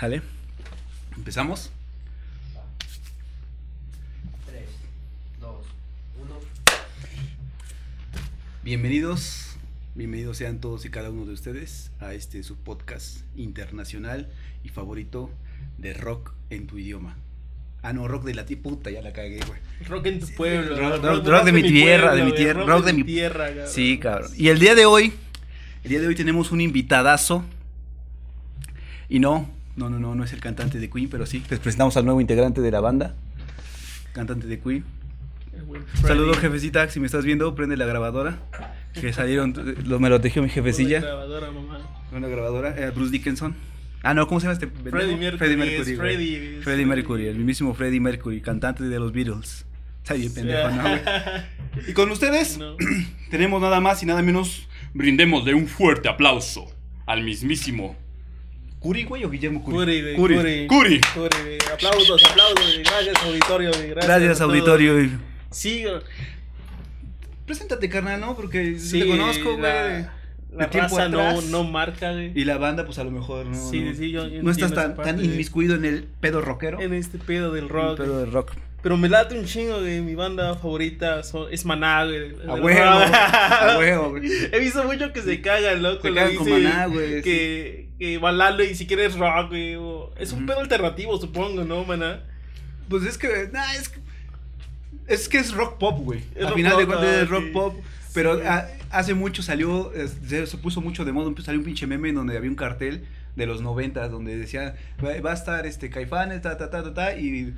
¿Sale? ¿Empezamos? 3, 2, 1. Bienvenidos, bienvenidos sean todos y cada uno de ustedes a este su podcast internacional y favorito de rock en tu idioma. Ah, no, rock de la puta, ya la cagué, güey. Rock en tu pueblo. rock- rock- rock de mi tierra, de mi tierra, rock de mi- tierra. cabrón. Sí, cabrón. Y el día de hoy, el día de hoy tenemos un invitadazo. Y no, no, no, no, no es el cantante de Queen, pero sí. Les presentamos al nuevo integrante de la banda. Cantante de Queen. Saludos, jefecita. Si me estás viendo, prende la grabadora. Que salieron, lo, me lo tejió mi Una jefecilla. grabadora, mamá. Una grabadora. eh, Bruce Dickinson. Ah, no, ¿cómo se llama este? Freddie Mercury. Freddie Mercury. Freddie, Freddie Mercury, el mismísimo Freddie Mercury, cantante de los Beatles. Está bien pendejo, ¿no? Y con ustedes No. tenemos nada más y nada menos. Brindémosle un fuerte aplauso al mismísimo. ¿Curi, güey, o Guillermo Curi? Curi, güey, Curi. Curi. Curi. Curi. Aplausos, aplausos. güey. Gracias, auditorio. Gracias, Gracias, auditorio. Sí, güey. Preséntate, carnal, ¿no? Porque sí. te conozco, güey. La, la raza no, atrás. no marca, güey. Y la banda, pues a lo mejor no. Sí, no, sí, yo- no estás tan, tan inmiscuido en el pedo rockero. En este pedo del rock. Pero de rock. Pero me late un chingo, güey. Mi banda favorita son- es Maná, güey. A huevo, rock. a huevo, güey. He visto mucho que se cagan, loco. Se cagan con Maná, güey, Que, que Balalo y si quieres rock, güey. o- Es un pedo alternativo, supongo, ¿no, Maná? Pues es que, nah, es que, es que es rock pop, güey. Al rock final de cuentas ah, es rock ok. pop. Pero Sí. ah, hace mucho salió, se, se puso mucho de moda, empezó- salió un pinche meme en donde había un cartel de los 90 donde decía, va, va a estar este Caifanes, ta, ta, ta, ta, ta, y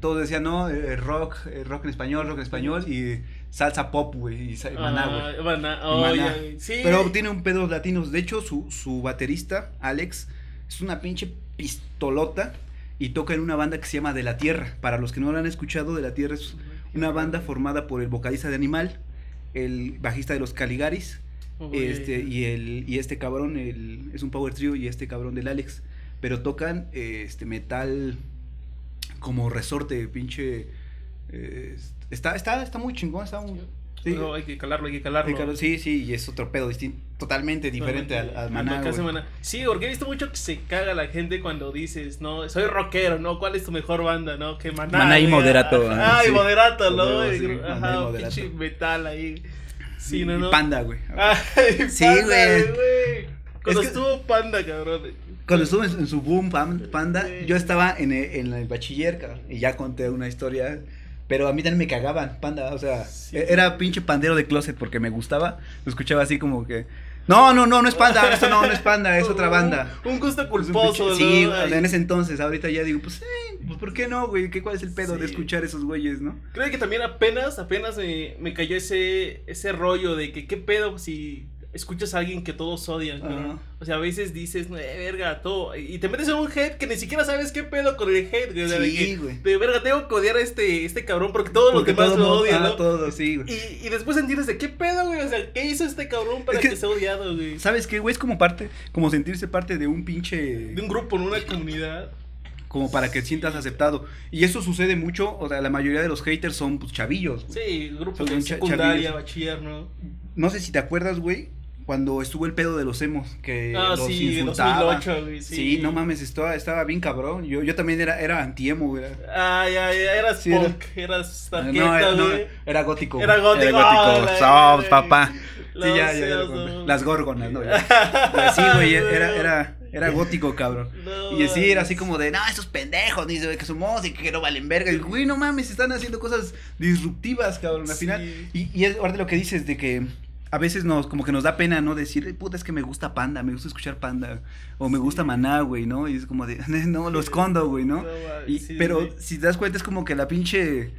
todos decían, no, eh, rock, eh, rock en español, rock en español, y salsa pop, güey, y Maná, güey. Oh. Sí. Pero tiene un pedo latinos. De hecho, su, su baterista, Alex, es una pinche pistolota y toca en una banda que se llama De la Tierra. Para los que no lo han escuchado, De la Tierra es una banda formada por el vocalista de Animal, el bajista de los Caligaris, Oh, este, y el y este cabrón, el, es un power trio y este cabrón del Alex. Pero tocan eh, este metal como resorte, pinche. eh, está, está, está muy chingón, está muy. sí. No, hay que calarlo, hay que calarlo. Sí, claro, sí, sí, y es otro pedo distinto, totalmente diferente al, maná. Sí, porque he visto mucho que se caga la gente cuando dices, no, soy rockero, ¿no? ¿Cuál es tu mejor banda, no? Que Maná. Maná y. Moderato, Ah, sí. y Moderato, ¿no? Sí, Ajá, Moderato. pinche metal ahí. Sí, Y- no, y no. Panda, güey. Sí, güey. Cuando que- estuvo Panda, cabrón. Cuando estuvo en, en su boom pan- Panda, Sí. yo estaba en el, en el bachiller, cabrón, y ya conté una historia, pero a mí también me cagaban Panda, o sea, Sí. e- era pinche pandero de closet porque me gustaba, lo escuchaba así como que, no, no, no, no es Panda, esto no, no es Panda, es otra banda. Un, un gusto Es un culposo, pinche- sí, en ese entonces, ahorita ya digo, pues, eh, pues, ¿por qué no, güey? ¿Qué, ¿Cuál es el pedo de escuchar esos güeyes, no? Creo que también apenas, apenas me, me cayó ese, ese rollo de que qué pedo si escuchas a alguien que todos odian. ¿no? O sea, a veces dices, no, eh, verga, todo. Y te metes en un hate que ni siquiera sabes qué pedo con el hate, güey. Sí, güey. De verga, tengo que odiar a este, este cabrón porque todos Porque los demás todo lo mundo- odian, ah, ¿no? todo, sí, güey. Y, y después entiendes de qué pedo, güey. O sea, ¿qué hizo este cabrón para Es que, que- sea odiado, güey? ¿Sabes qué, güey? Es como parte, como sentirse parte de un pinche... De un grupo, en una comunidad. Como para que sientas aceptado. Y eso sucede mucho, o sea, la mayoría de los haters son, pues, chavillos. güey. Sí, grupos de secundaria, chavillos. bachiller, ¿no? No sé si te acuerdas, güey, cuando estuvo el pedo de los emos, que ah, los sí, de insultaba. 2008, güey. Sí. Sí, no mames, estaba, estaba bien cabrón. Yo, yo también era, era anti-emo, güey. Ay, ay, ay, eras Sí, era- punk, eras No, tarjeta, era, no, era gótico. Era gótico. Era ah, gótico. güey. papá. Sí, ya, ya, ya, no. Las górgonas, ¿no? Ya. Sí, güey, era, era, era gótico, cabrón. No, Y sí, era así como de, no, estos pendejos, dice que su música, que no valen verga. Y, güey, no mames, están haciendo cosas disruptivas, cabrón, al final. Y, y es ahora lo que dices de que a veces nos, como que nos da pena, ¿no? Decir, puta, es que me gusta Panda, me gusta escuchar Panda. O me gusta Maná, güey, ¿no? Y es como de, no, lo escondo, güey, ¿no? Y, sí, pero sí. si te das cuenta, es como que la pinche.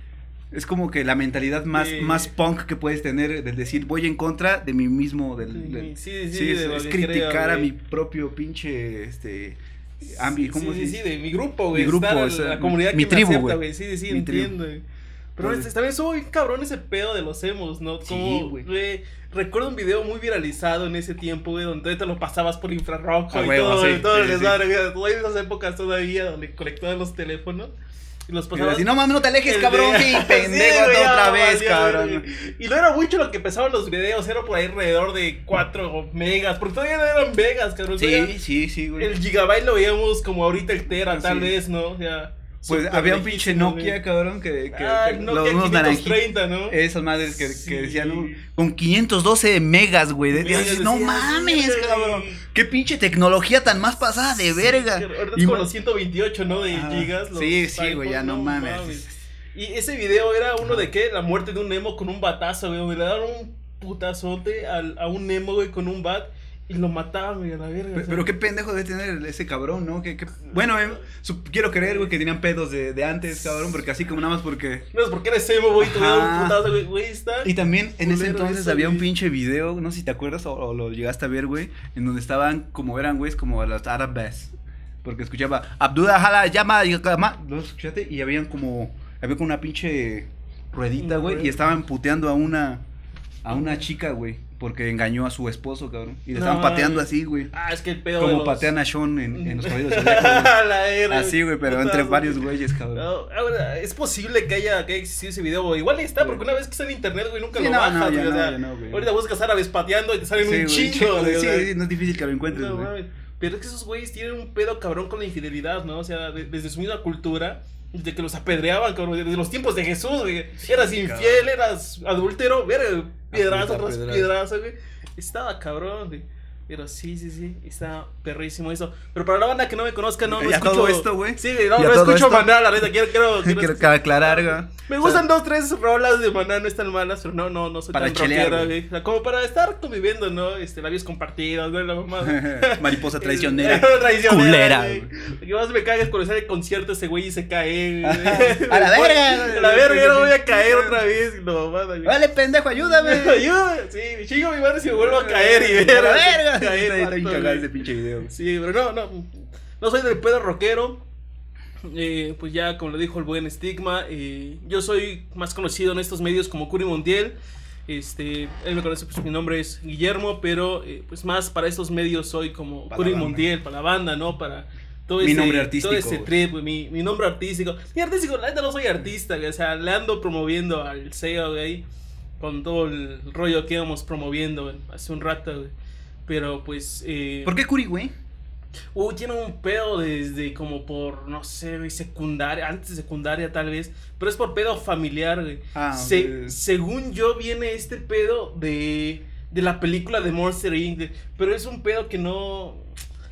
Es como que la mentalidad más, más punk que puedes tener, de decir, voy en contra de mí mismo. Del, del- Sí, sí, sí, de es, criticar creo, a mi propio pinche. Este. Ambi, ¿cómo sí, sí, sí, de mi grupo, güey. Mi grupo, estar en o sea, la comunidad mi que tribu, me acepta, güey. Sí, sí, Mi tribu. entiendo. güey. Pero este, también estuvo bien cabrón ese pedo de los emos, ¿no? Sí, Como, güey. recuerdo un video muy viralizado en ese tiempo, güey, donde te lo pasabas por infrarrojo A y todo, sí, y todo sí, sí. en esas épocas todavía donde conectaban los teléfonos. Y los Y pasaba. así, no mames, no te alejes, cabrón. de- Sí, Sí, pendejo, ya otra vez, cabrón. Y no era mucho lo que pesaban los videos, era por ahí alrededor de 4 megas, porque todavía no eran megas, cabrón. Sí, sí, sí, güey. El gigabyte lo veíamos como ahorita el tera, Sí. tal vez, ¿no? O sea, Pues había un pinche lejísimo, Nokia, cabrón, que, que, Ah, que los Nokia naranjitos. 530, ¿no? Esas madres que, Sí. que decían, ¿no? con 512 megas, güey. de- Megas, dices, no mames, cabrón. Qué pinche tecnología tan más pasada de verga. Ahorita Y es ma- los 128, ¿no? De Ajá. gigas. los Sí, sí, güey, ya no mames. Y ese video era uno de qué? La muerte de un Nemo con un batazo, güey. Le daban un putazote al, a un Nemo, güey, con un bat. Y lo mataban, güey, a la verga. o Pe- sea. Pero qué pendejo de tener ese cabrón, ¿no? Que, que- Bueno, eh, su- quiero creer, güey, que tenían pedos de, de antes, cabrón, porque así como nada más porque... No es porque eres emo, güey. Te voy a dar un putazo, güey. Güey, está. Y también en ese entonces había un güey. pinche video, no sé si te acuerdas o, o lo llegaste a ver, güey, en donde estaban como eran, güeyes, como las árabes. Porque escuchaba, Abdullah Hala llama, y llama", ¿lo escuchaste? Y habían como, había como una pinche ruedita, güey, y estaban puteando a una, a una chica, güey, porque engañó a su esposo, cabrón. Y le No, estaban pateando así, güey. Ah, es que el pedo. de Como los- patean a Sean en, en los caballos Así, güey, pero entre varios güey. güeyes, cabrón. No, ahora, es posible que haya, que haya existido ese video, güey. Igual está, porque una vez que está en internet, güey, nunca Sí, lo no, bajas, no, ya güey. o no, sea, ya no, güey. ahorita buscas árabes pateando y te salen Sí, un güey, chingo, güey. o sí, sea, sí, no es difícil que lo encuentres, no güey. mames. Pero es que esos güeyes tienen un pedo cabrón con la infidelidad, ¿no? O sea, de- desde su misma cultura, de que los apedreaban, cabrón, desde los tiempos de Jesús, güey. Eras infiel, eras adúltero, verga, piedrazo tras piedrazo, güey. Estaba cabrón, güey. Pero sí, sí, sí, está perrísimo eso. Pero para la banda que no me conozca, no, no ¿Y a escucho... todo esto, güey? Sí, no, ¿Y a no escucho esto? Maná, la neta, quiero, quiero, quiero, Quiero aclarar, güey. me O gustan sea, dos, tres rolas de Maná, no están malas, pero no, no, no soy Para tan chelear, rockera, güey. O sea, como para estar conviviendo, ¿no? Este, labios compartidos, güey, la mamá. Mariposa traicionera. traicionera. Culera, güey. que más me caga es cuando sale el concierto ese güey y se cae. güey. A la verga. A la verga, yo no voy a caer otra vez. No. Vale, pendejo, ayúdame. Ayuda. Sí, chingo mi madre si me vuelvo a caer y A ver. la verga. Ese pinche video. Sí, pero no, no. No soy del pedo rockero. Eh, pues ya, como lo dijo el buen Stigma, eh, yo soy más conocido en estos medios como Curi Montiel. Este, él me conoce, pues mi nombre es Guillermo, pero eh, pues más para estos medios soy como Para Curi. Montiel, para la banda, ¿no? Para todo Mi ese, nombre artístico, Todo ese trip, güey, mi, mi nombre artístico. Mi artístico, la neta no soy artista, güey, o sea, le ando promoviendo al SEO, güey, con todo el rollo que íbamos promoviendo güey, hace un rato, güey. Pero pues... Eh, ¿Por qué Curi, güey? Uy, tiene un pedo desde como por, no sé, secundaria, antes de secundaria tal vez, pero es por pedo familiar, güey. Ah, Se- según yo viene este pedo de, de la película de Monster Inc., pero es un pedo que no...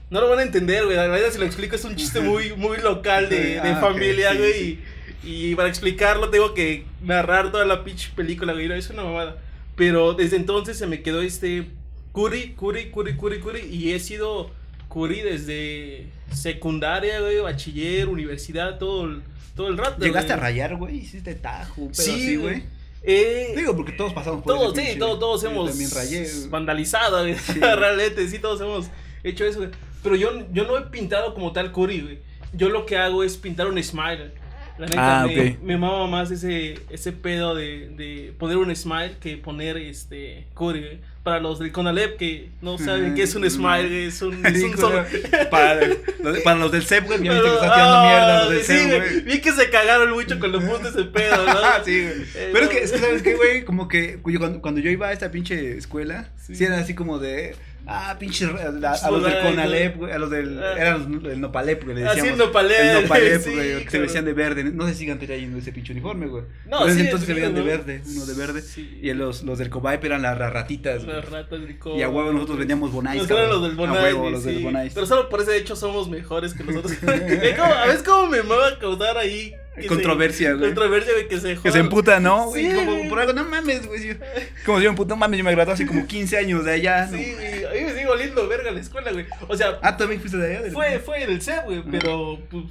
No lo van a entender, güey. La verdad, si lo explico, es un chiste muy, muy local de, de Ah, familia, sí, güey. sí. Y, y para explicarlo, tengo que narrar toda la pinche película, güey. Es una mamada. Pero desde entonces se me quedó este Curry, Curry, Curry, Curry, Curry. Y he sido Curry desde secundaria, güey, bachiller, universidad, todo el, todo el rato. Llegaste a rayar, güey. Hiciste tajo, pero Sí, güey. Eh, Digo, porque todos pasamos por todos, sí, pinche- todos, todos hemos También rayé. vandalizado, güey. Sí. realmente, sí, todos hemos hecho eso, güey. Pero yo, yo no he pintado como tal Curry, güey. Yo lo que hago es pintar un smile. La neta, Ah, me, ok. me mama más ese, ese pedo de, de poner un smile que poner este Curry, güey. Para los del Conalep que no saben qué es un smile, es un, es un solo- para, los, para los del CEP, güey, ya viste que está tirando ah, mierda los del sí, CEP, güey. Vi que se cagaron mucho con los puntos de pedo, ¿no? Sí, güey. Eh, Pero es que, es que, ¿sabes qué, güey? Como que cuando, cuando yo iba a esta pinche escuela, Sí. sí, era así como de. Ah, pinche. A, a los del Sudai, Conalep, güey. A los del. Ah. Eran los del Nopalep, güey. Le Así decíamos. el Nopalep, El Nopalep, sí, güey. que se vestían de verde. No sé si sigan trayendo ese pinche uniforme, güey. No, Pero sí, entonces se veían de verde. Uno de verde. Sí. Y los, los del Cobaip eran las ra- ratitas, güey. Las ratas del co- Y a huevo nosotros vendíamos Bonais. Nos eran los del A Bonais. huevo, güey, los del Bonais. Pero solo por ese hecho somos mejores que nosotros. A veces como me va a causar ahí. Que Controversia, güey. Controversia, güey, que se Que jodan. se emputa, ¿no? güey? Sí, como güey. por algo, no mames, güey. Como si yo emputo, no mames, yo me gradué hace como 15 años de allá. ¿no? Sí, güey, a mí me sigue oliendo verga la escuela, güey. O sea, Ah, también fuiste de allá. del- fue, fue en el CEP, güey, pero pues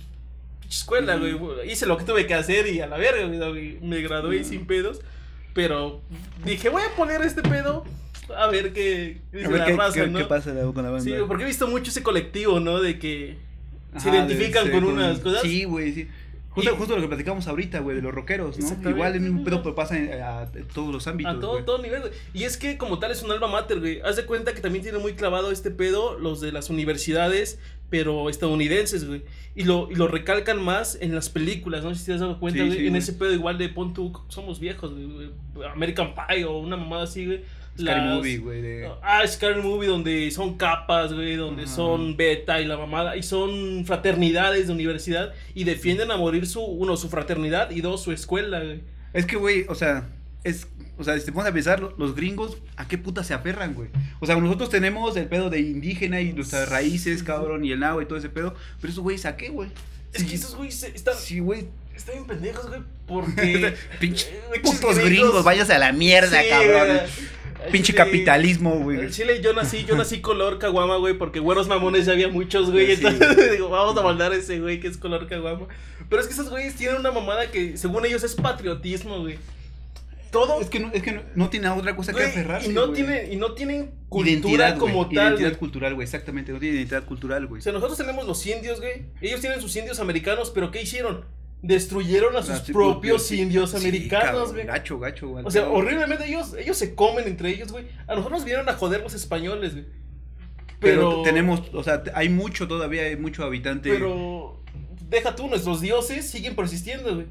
escuela, güey. Hice lo que tuve que hacer y a la verga, güey. Me gradué sin pedos. Pero dije, voy a poner este pedo a ver qué dice A ver la qué, raza, qué- ¿no? qué pasa con la banda. Sí, porque he visto mucho ese colectivo, ¿no? De que se identifican de- con sí, unas cosas. Sí, güey, sí. Justo, Y- justo lo que platicamos ahorita, güey, de los rockeros, ¿no? Igual el mismo pedo pero pasa en- a, a todos los ámbitos. A todo, todo nivel, güey. Y es que como tal es un alma mater, güey. Haz de cuenta que también tiene muy clavado este pedo los de las universidades, pero estadounidenses, güey. Y lo, y lo recalcan más en las películas, no sé si te has dado cuenta, Sí, güey. sí, en güey. ese pedo igual de pon tú, somos viejos, güey. American Pie o una mamada así, güey. Scary Las- Movie, güey. de- Ah, Scary Movie donde son capas, güey, donde son beta y la mamada, y son fraternidades de universidad y defienden a morir su, uno, su fraternidad y dos, su escuela, güey. Es que, güey, o sea, es. O sea, si te pones a pensar, lo- los gringos, ¿a qué puta se aferran, güey? O sea, nosotros tenemos el pedo de indígena y nuestras raíces, cabrón, y el agua y todo ese pedo. Pero esos güeyes, ¿a qué, güey? Es que esos güeyes están, Sí, güey. están bien pendejos, güey, porque... Pinche eh, putos gringos, váyase a la mierda, Sí, cabrón. güey. Pinche Sí. capitalismo, güey. En Chile yo nací, yo nací color caguama, güey, porque güeros mamones ya había muchos, güey. Sí, entonces digo, vamos a mandar a ese güey que es color caguama. Pero es que esos güeyes tienen una mamada que según ellos es patriotismo, güey. Todo. Es que no, es que no, no tiene otra cosa güey, que aferrarse. y no güey. tienen, y no tienen cultura identidad como güey, tal. Identidad güey. cultural, güey, exactamente. No tiene identidad cultural, güey. O sea, nosotros tenemos los indios, güey. Ellos tienen sus indios americanos, pero ¿qué hicieron? Destruyeron a sus propios indios sí, americanos, güey. Gacho, gacho, güey. O sea, horriblemente ellos, ellos se comen entre ellos, güey. A nosotros vinieron a joder los españoles, güey. Pero, Pero, tenemos, o sea, hay mucho todavía, hay mucho habitante. Pero deja tú, nuestros dioses siguen persistiendo, güey.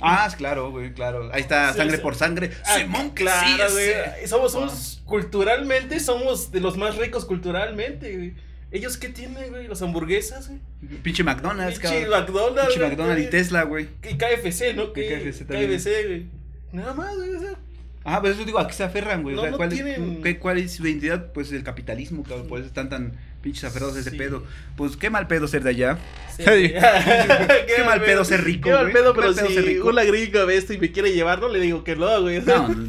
Ah, claro, güey, claro. Ahí está, Sí, sangre sí. por sangre. Ah, Simón, claro, güey. Somos, somos culturalmente, somos de los más ricos culturalmente, güey. ¿Ellos qué tienen, güey? Las hamburguesas, güey. Pinche McDonald's, Pinche cabrón. McDonald's. Pinche güey, McDonald's y güey. Tesla, güey. Y KFC, ¿no? Que KFC también. KFC, güey. Nada más, güey. O sea, Ah, pues eso digo, ¿a qué se aferran, güey? No, o sea, no ¿cuál, tienen- es, ¿cuál es su identidad? Pues el capitalismo, cabrón. Por eso están tan pinches aferrados a ese Sí. pedo. Pues qué mal pedo ser de allá. sí. Qué mal pedo ser rico, Qué mal güey. pedo, pero mal pedo si ser rico. ve esto y me quiere llevar, no le digo que no, güey. No, ni,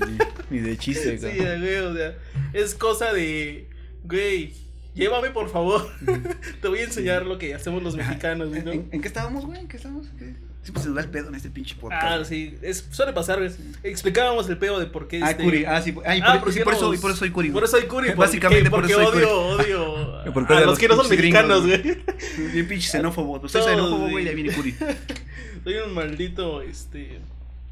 ni de chiste, Sí, cabrón. güey, o sea, es cosa de, güey, llévame por favor. Te voy a enseñar lo que hacemos los mexicanos, güey, ¿En, ¿no? en- en qué estábamos, güey? ¿En qué estábamos? ¿Qué? Siempre se nos va el pedo en este pinche podcast. Ah, sí, es, suele pasar, güey. Explicábamos el pedo de por qué Ah, este- Curi. Ah, sí. Ah, y por, Ah, por, porque por eso, y por eso soy Curi. Por eso soy Curi, Básicamente por porque eso soy odio, odio a, Porque los los que no son mexicanos, güey. Bien pinche xenófobo. Soy Todos, xenófobo, güey, y ahí viene Curi. Soy un maldito, este,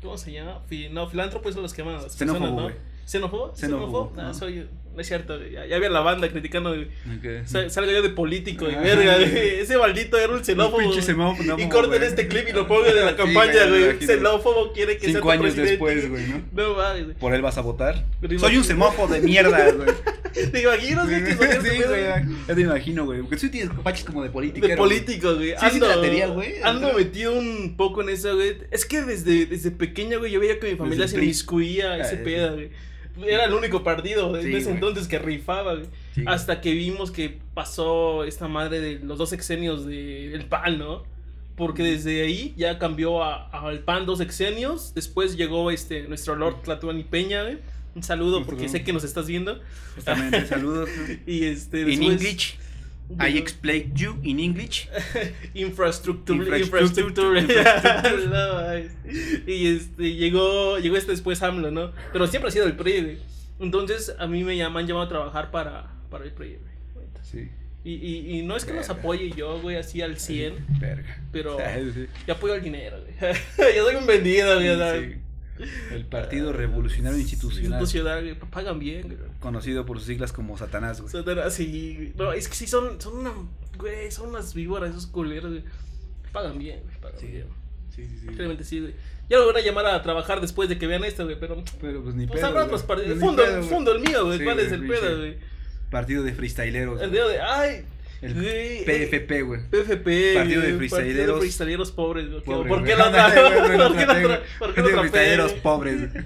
¿cómo se llama? No, filántropo son los que llaman a las Xenófobo, personas, ¿no? ¿Xenófobo? Xenófobo, ajá. soy, no es cierto, ya, ya había la banda criticando, güey. Ok. Sa- Salga yo de político y Ah. verga, güey. Ese maldito era un xenófobo. Xenófobo, y corten este clip y lo pongan en la Sí, campaña, güey, güey. Xenófobo quiere que sea Cinco tu años presidente. después, güey, ¿no? No mames, güey. Por él vas a votar. Pero Soy un semófobo de mierda, güey. ¿Te imaginas, güey? que Sí, saliera ese pedo, güey. Ya te imagino, güey. Porque tú tienes paches como de política. De político, güey. Sí, sí te latería, güey. Ando metido un poco en eso, güey. Es que desde, desde pequeño, güey, yo veía que mi familia se inmiscuía a ese Ah, pedo, güey. Era el único partido en Sí, ese güey. entonces que rifaba, güey. Sí. Hasta que vimos que pasó esta madre de los dos exenios del PAN, ¿no? Porque desde ahí ya cambió a- al PAN dos exenios. Después llegó este nuestro Lord Tlatuani Peña, güey. Un saludo porque sé que nos estás viendo. Justamente, saludos. Y este. English. I explain you in English. No, ay. y este, llegó, llegó este después AMLO, ¿no? Pero siempre ha sido el PRI, güey. Entonces a mí me llaman, llamado a trabajar para, para el PRI, güey. Sí. Y, y, y no es que los Verga. apoye yo, güey, así al 100, Verga. pero Sí. yo apoyo al dinero, güey. yo soy un vendido, güey. ¿sabes? Sí. El Partido Revolucionario Institucional. Institucional. Pagan bien, güey. Conocido por sus siglas como Satanás, güey. Así, güey. No, es que sí son, son una, güey, son unas víboras esos culeros, güey. Pagan bien, güey, pagan Sí. bien. Sí, sí, sí. Realmente sí, güey. Ya lo van a llamar a trabajar después de que vean esto, güey, pero... Pero pues ni Pues pedo. habrá otros partidos. Fundo, pedo, fundo el mío, güey. Sí, ¿Cuál es el pedo, güey? Partido de freestyleros. El de, ay, El güey, PFP, güey. PFP. Partido de freestyleros. Partido de freestyleros pobres, güey. Pobre, ¿Por qué la ¿Por qué la güey. ¿Por qué Partido de freestyleros pobres.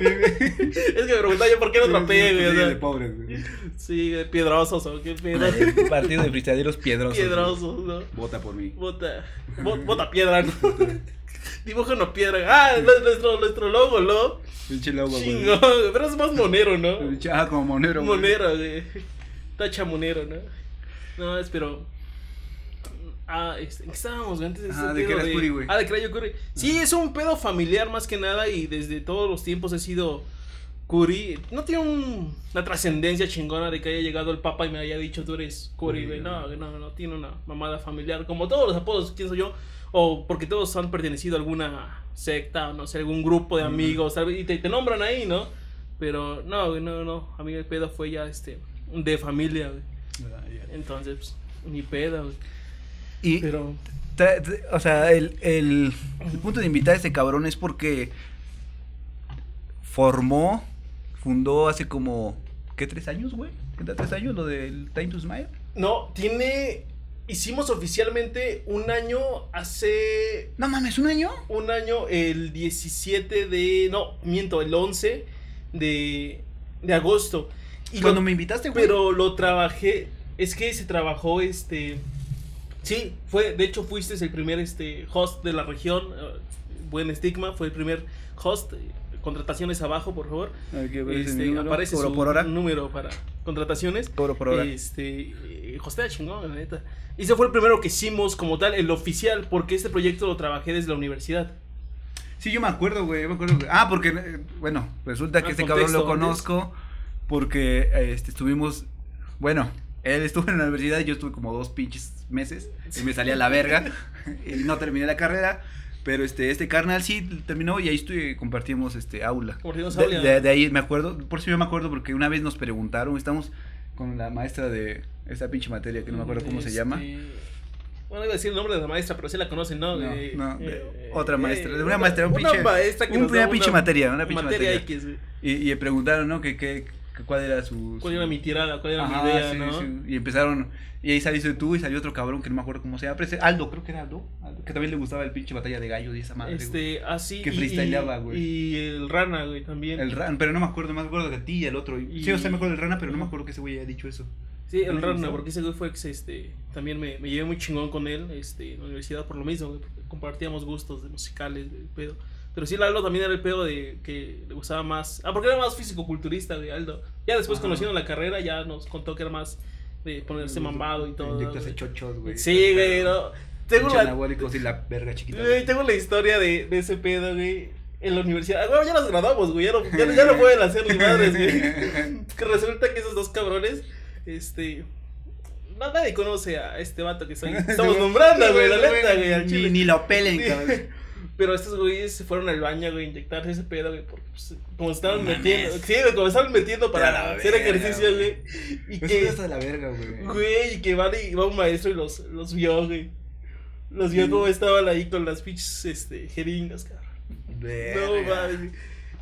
Es que me preguntaba yo por qué no trapé, güey. o Sí, sea, de pobres, güey. Sí, piedrosos o qué pedo. Partido de freestyleros piedrosos. Piedrosos, ¿no? Vota por mí. Bota, bo- bota piedra, ¿no? Dibuja una piedra. Ah, es nuestro, nuestro logo, ¿no? Pinche logo. Chingón, pero es más monero, ¿no? Ah, como monero, güey. Monero, güey. Tacha monero, ¿no? No, es pero. Ah, este, ¿en qué estábamos? Antes de Ah, de que eras Curi, güey. Ah, de que era yo Curi. Sí, es un pedo familiar más que nada y desde todos los tiempos he sido Curi. No tiene un- una trascendencia chingona de que haya llegado el papa y me haya dicho tú eres Curi, Curi, güey. No, no, no, tiene una mamada familiar. Como todos los apodos, pienso yo. O porque todos han pertenecido a alguna secta o no sé, algún grupo de amigos. Y te, te nombran ahí, ¿no? Pero no, no, no. A mí el pedo fue ya este de familia, güey. Entonces, pues, Ni pedo. Y, Pero. o sea, el, el- el punto de invitar a este cabrón es porque formó, fundó hace como, ¿qué? ¿Tres años, güey? ¿Qué tal tres años lo del Time to Smile? No, tiene. Hicimos oficialmente un año hace. No mames, ¿un año? Un año el 17 de. No, miento, el 11 de, de agosto. Y Cuando lo- me invitaste, güey. Pero lo trabajé. Es que se trabajó este. Sí, fue. De hecho, fuiste el primer este, host de la región. eh, buen estigma. Fue el primer host. eh, Contrataciones abajo, por favor. Que ver ese Este, número. aparece su por hora. número para contrataciones. Cobro por hora. Este, eh, hostea chingón, la neta. Y ese fue el primero que hicimos como tal, el oficial, porque este proyecto lo trabajé desde la universidad. Sí, yo me acuerdo, güey. me acuerdo, güey. Ah, porque, bueno, resulta que Ah, este cabrón lo conozco porque eh, este, estuvimos. Bueno, él estuvo en la universidad y yo estuve como dos pinches meses y me salía la verga y no terminé la carrera. Pero este, este carnal sí terminó y ahí estuve, compartimos este aula. Compartimos De, aula. de- de ahí me acuerdo, por eso yo me acuerdo porque una vez nos preguntaron, estamos con la maestra de esta pinche materia que no me acuerdo cómo se Este, llama. Bueno, iba a decir el nombre de la maestra, pero sí la conocen, ¿no? No, Eh, no, de eh, otra eh, maestra, de una maestra, un una pinche- maestra que un- nos da una pinche materia, una pinche materia. X. Y, y le preguntaron, ¿no? Que, que, que cuál era su... ¿Cuál su- era mi tirada? ¿Cuál era Ajá, mi idea, sí, no? sí. Y empezaron, y ahí saliste tú y salió otro cabrón que no me acuerdo cómo se llama. Aldo, creo que era Aldo, Aldo, que también le gustaba el pinche batalla de gallos y esa madre. güey. Este, así. Que y- freestyleaba, güey. Y el Rana, güey, también. El Ran, pero no me acuerdo, me acuerdo de ti y el otro. Y- Sí, o sea, me acuerdo del Rana, pero no me acuerdo que ese güey haya dicho eso. Sí, ¿No el Rana, porque ese güey fue ex, este, también me, me llevé muy chingón con él, este, en la universidad por lo mismo, compartíamos gustos de musicales, de pedo. Pero sí, el Aldo también era el pedo de que le gustaba más. Ah, porque era más físico-culturista, güey, Aldo. Ya después Ajá. conociendo la carrera, ya nos contó que era más de ponerse mamado y todo. Inyectarse chochos, güey. Sí, güey, no. Tengo la, anabólicos y la verga chiquita. güey, tengo la historia de, de ese pedo, güey. En la universidad. Ah, güey, ya nos graduamos, güey. Ya no, ya, ya no pueden hacer ni madres, güey. Que resulta que esos dos cabrones, este. No, nadie conoce a este vato que estoy, estamos nombrando, güey, la neta, güey, al Ni, ni lo pelen, cabrón. Pero estos güeyes se fueron al baño, güey, a inyectarse ese pedo, güey, porque pues, como estaban No metiendo, mames. sí, güey, como estaban metiendo para hacer verga, ejercicio, güey. Y Eso que, de la verga, güey. güey, y que va, de- va un maestro y los, los vio, güey. Los vio Sí. como estaban ahí con las pinches, este, jeringas, cabrón. No mames.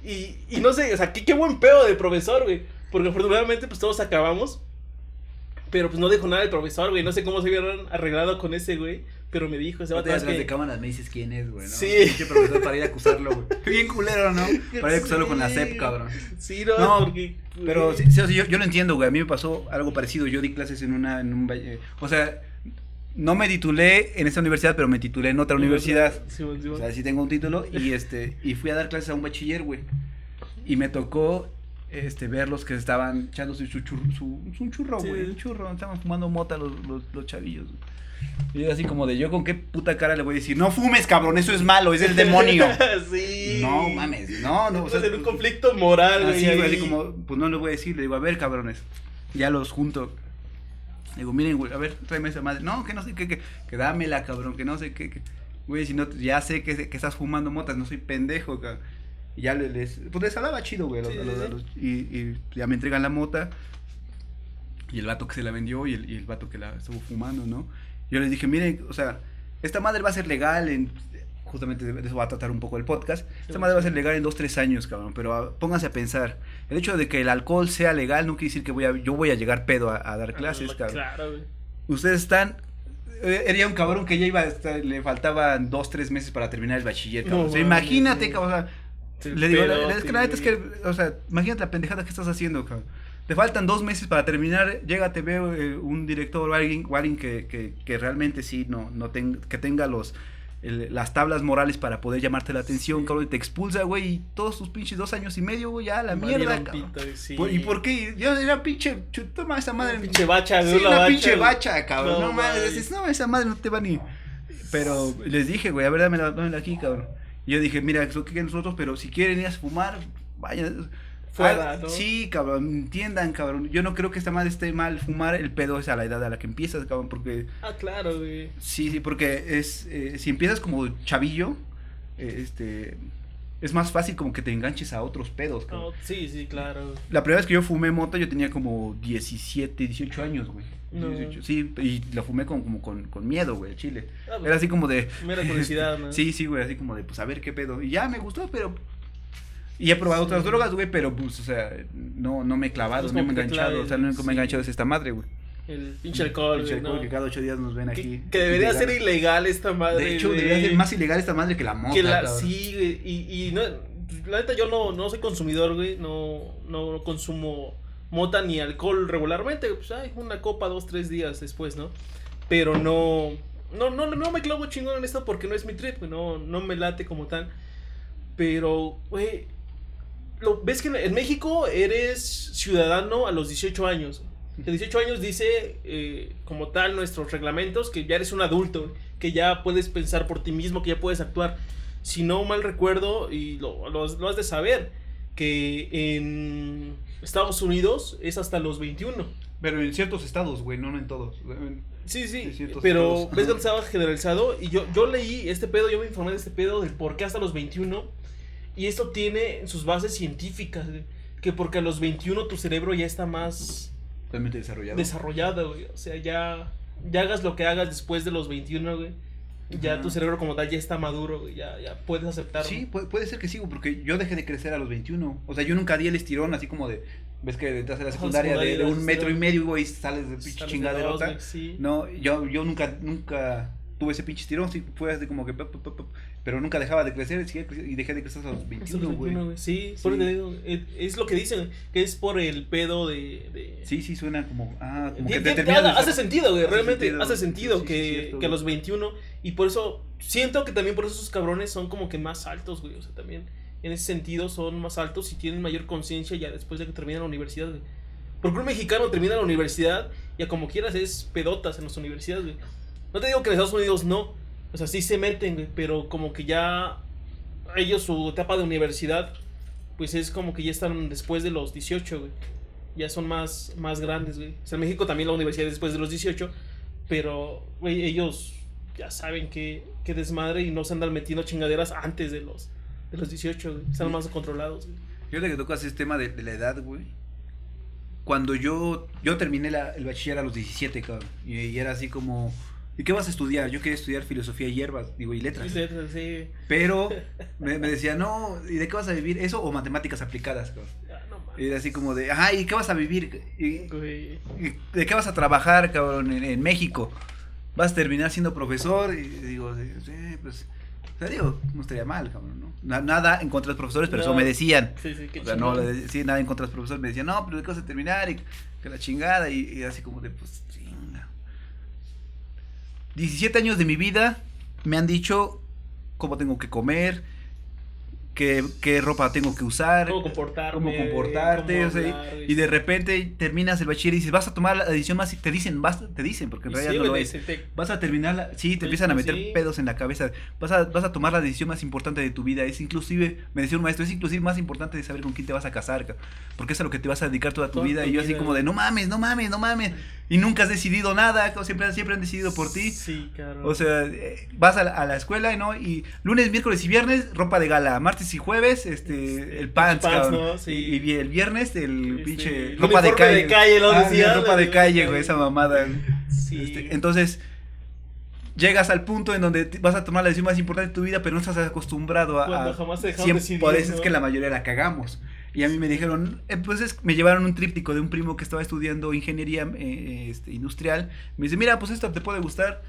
Y, y no sé, o sea, qué, qué buen pedo de profesor, güey. Porque afortunadamente, pues todos acabamos. Pero pues no dijo nada el profesor, güey. No sé cómo se hubieran arreglado con ese, güey. Pero me dijo, ese vato es que. de cámaras me dices quién es, güey, ¿no? Sí. Pinche profesor para ir a acusarlo, güey. Bien culero, ¿no? Para ir a acusarlo con la Sí. CEP, cabrón. Sí, no, No, porque. Pero sí, sí, o sea, yo, yo lo entiendo, güey. A mí me pasó algo parecido. Yo di clases en una. En un, valle- o sea, no me titulé en esa universidad, pero me titulé en otra universidad. Simón. O sea, sí tengo un título. Y este. Y fui a dar clases a un bachiller, güey. Y me tocó. Este, ver los que estaban echándose su churro, su, un churro, Sí. güey, un churro, estaban fumando mota los, los, los chavillos. Y yo así como de, yo con qué puta cara le voy a decir, no fumes, cabrón, eso es malo, es el demonio. sí. no mames, no, no. o sea, en un conflicto moral, güey. Así, así como, pues no le voy a decir, le digo, a ver, cabrones, ya los junto. Le digo, miren, güey, a ver, tráeme esa madre. No, que no sé qué, que, que dámela, cabrón, que no sé qué, que, güey, si no, ya sé que, que estás fumando motas, no soy pendejo, cabrón. Y ya le- les, pues les hablaba chido, güey, los- los- los- y, y ya me entregan la mota. Y el vato que se la vendió y el, y el vato que la estuvo fumando, ¿no? Yo les dije, miren, o sea, esta madre va a ser legal en... Justamente de eso va a tratar un poco el podcast. Esta madre va a ser legal en dos, tres años, cabrón. Pero ah, pónganse a pensar. El hecho de que el alcohol sea legal no quiere decir que voy a, yo voy a llegar pedo a, a dar clases, Ah, cabrón. Claro, güey. Ustedes están... eh, Era un cabrón que ya iba a estar- le faltaban dos, tres meses para terminar el bachiller, cabrón. No o sea, imagínate, cabrón. o sea, Sí, le digo, la, la- es que la neta es que, o sea, imagínate la pendejada que estás haciendo, cabrón. Te faltan dos meses para terminar, llega, te veo eh, un director o alguien, o alguien que, que, que realmente sí, no, no ten- que tenga los, el- las tablas morales para poder llamarte la atención, Sí. cabrón, y te expulsa, güey, y todos tus pinches dos años y medio, güey, ya la mierda, cabrón. pito, güey, sí. Por- ¿Y por qué? Yo era pinche, toma esa madre. Pinche bacha, Sí, una bacha, pinche bacha, cabrón. No, No, dices, no, esa madre no te va ni. Pero les dije, güey, a ver, dámela, dámela aquí, cabrón. Y yo dije, mira, eso que nosotros, pero si quieren ir a fumar, vayan. Fuera, Ah, ¿no? Sí, cabrón, entiendan, cabrón. Yo no creo que esta madre esté mal fumar. El pedo es a la edad a la que empiezas, cabrón, porque. Ah, claro, güey. Sí, sí, porque es. eh, si empiezas como chavillo, eh, este. Es más fácil como que te enganches a otros pedos, cabrón. No, sí, sí, claro. La primera vez que yo fumé mota yo tenía como 17, 18 años, güey. No. 18, sí, y la fumé con, como con, con miedo, güey, al chile. Ah, pues, Era así como de... Mera curiosidad, ¿no? Sí, sí, güey, así como de, pues, a ver qué pedo. Y ya me gustó, pero... Y he probado Sí. otras drogas, güey, pero, pues, o sea, no, no me he clavado, no me he enganchado. clave, O sea, lo único que me he sí. enganchado es esta madre, güey. El pinche alcohol, Pinche alcohol ¿no? que cada ocho días nos ven Que, aquí. que debería Ilegal. ser ilegal esta madre. De hecho, güey. debería ser más ilegal esta madre que la mota, Que la, cabrón. sí, güey. Y, y no, la neta, yo no, no soy consumidor, güey. No, no consumo mota ni alcohol regularmente. Pues, ay, una copa dos, tres días después, ¿no? Pero no. No, no, no me clavo chingón en esto porque no es mi trip, güey. No, no me late como tal. Pero, güey. Lo, ¿Ves que en- en México eres ciudadano a los 18 años? Que 18 años dice, eh, como tal, nuestros reglamentos, que ya eres un adulto, que ya puedes pensar por ti mismo, que ya puedes actuar. Si no mal recuerdo, y lo, lo has- lo has de saber, que en Estados Unidos es hasta los 21. Pero en ciertos estados, güey, no, no en todos. En- Sí, sí, pero estados. ves que estaba generalizado y yo, yo leí este pedo, yo me informé de este pedo del por qué hasta los 21 y esto tiene sus bases científicas, que porque a los 21 tu cerebro ya está más Totalmente desarrollado. desarrollado, güey, o sea, ya, ya hagas lo que hagas después de los 21, güey, ya tu cerebro como tal ya está maduro, güey, ya, ya puedes aceptarlo. Sí, puede, puede ser que sí, güey, porque yo dejé de crecer a los 21. O sea, yo nunca di el estirón así como de. Ves que entras a la Ajá, secundaria de, de un metro y medio, güey, y sales de pinche de chingaderota. sí. No, yo, yo nunca, nunca tuve ese pinche estirón, sí, fue así como que. pop, pop, pop, pero nunca dejaba de crecer, y dejé de crecer hasta los Hasta los 21, güey. 21, güey, Sí, Sí. por eso te digo, es, lo que dicen, que es por el pedo de... de- Sí, sí, suena como. Ah, como que te hace sentido, güey. Realmente sentido. hace sentido Sí, sí, que, cierto, que a los 21. Y por eso siento que también por eso esos cabrones son como que más altos, güey. O sea, también en ese sentido son más altos y tienen mayor conciencia ya después de que terminan la universidad, güey. Porque un mexicano termina la universidad y a como quieras es pedotas en las universidades, güey. No te digo que en Estados Unidos no. O sea, sí se meten, güey. Pero como que ya ellos su etapa de universidad, pues es como que ya están después de los 18, güey. Ya son más, más grandes, güey. O sea, en México también la universidad es después de los 18, pero, güey, ellos ya saben que, que desmadre y no se andan metiendo chingaderas antes de los, de los 18, güey. Están más controlados, güey. Fíjate que tocas ese tema de, de la edad, güey. Cuando yo, yo terminé la- el bachiller a los 17, cabrón. Y, y era así como, ¿y qué vas a estudiar? Yo quería estudiar filosofía y hierbas, digo, y letras. Sí, sí. Pero me, me decía, no, ¿y de qué vas a vivir? ¿Eso o matemáticas aplicadas, cabrón? Ah, no Y era así como de, ajá, ¿y qué vas a vivir? ¿Y, de qué vas a trabajar, cabrón, en, en México? ¿Vas a terminar siendo profesor? Y digo, sí, pues, o sea, digo, no estaría mal, cabrón, ¿no? Na- Nada en contra de los profesores, pero No. eso me decían. Sí, sí, qué O sea, no, decía nada en contra de los profesores, me decían, no, pero ¿de qué vas a terminar? Y que la chingada, y, y así como de, pues, chinga. 17 años de mi vida me han dicho cómo tengo que comer, qué, qué ropa tengo que usar, Cómo cómo comportarte, cómo o sea, hablar, y de repente terminas el bachiller y dices, vas a tomar la decisión más, te dicen, vas, te dicen, porque en realidad sí, no lo es. te- Vas a terminar, la- sí, te empiezan a meter sí. pedos en la cabeza. Vas a, vas a tomar la decisión más importante de tu vida. Es inclusive, me decía un maestro, es inclusive más importante de saber con quién te vas a casar, ca- porque es a lo que te vas a dedicar toda tu Toda vida. tu Y yo así vida. como de, no mames, no mames, no mames. Y nunca has decidido nada, siempre, siempre han decidido por ti. Sí, cabrón. O sea, eh, vas a la, a la escuela ¿no? y lunes, miércoles y viernes, ropa de gala. Martes y jueves, este, Este, el pants, pants, cabrón. ¿no? Sí. Y, y el viernes, el Este, pinche ropa de calle. de calle, lo Ah, decía, ropa de de calle, güey, esa mamada. sí. Este, entonces, llegas al punto en donde vas a tomar la decisión más importante de tu vida, pero no estás acostumbrado a... Cuando jamás te siempre- decidir, Por eso es que la mayoría la cagamos. Y a mí me dijeron, eh, pues es- me llevaron un tríptico de un primo que estaba estudiando ingeniería eh, este, industrial. Me dice, mira, pues esto te puede gustar.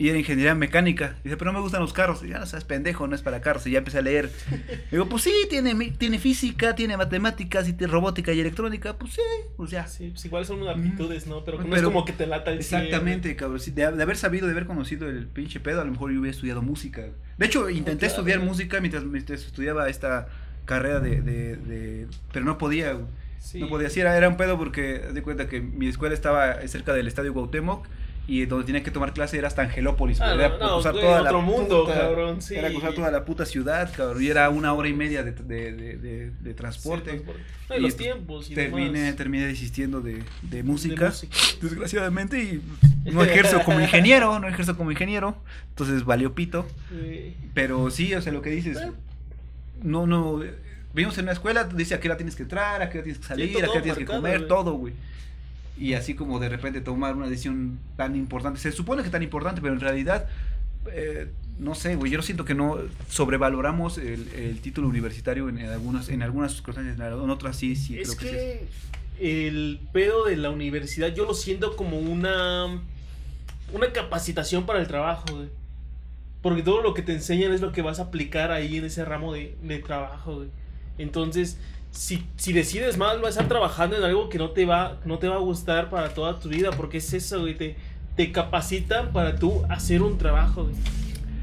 Y era ingeniería mecánica. Dice, pero no me gustan los carros. Y ya no seas pendejo, no es para carros. Y ya empecé a leer. Digo, pues sí, tiene, tiene física, tiene matemáticas, y tiene robótica y electrónica. Pues sí, pues ya. Sí, pues igual son aptitudes, ¿no? Pero que no es Pero- como que te lata el Exactamente, cabrón. sí, de, de haber sabido, de haber conocido el pinche pedo, a lo mejor yo hubiera estudiado música. De hecho, intenté claro. estudiar música mientras, mientras estudiaba esta carrera de, de, de- Pero no podía. Sí. No podía. Sí, era, era un pedo porque, de cuenta que mi escuela estaba cerca del estadio Cuauhtémoc y donde tenía que tomar clase era hasta Angelópolis. Ah, era no, no, cruzar güey, toda la mundo, puta- cabrón, sí. Era cruzar toda la puta ciudad, cabrón. Y era una hora y media de, de, de, transporte. Sí, transporte. No, y Y los tiempos y terminé, demás. terminé desistiendo de, música música. desgraciadamente y no ejerzo como ingeniero, no ejerzo como ingeniero, entonces valió pito, Sí. pero sí, o sea, lo que dices, no, no, vivimos en una escuela, dice a qué hora tienes que entrar, a qué hora tienes que salir, todo a qué hora tienes que comer, güey. todo, güey. Y así como de repente tomar una decisión tan importante, se supone que tan importante, pero en realidad, eh, no sé, güey, yo siento que no sobrevaloramos el, el título universitario en, en algunas, en algunas circunstancias, en otras sí, sí, es creo que, sí. que el pedo de la universidad yo lo siento como una una capacitación para el trabajo, güey. Porque todo lo que te enseñan es lo que vas a aplicar ahí en ese ramo de, de trabajo, güey. Entonces, si, si decides mal, vas a estar trabajando en algo que no te va, no te va a gustar para toda tu vida, porque es eso, güey. Te, te capacitan para tú hacer un trabajo, güey.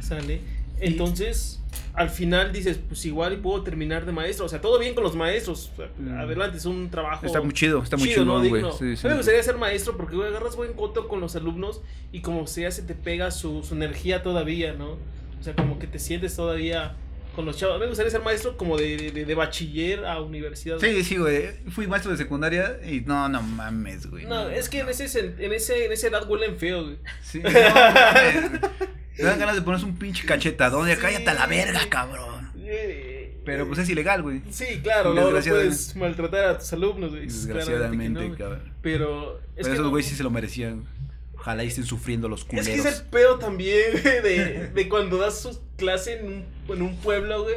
¿Sale? Entonces, al final dices, pues igual y puedo terminar de maestro. O sea, todo bien con los maestros. o sea, Mm. Adelante, es un trabajo. Está muy chido, está muy chido, ¿no? güey. Sí, sí. Mí me gustaría ser maestro porque, güey, agarras buen coto con los alumnos y como sea se te pega su, su energía todavía, ¿no? O sea, como que te sientes todavía con los chavos. A mí me gustaría ser maestro como de, de, de bachiller a universidad. Sí, sí, güey. Fui maestro de secundaria y no, no mames, güey. No, es que en, ese, en, ese, en esa edad huelen feo, güey. Sí, no, mames. Te dan ganas de ponerse un pinche cachetadón y Sí. cállate a la verga, cabrón. Eh, Pero pues es ilegal, güey. Sí, claro, no, no puedes maltratar a tus alumnos, güey. Desgraciadamente, no, güey. cabrón. Pero, es Pero que esos no- güeyes sí se lo merecían. Ojalá y estén sufriendo los Es culeros. que es el pedo también, güey, de, de cuando das su clase en un, en un pueblo, güey,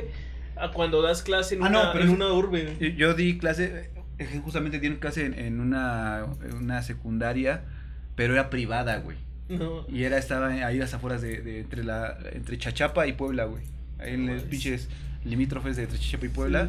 a cuando das clase en, Ah, no, una, pero en es- una urbe. güey. Yo, yo di clase, eh, justamente di clase en, en una, en una secundaria, pero era privada, güey. No. Y era, estaba ahí las afueras de, de entre la, entre Chachapa y Puebla, güey. Ahí en los pinches limítrofes de entre Chachapa y Puebla.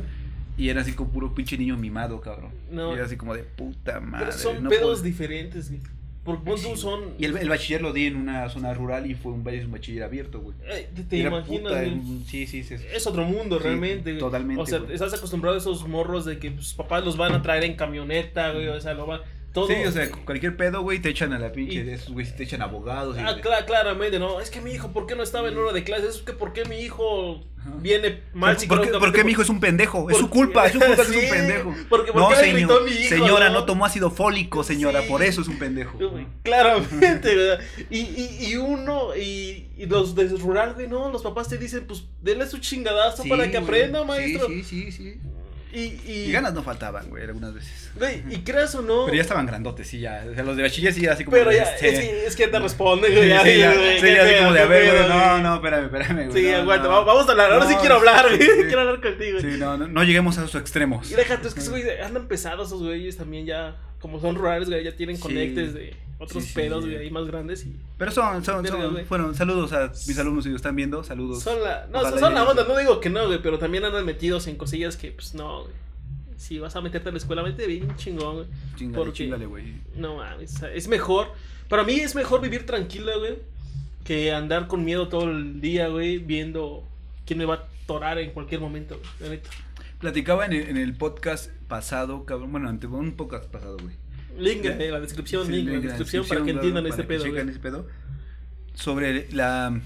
Y era así como puro pinche niño mimado, cabrón. No. Y era así como de puta madre. Pero son no pedos puedo- diferentes, güey. Porque pon tú Sí. son. Y el, el bachiller lo di en una zona rural y fue un, un bachiller abierto, güey. Eh, te, imaginas, puta, Sí, sí, sí. Es otro mundo Sí, realmente, güey. totalmente, O sea, güey. estás acostumbrado a esos morros de que sus papás los van a traer en camioneta, güey. O sea, lo van. Todo. Sí, o sea, cualquier pedo, güey, te echan a la pinche Y- de esos, güey, te echan abogados. y- Ah, cla- claramente, ¿no? Es que mi hijo, ¿por qué no estaba en hora de clase? Es que, ¿por qué mi hijo viene mal ¿Por, qué, por qué mi hijo es un pendejo? Es su culpa, es su culpa que es Sí, un pendejo. porque- ¿por no, qué señor, gritó mi hijo, señora, no? no? tomó ácido fólico, señora, Sí. por eso es un pendejo. Claramente, ¿verdad? Y, y, y uno, y, y los de rural, güey, no, los papás te dicen, pues, denle su chingadazo Sí, para que aprenda, maestro. Sí, sí, sí, sí. Y, y, Y ganas no faltaban, güey, algunas veces. güey, y creas o no. Pero ya estaban grandotes, sí, ya. O sea, los de bachiller sí, así como. Pero ya, este, es, que- es que te responde, Sí, güey. ya, sí, ya, güey, sí, ya así pedo, como de, a ver, güey, no, no, espérame, espérame, güey. Sí, no, aguanta, no. vamos a hablar, ahora sí No, quiero hablar, güey. sí. Quiero hablar contigo. güey. Sí, no, no, lleguemos a esos extremos. Y déjate, es que esos güeyes andan pesados, esos güeyes también ya, como son rurales, güey, ya tienen Sí. conectes de otros Sí, sí, pedos, güey, ahí más grandes y Pero son, son, son, fueron, saludos a mis alumnos si lo están viendo, saludos. son la, no, Ojalá son la onda, no digo que no, güey, pero también andan metidos en cosillas que, pues, no, güey. Si vas a meterte a la escuela, vete bien chingón, güey. Chingale, porque- chingale, güey. No mames, es mejor. Para mí es mejor vivir tranquilo, güey, que andar con miedo todo el día, güey, viendo quién me va a torar en cualquier momento, güey, la neta. Platicaba en el, en el podcast pasado, cabrón, bueno, ante un podcast pasado, güey. Link en la descripción, Sí, link en la descripción para que entiendan para este que pedo, ese pedo. Sobre la...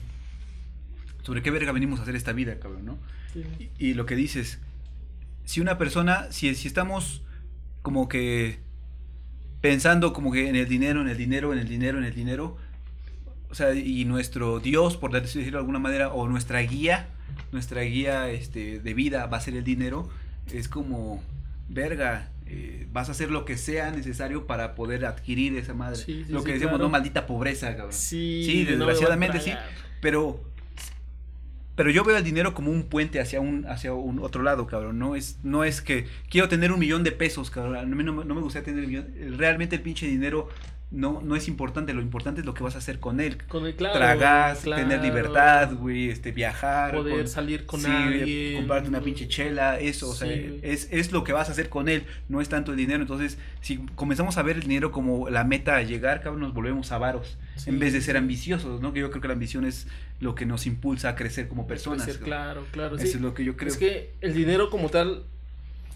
Sobre qué verga venimos a hacer esta vida, cabrón, ¿no? Sí. Y, y lo que dices, si una persona, si, si estamos como que pensando como que en el dinero, en el dinero, en el dinero, en el dinero, o sea, y nuestro Dios, por decirlo de alguna manera, o nuestra guía, nuestra guía este, de vida va a ser el dinero, es como, verga, eh, vas a hacer lo que sea necesario para poder adquirir esa madre. Sí, sí, lo sí, que decimos, claro. no, maldita pobreza, cabrón. Sí, Sí, no desgraciadamente sí. Pero pero yo veo el dinero como un puente hacia un hacia un otro lado, cabrón. No es no es que quiero tener un millón de pesos, cabrón. A mí no, me- no me gustaría tener un millón. Realmente el pinche dinero no, no es importante. Lo importante es lo que vas a hacer con él. Con el claro, Tragar, claro. tener libertad, güey, este, viajar. Poder con- salir con sí, alguien. comprarte una pinche chela, eso, o sea, Sí, es, es lo que vas a hacer con él, no es tanto el dinero. Entonces, si comenzamos a ver el dinero como la meta a llegar, cabrón, nos volvemos avaros, Sí. en vez de ser ambiciosos, ¿no? Que yo creo que la ambición es lo que nos impulsa a crecer como personas. Crecer, claro, claro. Eso sí. es lo que yo creo. Es que el dinero como tal,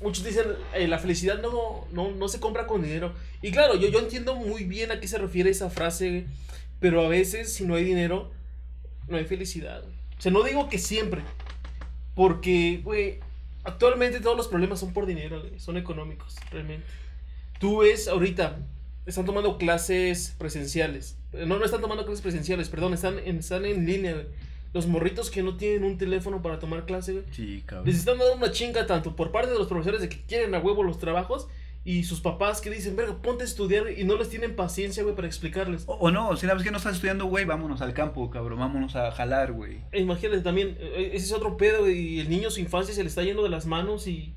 muchos dicen, eh, la felicidad no, no, no se compra con dinero. Y claro, yo, yo entiendo muy bien a qué se refiere esa frase, pero a veces si no hay dinero, no hay felicidad. O sea, no digo que siempre, porque, güey, actualmente todos los problemas son por dinero, son económicos, realmente. Tú ves ahorita, están tomando clases presenciales. No, no están tomando clases presenciales, perdón, están están en línea, güey. Los morritos que no tienen un teléfono para tomar clase, güey. Sí, cabrón. Les están dando una chinga tanto por parte de los profesores de que quieren a huevo los trabajos y sus papás que dicen, verga, ponte a estudiar y no les tienen paciencia, güey, para explicarles. O, o no, si la vez que no estás estudiando, güey, vámonos al campo, cabrón, vámonos a jalar, güey. E Imagínate también, eh, ese es otro pedo, güey, y el niño su infancia se le está yendo de las manos y...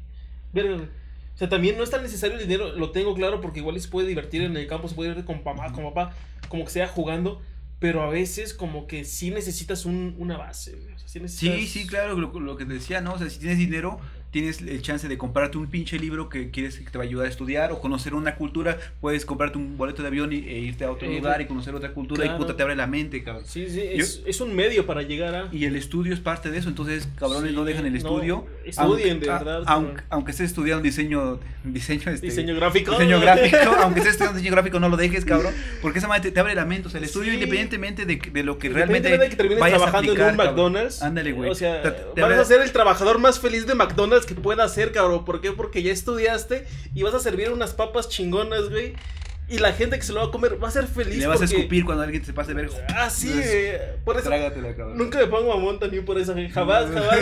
Verga, güey. O sea, también no es tan necesario el dinero, lo tengo claro, porque igual se puede divertir en el campo, se puede ir con papá, con papá, como que sea jugando, pero a veces como que sí necesitas un, una base. O sea, sí, necesitas... Sí, sí, claro, lo, lo que decía, ¿no? O sea, si tienes dinero, tienes el chance de comprarte un pinche libro que quieres que te va a ayudar a estudiar o conocer una cultura, puedes comprarte un boleto de avión y, e irte a otro Eh, lugar y conocer otra cultura claro. y puta te abre la mente, cabrón. Sí, sí, es, es un medio para llegar a... Y el estudio es parte de eso, entonces cabrones Sí, no dejan el no, estudio. estudien, aunque, de a- verdad, Aunque, aunque estés estudiando diseño, diseño, este, Diseño gráfico. diseño gráfico, aunque estés estudiando diseño gráfico, no lo dejes, cabrón, porque esa madre te, te abre la mente, o sea, el estudio Sí. independientemente de, de lo que realmente de que termines vayas a trabajando aplicar, en un. McDonald's. Ándale, güey. O sea, Te- te vas a ser el trabajador más feliz de McDonald's que pueda ser, cabrón. ¿Por qué? Porque ya estudiaste y vas a servir unas papas chingonas, güey. Y la gente que se lo va a comer va a ser feliz. Le vas a escupir cuando alguien se pase a ver. Ah, sí, Es- güey. Por eso. Trágatela, cabrón. Nunca me pongo mamón también por eso, güey. Jamás, jamás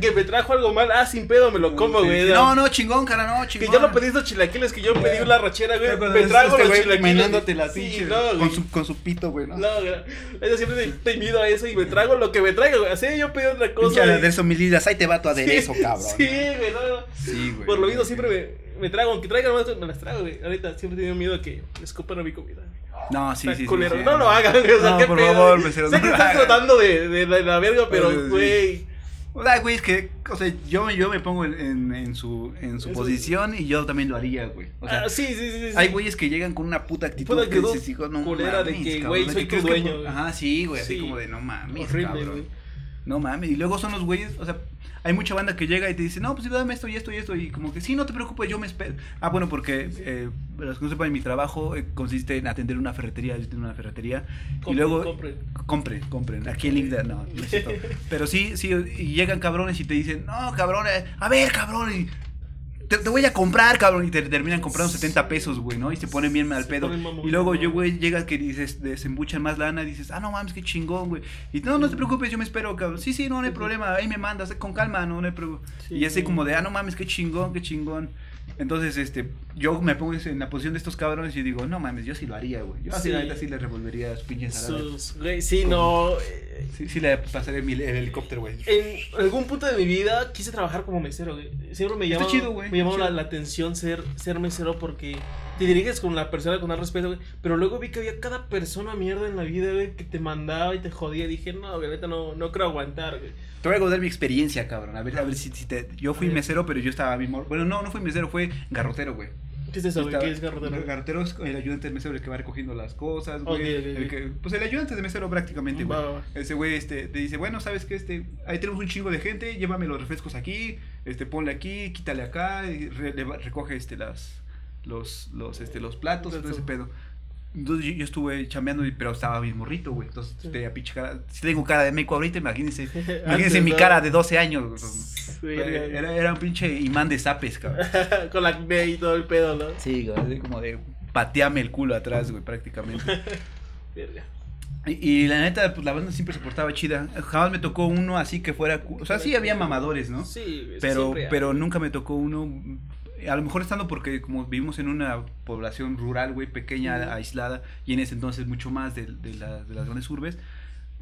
que me trajo algo mal. Ah, sin pedo me lo como, Sí, güey. No, no, chingón, cara, no, Que chingón. yo no pedí estos chilaquiles, que yo pedí una rachera, güey. Me es trago este los güey chilaquiles. la Sí, no, con, su, con su pito, güey, ¿no? No, güey. Yo siempre te mido a eso y me trago lo que me traigo, güey. Así yo pedí otra cosa. Pinche aderezo mil libras, ahí te va tu aderezo, Sí, cabrón. Sí, güey, no, no. Sí, güey. Por lo mismo siempre me, me trago, aunque traigan más, me las trago, güey. Ahorita siempre he tenido miedo a que me escupan a mi comida. No, sí, sí, sí, sí, no lo hagan, güey. O sea, No, qué por pedo, favor, güey. mesero, Sé no que lo estás hagan. tratando de, de, de la verga, pero, Sí, sí. güey. O sea, güey, es que, o sea, yo, yo me pongo en, en, en su, en su Eso- posición y yo también lo haría, güey. O sea, ah, sí, sí, sí. sí. hay güeyes que llegan con una puta actitud Puta que actitud dices, hijo, no culera de mames, que, cabrón, güey, soy que tu crees que dueño, por- güey. Ajá, sí, güey, así Sí. como de no mames, Horrible, cabrón. güey. No mames, y luego son los güeyes, o sea, hay mucha banda que llega y te dice, no, pues dame esto y esto y esto, y como que sí, no te preocupes, yo me espero. Ah, bueno, porque, eh, los que no sepan, mi trabajo eh, consiste en atender una ferretería, yo tengo una ferretería, y luego, compren. compren, compren, aquí el link de, no, no es. Pero sí, sí, y llegan cabrones y te dicen, no, cabrón, eh, a ver, cabrón, y te, te voy a comprar, cabrón, y te terminan comprando 70 pesos, güey, ¿no? Y se ponen bien al Se pedo. Y luego yo, güey, llegas que dices, desembuchan más lana y dices, ah, no mames, qué chingón, güey. Y no, no te preocupes, yo me espero, cabrón. Sí, sí, no, no hay problema, ahí me mandas, con calma, no, no hay problema. Sí. Y así como de, ah, no mames, qué chingón, qué chingón. Entonces, este, yo me pongo en la posición de estos cabrones y digo, no mames, yo sí lo haría, güey. Yo así, Sí. la neta, sí le revolvería a sus pinches. Sus, güey, sí, no. eh, Sí, sí le pasaré mi, el helicóptero, güey. En algún punto de mi vida quise trabajar como mesero, güey. Siempre me llamó, chido, güey. me llamó la, la atención ser, ser mesero porque te diriges con la persona con más respeto, güey. Pero luego vi que había cada persona mierda en la vida, güey, que te mandaba y te jodía. Dije, no, güey, neta, no, no creo aguantar, güey. Te voy a contar mi experiencia, cabrón. A ver, a ver si, si te... Yo fui mesero, pero yo estaba bien mor- Bueno, no, no fui mesero, fue garrotero, güey. ¿Qué es eso, güey? ¿Qué es garrotero? Garrotero es el ayudante de mesero el que va recogiendo las cosas, güey. Ok, ok, el ok. que- pues el ayudante de mesero prácticamente, güey. Ese güey este, te dice, bueno, ¿sabes qué? Este, ahí tenemos un chingo de gente, llévame los refrescos aquí, este, ponle aquí, quítale acá, y re- le va- recoge este, las, los, los, este, los platos, todo ese pedo. Entonces yo, yo estuve chambeando, pero estaba bien morrito, güey. Entonces Sí. tenía pinche cara. Si tengo cara de meco ahorita, imagínense. Antes, Imagínense mi ¿no? cara de 12 años. Verga, Era, era un pinche imán de zapes, cabrón. Con la acné y todo el pedo, ¿no? Sí, güey, así como de pateame el culo atrás, güey, prácticamente. Y, y la neta, pues la banda siempre se portaba chida. Jamás me tocó uno así que fuera. O sea, sí había mamadores, ¿no? Sí, Pero, siempre pero nunca me tocó uno. A lo mejor estando porque como vivimos en una población rural, güey, pequeña, aislada, y en ese entonces mucho más de, de, la- de las grandes urbes,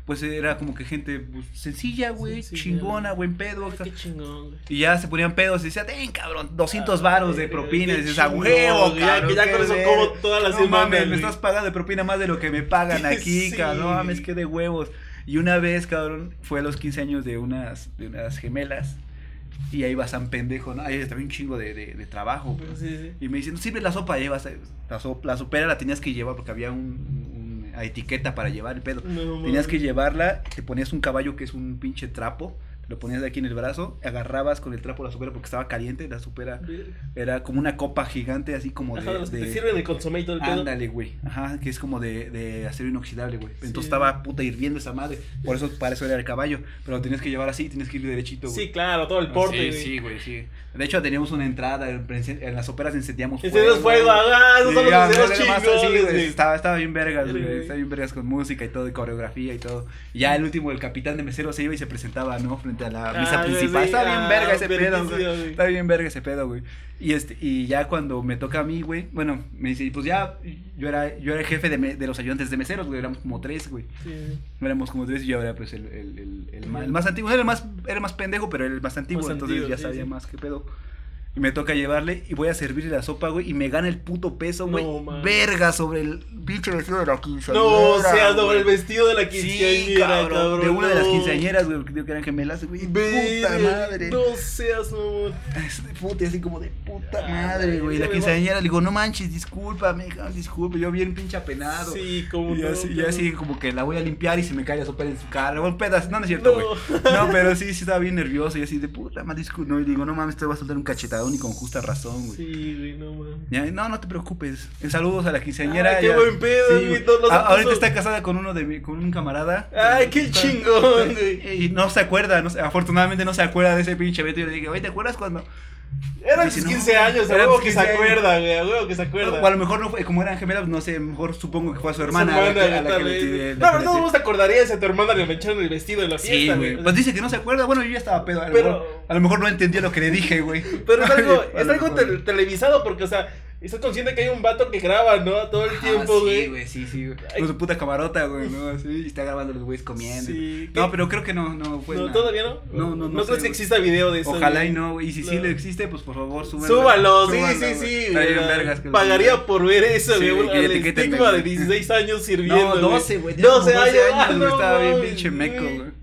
pues era como que gente pues, sencilla, güey, chingona, buen pedo. Ay, qué chingón, güey. Y ya se ponían pedos y decían, ten cabrón, 200 Ah, varos de propina. Y dices, a huevo, cabrón. que ya con eso verga". como toda la no Mames, me estás pagando de propina más de lo que me pagan aquí, Sí. cabrón. No mames, que de huevos. Y una vez, cabrón, fue a los 15 años de unas, de unas gemelas. Y ahí va San Pendejo, ¿no? Ahí estaba un chingo de, de, de trabajo. Sí, sí. Y me dicen, no sirve la sopa, llevas. La, sopa, la sopera la tenías que llevar porque había un, un- una etiqueta para llevar el pedo. No, Tenías que llevarla, te ponías un caballo que es un pinche trapo, lo ponías aquí en el brazo, agarrabas con el trapo la supera porque estaba caliente, la supera era como una copa gigante, así como de... Ajá, los que de- te sirven el consomé y todo el pedo. Ándale, güey. Ajá, que es como de, de acero inoxidable, güey. Entonces Sí. estaba puta hirviendo esa madre. Por eso, para eso era el caballo. Pero lo tenías que llevar así, tienes que ir derechito, güey. Sí, claro, todo el porte, Sí, güey. sí, güey, sí. De hecho, teníamos una entrada, en, en las óperas encendíamos fuego, ah, esos son los chingones, sí, güey, güey. Estaba, estaba bien vergas, güey. güey. Estaba bien vergas con música y todo, y coreografía y todo. Y ya el último, el capitán de mesero se iba y se presentaba, ¿no? Frente a la misa Ah, güey, principal. sí, Estaba bien ah, verga ese pedo, güey. Estaba bien verga ese pedo, güey. Y este, y ya cuando me toca a mí, güey, bueno, me dice, pues ya, yo era, yo era el jefe de, me- de los ayudantes de meseros, güey, éramos como tres, güey. Sí. Éramos como tres y yo era pues el, el, el, el más, antiguo, era el más, era el más pendejo, pero era el más antiguo, Más entonces antiguo, ya sabía sí. más que pedo. Y me toca llevarle y voy a servirle la sopa, güey, y me gana el puto peso, güey. No, verga sobre el pinche vestido de la quinceañera. No, o sea, sobre el vestido de la Sí, quinceañera, cabrón, cabrón. De una de las quinceañeras, güey, que eran gemelas, güey. Puta madre. No seas, mamón. Es de puta, así como de puta Ay, madre, güey. La quinceañera le digo, no manches, discúlpame, hija, disculpe, yo bien pinche apenado. Sí, como Y no. así, y así como que la voy a limpiar y se me cae la sopa en su cara. Bueno, pedas, no, no es cierto, güey. No. Pero sí, sí estaba bien nervioso y así de puta madre, discul- no, y digo, no mames, te voy a soltar un y con justa razón, güey. Sí, güey, no mames. No, no te preocupes. Saludos a la quinceañera. Ay, qué ya. buen pedo, Sí, güey, no- no se A- ahorita está casada con uno de mi, con un camarada. Ay, qué Está- chingón, güey. Y no se acuerda, no afortunadamente no se acuerda de ese pinche evento. Y yo le dije, oye, ¿te acuerdas cuando? Eran no, 15 años, a huevo que se 15 años. acuerda, güey, a huevo que se acuerda. O a lo mejor no fue, como eran gemelas, no sé, mejor supongo que fue a su Su hermana. a la que- a la que le No, pero no te acordarías a tu hermana le mancharon el vestido en la fiesta, güey. Pues dice que no se acuerda. Bueno, yo ya estaba pedo. A lo, Pero- mejor, a lo mejor no entendió lo que le dije, güey. Pero es algo, es algo televisado porque, o sea, estás consciente que hay un vato que graba, ¿no? Todo el Ah, tiempo, sí, güey. güey, sí, sí, güey. Con su puta camarota, güey, ¿no? Así, y está grabando los güeyes comiendo. Sí, No, pero creo que no, no fue no, nada. ¿Todavía no? No, no, no ¿No sé, crees que güey. exista video de eso? Ojalá güey? y no, güey. Y si sí No. le existe, pues por favor, súbanlo. Súbalo, sí, Súbanlo, sí, güey. sí. Está bien güey. vergas que Pagaría suban. por ver eso, Sí, güey. güey, el que estigma de güey. 16 años sirviendo. No, 12, güey. 12 tenía como años, 12 güey, no Estaba bien pinche meco, güey.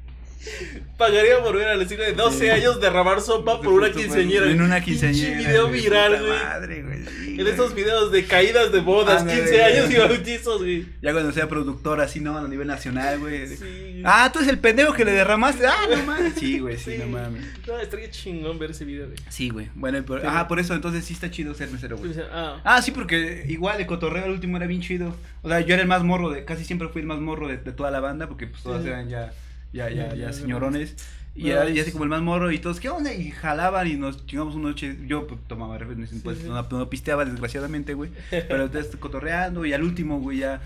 Pagaría por ver al estigma de 12 Sí. años derramar sopa por una güey, quinceañera. En una quinceañera. video güey, viral, güey. Madre, güey. En güey. esos videos de caídas de bodas, Ándale, 15 años y güey. bautizos, güey. Ya cuando sea productor así, ¿no? A nivel nacional, güey. Sí. Ah, tú eres el pendejo que le derramaste. Ah, no mames. Sí, güey, sí, Sí. no mames. No, estaría chingón ver ese video, güey. Sí, güey. Bueno, por, ajá, por eso entonces sí está chido ser mesero, güey. Ah, Ah, sí, porque igual el cotorreo al último era bien chido. O sea, yo era el más morro de, casi siempre fui el más morro de, de toda la banda, porque pues todas eran ya, ya, ya, Ya, ya ya, señorones. Y era y así como el más morro y todos, ¿qué onda? Y jalaban y nos chingamos una noche. Yo pues, tomaba refresco, pues, sí. no, no pisteaba desgraciadamente, güey. Pero entonces cotorreando y al último, güey, ya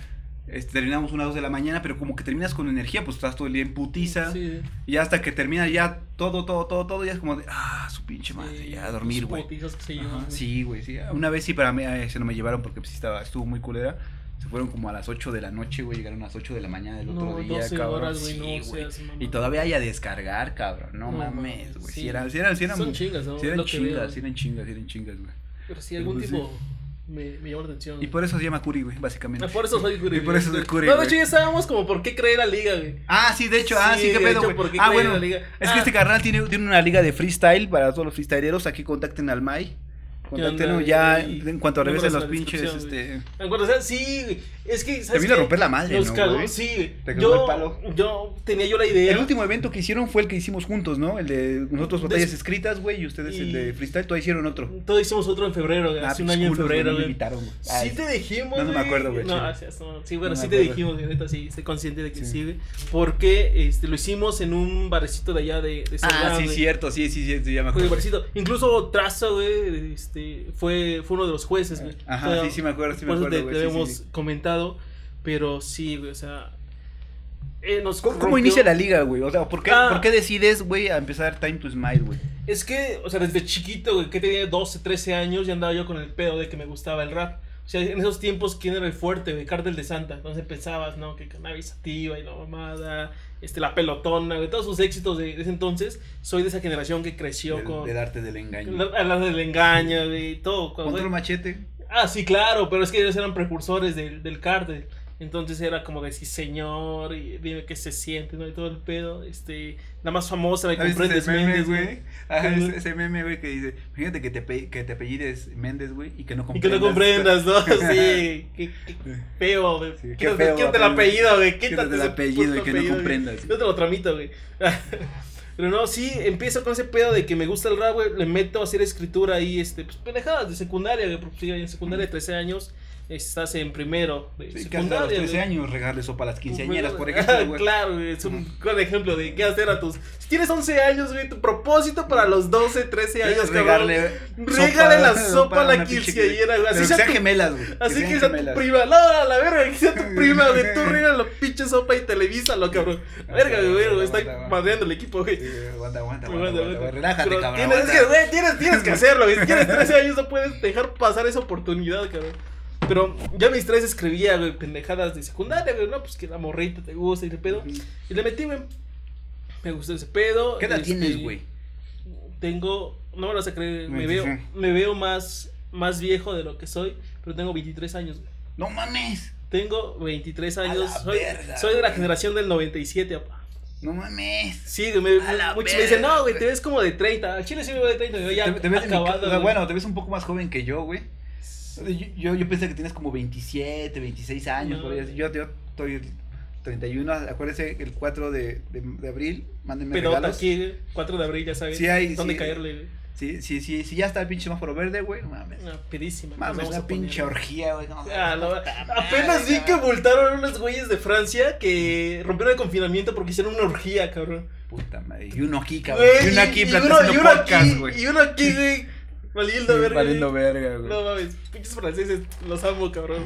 este, terminamos una dos de la mañana, pero como que terminas con energía, pues estás todo el día en putiza. sí. Y hasta que termina ya todo, todo, todo, todo, ya es como de, ah, su pinche madre, ya a dormir, güey. que se llevan. Sí, güey, sí. Una vez sí para mí eh, se no me llevaron porque pues, estaba, estuvo muy culera. Se fueron como a las 8 de la noche, güey, llegaron a las 8 de la mañana del otro No, día, 12 cabrón. horas, sí, no seas. Y todavía hay a descargar, cabrón. No, No mames, güey. sí. Si eran, si eran, si eran, Son chingas, ¿no? si eran chingas, si eran chingas, si eran chingas, güey. Pero sí, algún Pues, tipo me, me llamó la atención. Y por eso se llama Curi, güey, básicamente. Ah, por eso soy Curi. Y por eso soy Curi, No, de hecho ya sabíamos como por qué creer la liga, güey. Ah, sí, de hecho, ah, Sí, qué pedo, hecho, güey. ¿por qué Ah, bueno, en la liga? es Ah. que este carnal tiene, tiene una liga de freestyle para todos los freestyleros. Aquí contacten al Mai. ¿Qué Contáctenos onda? ya Y- en cuanto regresen en los pinches, este... ¿Me acuerdas? O sea, Sí. Es que, ¿sabes Te vino a romper la madre, Nos ¿no, güey? sí. Te Yo, el palo. yo tenía yo la idea. El último evento que hicieron fue el que hicimos juntos, ¿no? El de nosotros batallas Des- escritas, güey, y ustedes el y- de freestyle, todos hicieron otro. Todos hicimos otro en febrero. Ah, hace un año en febrero, güey. Sí te dijimos, No, no me acuerdo, güey, No, sí. bueno, sí te dijimos, güey, neta, sí, estoy consciente de que Sí. güey. Porque este, lo hicimos en un barecito de allá de, de Ah, sí, cierto, sí, sí, sí, ya me el acuerdo. Incluso Traza, güey, este, fue, fue uno de los jueces, güey. Ajá, sí, sí me acuerdo, sí me acuerdo, te, güey, te sí, habíamos sí, sí. comentado, pero sí, güey, o sea... eh, nos ¿Cómo, cómo inicia la liga, güey? O sea, ¿por qué, Ah. ¿por qué decides, güey, a empezar Time to Smile, güey? Es que, o sea, desde chiquito, güey, que tenía 12, 13 años, ya andaba yo con el pedo de que me gustaba el rap. O sea, en esos tiempos, ¿quién era el fuerte, güey? Cártel de Santa. Entonces pensabas, ¿no? Que Cannabis Sativa y la mamada, este, la pelotona, güey, todos sus éxitos de, de ese entonces. Soy de esa generación que creció con... del arte del engaño. la- a las del engaño, güey, todo. Control machete. Ah, sí, claro, pero es que ellos eran precursores del, del cártel. Entonces era como decir, señor, y dime qué se siente, ¿no? Y todo el pedo. Este, la más famosa, me ¿Has visto comprendes, ese meme, Méndez, güey? Ajá, ese, ese meme, güey, que dice, fíjate que te, que te apellides Méndez, güey, y que no Y que comprendas. no comprendas, ¿no? Sí, qué, qué feo, güey. Sí, qué quítate, quítate el apellido. güey. Quítate el apellido y que no apellido, comprendas. güey. Yo te lo tramito, güey. Pero no, sí, empiezo con ese pedo de que me gusta el rap, güey. Le meto a hacer escritura ahí, este, pues pendejadas de secundaria, güey. Porque sí, en secundaria de 13 años, estás en primero de Sí, que hasta los secundaria. 13 güey. años regalarle sopa a las quinceañeras, por ejemplo, güey. claro, es un gran ejemplo de qué hacer a tus. Si tienes 11 años, güey, tu propósito para los 12, 13 años, cabrón. regarle Regale la sopa a la quinceañera, güey. Así que sea gemelas, güey. Así que sea tu prima. No, a la verga, que sea tu prima, güey. Tú regala la pinche sopa y televísalo, cabrón. Verga, güey, aguanta. madreando el equipo, güey. Aguanta, aguanta, Aguanta, Relájate, cabrón. Tienes, que, hacerlo, güey. Si tienes 13 años, no puedes dejar pasar esa oportunidad, cabrón. Pero ya a mis tres escribía, güey, pendejadas de secundaria, güey, no, pues que la morrita te gusta y de pedo. Y le metí, güey. Me gustó ese pedo. ¿Qué edad este, tienes, güey? Tengo, no me lo vas a creer, me 26. veo, me veo más, más viejo de lo que soy, pero tengo 23 años, güey. No mames. Tengo 23 A años, la soy, verga, soy de la güey. generación del 97, papá. No mames. Sí, güey, me, A muchos me dicen, no, güey, te ves como de 30. Al chile sí me veo de 30, me veo ya Te, te ves de mi- acabado. güey. bueno, te ves un poco más joven que yo, güey. Yo, yo, yo pensé que tienes como 27, 26 años, No. Yo, yo estoy 31, acuérdese, el 4 de, de, de abril, mándenme Pedota regalos. aquí, güey, 4 de abril, ya sabes. Sí hay, ¿Dónde sí. caerle? Sí, sí, sí, sí, ya está el pinche semáforo verde, güey, no mames. Una pedísima. Mames, una pinche orgía, güey. no, Ah, no, apenas vi que multaron a unos güeyes de Francia que rompieron el confinamiento porque hicieron una orgía, cabrón. Puta madre. Y uno aquí, cabrón. Güey, y uno aquí, y platicando uno, y uno podcast, aquí, güey. y uno aquí, güey. Valiendo verga. Valiendo verga, güey. No mames, pinches franceses, los amo, cabrón.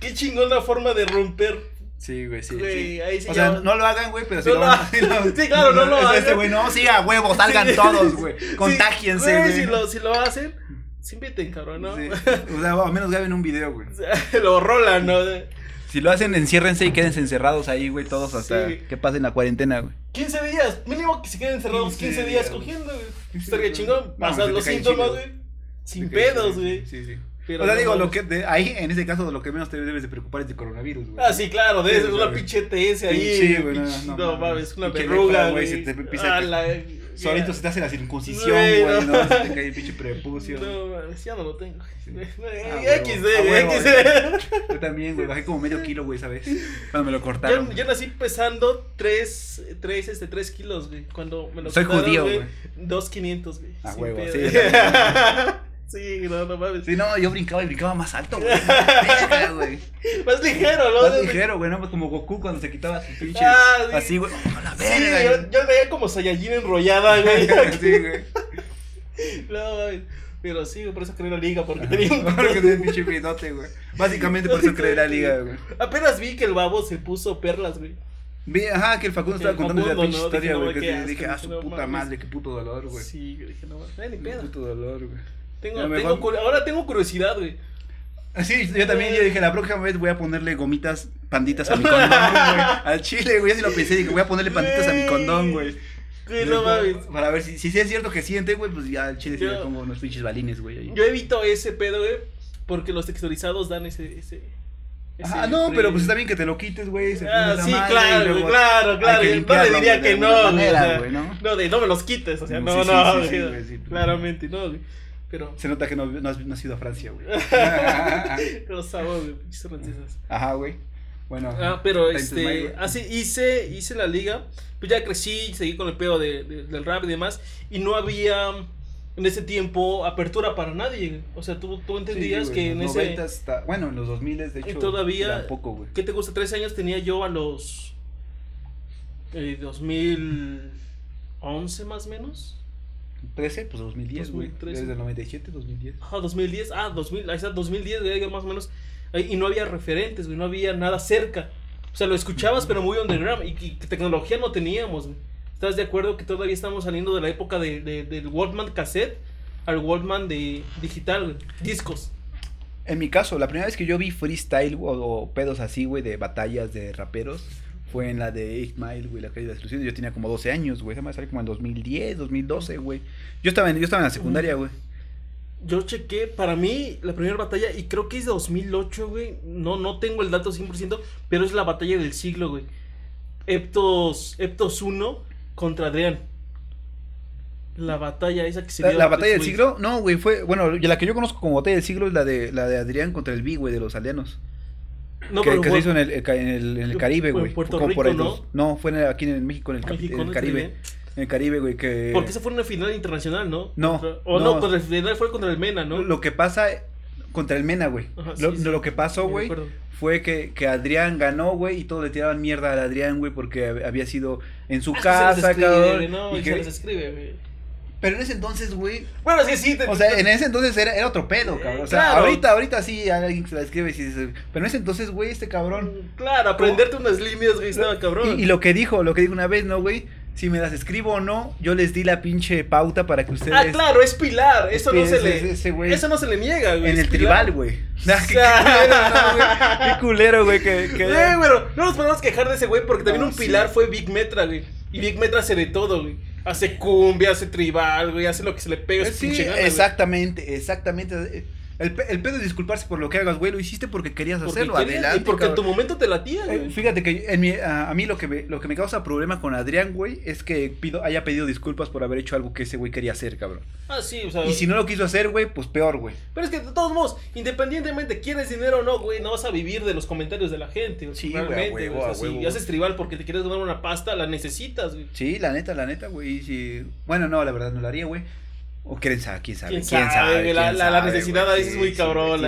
Qué chingón la forma de romper. Sí, güey, sí, Güey, sí. ahí sí o ya- sea, no lo hagan, güey, pero No lo lo van hagan. sí lo- claro, no lo Es Este hagan. güey, no, sí, a huevo, salgan Sí. todos, güey. Contágiense, güey. Si lo, si lo hacen, se inviten, cabrón, ¿no? Sí. O sea, al menos graben un video, güey. Lo rolan, ¿no? Si lo hacen, enciérrense y quédense encerrados ahí, güey, todos hasta Sí. que pasen la cuarentena, güey. 15 días, mínimo que se queden encerrados 15 15, días días, cogiendo, güey. 15 Estaría chingón. Pasar los síntomas, güey. Sin pedos, güey. Sí, sí. Pero o sea, no digo, lo que de, ahí, en ese caso, lo que menos te debes de preocupar es de coronavirus, güey. Ah, sí, claro, de Sí, una pinche TS ahí. Sí, güey, no, pinche- no no, mames. una verruga, güey. se te empieza a- Ah, la- Solito se te hace la circuncisión, Güey, no. ¿no? Se te cae el pinche prepucio. No, ya no lo tengo. Sí. Eh, Ah, XD, güey, ah, huevo, XD. Yo también, güey, bajé como medio kilo, güey, ¿sabes? Cuando me lo cortaron. Yo, yo nací pesando 3, 3, este, 3 kilos, güey. Cuando me lo Soy cortaron, judío, güey. güey. 2,500, güey. A sin huevo, pedo. sí, Sí, no, no mames. Sí, no, yo brincaba y brincaba más alto, güey. Verga, güey. Más ligero, ¿no? Más ligero, güey, ¿no? Como Goku cuando se quitaba su pinche. Ah, sí. Así, güey. ¡Oh, la Sí, verga! yo, yo veía como Saiyajin enrollada, güey. Sí, güey. No, mames. Pero sí, güey, por eso creé la liga, porque tenía un... Porque tiene un pinche pidote, güey. Básicamente por eso creé la liga, güey. Apenas vi que el babo se puso perlas, güey. Vi, ajá, que el Facundo estaba el contando esa Facundo, pinche ¿no? historia, no, güey. Que qué dije, ah, su no puta madre, qué puto dolor, güey. Sí, dije, no, ni Qué pedo. puto dolor, güey. Tengo, ahora tengo curiosidad, güey. Sí, yo también yo dije, la próxima vez voy a ponerle gomitas, panditas a mi condón, güey. Al chile, güey, ya sí lo pensé, dije, voy a ponerle panditas a mi condón, güey. Güey, no mames. Para ver si, si sí es cierto que siente, güey, pues ya al chile sí Yo- le pongo unos pinches balines, güey. Yo evito ese pedo, güey, porque los texturizados dan ese... ese, ese Ah, no, pero pues está bien que te lo quites, güey. Ah, sí, claro, luego claro, claro. No le diría que no, güey, manera, o sea, güey, ¿no? No, de no me los quites, o sea, Sí, no, sí, no, sí, güey, sí, güey, sí. claramente, no, güey. Pero, Se nota que no, no has, no has ido a Francia, güey. los güey, pinches francesas. Ajá, güey. Bueno. Ah, pero este, así hice, hice la liga, pues ya crecí, seguí con el pedo de, de- del rap y demás, y no había en ese tiempo apertura para nadie, o sea, tú, tú entendías Sí, que en los ese, 90s está- bueno, en los 2000 de hecho. todavía- era poco, güey. ¿qué te gusta? 13 años tenía yo a los eh, 2011 más o menos, 13, pues 2010, güey. 2013. Desde el 97, 2010. Ajá, 2010, ah, 2000, ahí está, 2010, güey, más o menos. Y no había referentes, güey, no había nada cerca. O sea, lo escuchabas, pero muy underground. Y, y que tecnología no teníamos, güey. ¿Estás de acuerdo que todavía estamos saliendo de la época de, de- del Walkman cassette al Walkman de digital, güey? Discos. En mi caso, la primera vez que yo vi freestyle o, o pedos así, güey, de batallas de raperos, fue en la de 8 Mile, güey, la calle de la destrucción. Yo tenía como 12 años, güey. Esa me salió como en 2010, 2012, güey. Yo estaba en, yo estaba en la secundaria, güey. Yo chequé, para mí, la primera batalla, y creo que es de 2008, güey. No, no tengo el dato 100%, pero es la batalla del siglo, güey. Eptos, Eptos 1 contra Adrián. La batalla esa que se La, dio. la batalla del siglo, no, güey, fue, bueno, la que yo conozco como batalla del siglo es la de la de Adrián contra el B, güey, de los aldeanos. No, que, se hizo en el, en el, en el Caribe, fue en güey. Puerto como Rico, ¿no? dos- No, fue en el- aquí en México, en el, cap- México, en el ¿no? Caribe. En el Caribe, güey, que... Porque esa fue una final internacional, ¿no? No, Contra- o no, no. contra el final fue contra el Mena, ¿no? Lo que pasa contra el Mena, güey. Sí, lo, sí. lo que pasó, güey, fue que, que Adrián ganó, güey, y todos le tiraban mierda a Adrián, güey, porque hab- había sido en su Ah, casa, cabrón. No, y y que- se les escribe, güey. Pero en ese entonces, güey, Bueno, es que sí. te- o sea, en ese entonces era, era otro pedo, cabrón. O sea, Claro. ahorita, ahorita sí alguien se la escribe y dice, pero en ese entonces, güey, este cabrón. Claro, aprenderte unas líneas, güey, estaba cabrón. Y, y lo que dijo, lo que dijo una vez, ¿no, güey? Si me las escribo o no, yo les di la pinche pauta para que ustedes. Ah, claro, es pilar. Eso no se le. ese. Eso no se le niega, güey. En el pilar. tribal, güey. Nah, qué, qué culero, ¿no, güey? Qué Güey, pero no nos podemos quejar de ese güey porque también No, un sí. pilar fue Big Metra, güey. Y Big Metra hace de todo, güey. Hace cumbia, hace tribal, güey. Hace lo que se le pega. Sí, pinche gana, güey. exactamente, exactamente. El, pe- el pedo es disculparse por lo que hagas, güey. Lo hiciste porque querías Porque hacerlo. querías, Adelante. Y porque en tu momento te latía, Eh, güey. Fíjate que en mi- a, a mí lo que, me, lo que me causa problema con Adrián, güey, es que pido, haya pedido disculpas por haber hecho algo que ese güey quería hacer, cabrón. Ah, sí, o sea. Y si no lo quiso hacer, güey, pues peor, güey. Pero es que de todos modos, independientemente quieres dinero o no, güey, no vas a vivir de los comentarios de la gente. güey, Sí, güey, realmente, güey, o sea, huevo. Si haces tribal porque te quieres ganar una pasta, la necesitas, güey. Sí, la neta, la neta, güey. Sí. Bueno, no, la verdad no lo haría, güey. O quién sabe, quién sabe. ¿Quién sabe? La- quién la- la sabe, necesidad güey. a veces es muy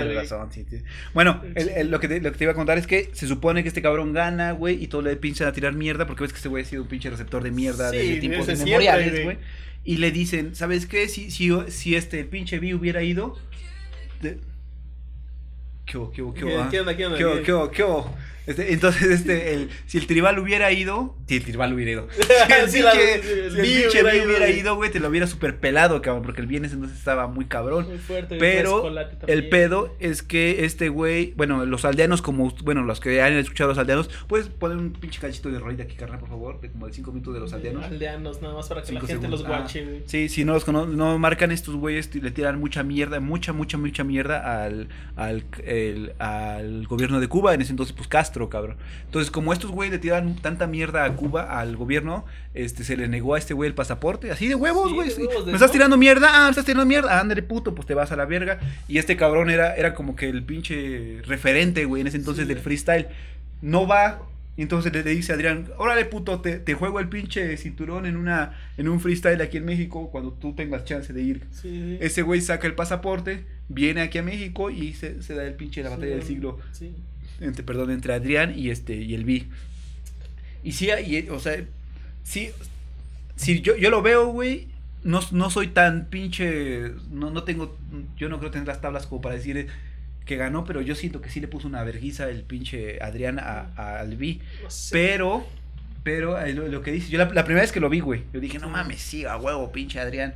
tienes güey. razón, sí, sí. Bueno, el- el- lo, que te, lo que te iba a contar es que se supone que este cabrón gana, güey, y todo le pinchan a tirar mierda, porque ves que este güey ha sido un pinche receptor de mierda Sí, desde tiempos desde inmemoriales, siempre, güey. Y le dicen, ¿sabes qué? Si, si, si este pinche B hubiera ido. de- ¿Qué qué qué ah? ¿Qué onda, qué onda? ¿Qué qué hubo, qué hubo? Este, entonces, este, el, si el tribal hubiera ido, si el tribal hubiera ido, si el pinche, hubiera hubiera güey. ido, güey, te lo hubiera super pelado, cabrón, porque el viernes entonces estaba muy cabrón. Muy fuerte, Pero el pedo es que este güey, bueno, los aldeanos, como, bueno, los que han escuchado a los aldeanos, puedes poner un pinche cachito de rolita aquí, carnal, por favor, de como de 5 minutos de los aldeanos. Aldeanos, nada más para que Cinco la gente segundos. los Ah, guache, güey. Sí, si no los cono- no marcan estos güeyes, le tiran mucha mierda, mucha, mucha, mucha mierda al, al, el- al gobierno de Cuba, en ese entonces, pues Castro, cabrón. Entonces, como estos güeyes le tiran tanta mierda a Cuba, al gobierno, este, se le negó a este güey el pasaporte, así de huevos, güey. sí. Me estás no. tirando mierda, ah, me estás tirando mierda, ándale puto, pues te vas a la verga. Y este cabrón era, era como que el pinche referente, güey, en ese entonces Sí, del freestyle. No va, y entonces le, dice a Adrián, órale puto, te, te juego el pinche cinturón en una en un freestyle aquí en México cuando tú tengas chance de ir. Sí. Ese güey saca el pasaporte, viene aquí a México y se, se da el pinche la batalla del siglo, Sí. Entre, perdón, entre Adrián y este y el B. Y sí, y, o sea, sí, si yo, yo lo veo, güey, no, no soy tan pinche, no, no tengo, yo no creo tener las tablas como para decir que ganó, pero yo siento que sí le puso una verguiza el pinche Adrián a, a-. No sé. Pero, pero eh, lo, lo que dice, yo la, la primera vez que lo vi, güey, yo dije, no mames, sí, a huevo, pinche Adrián.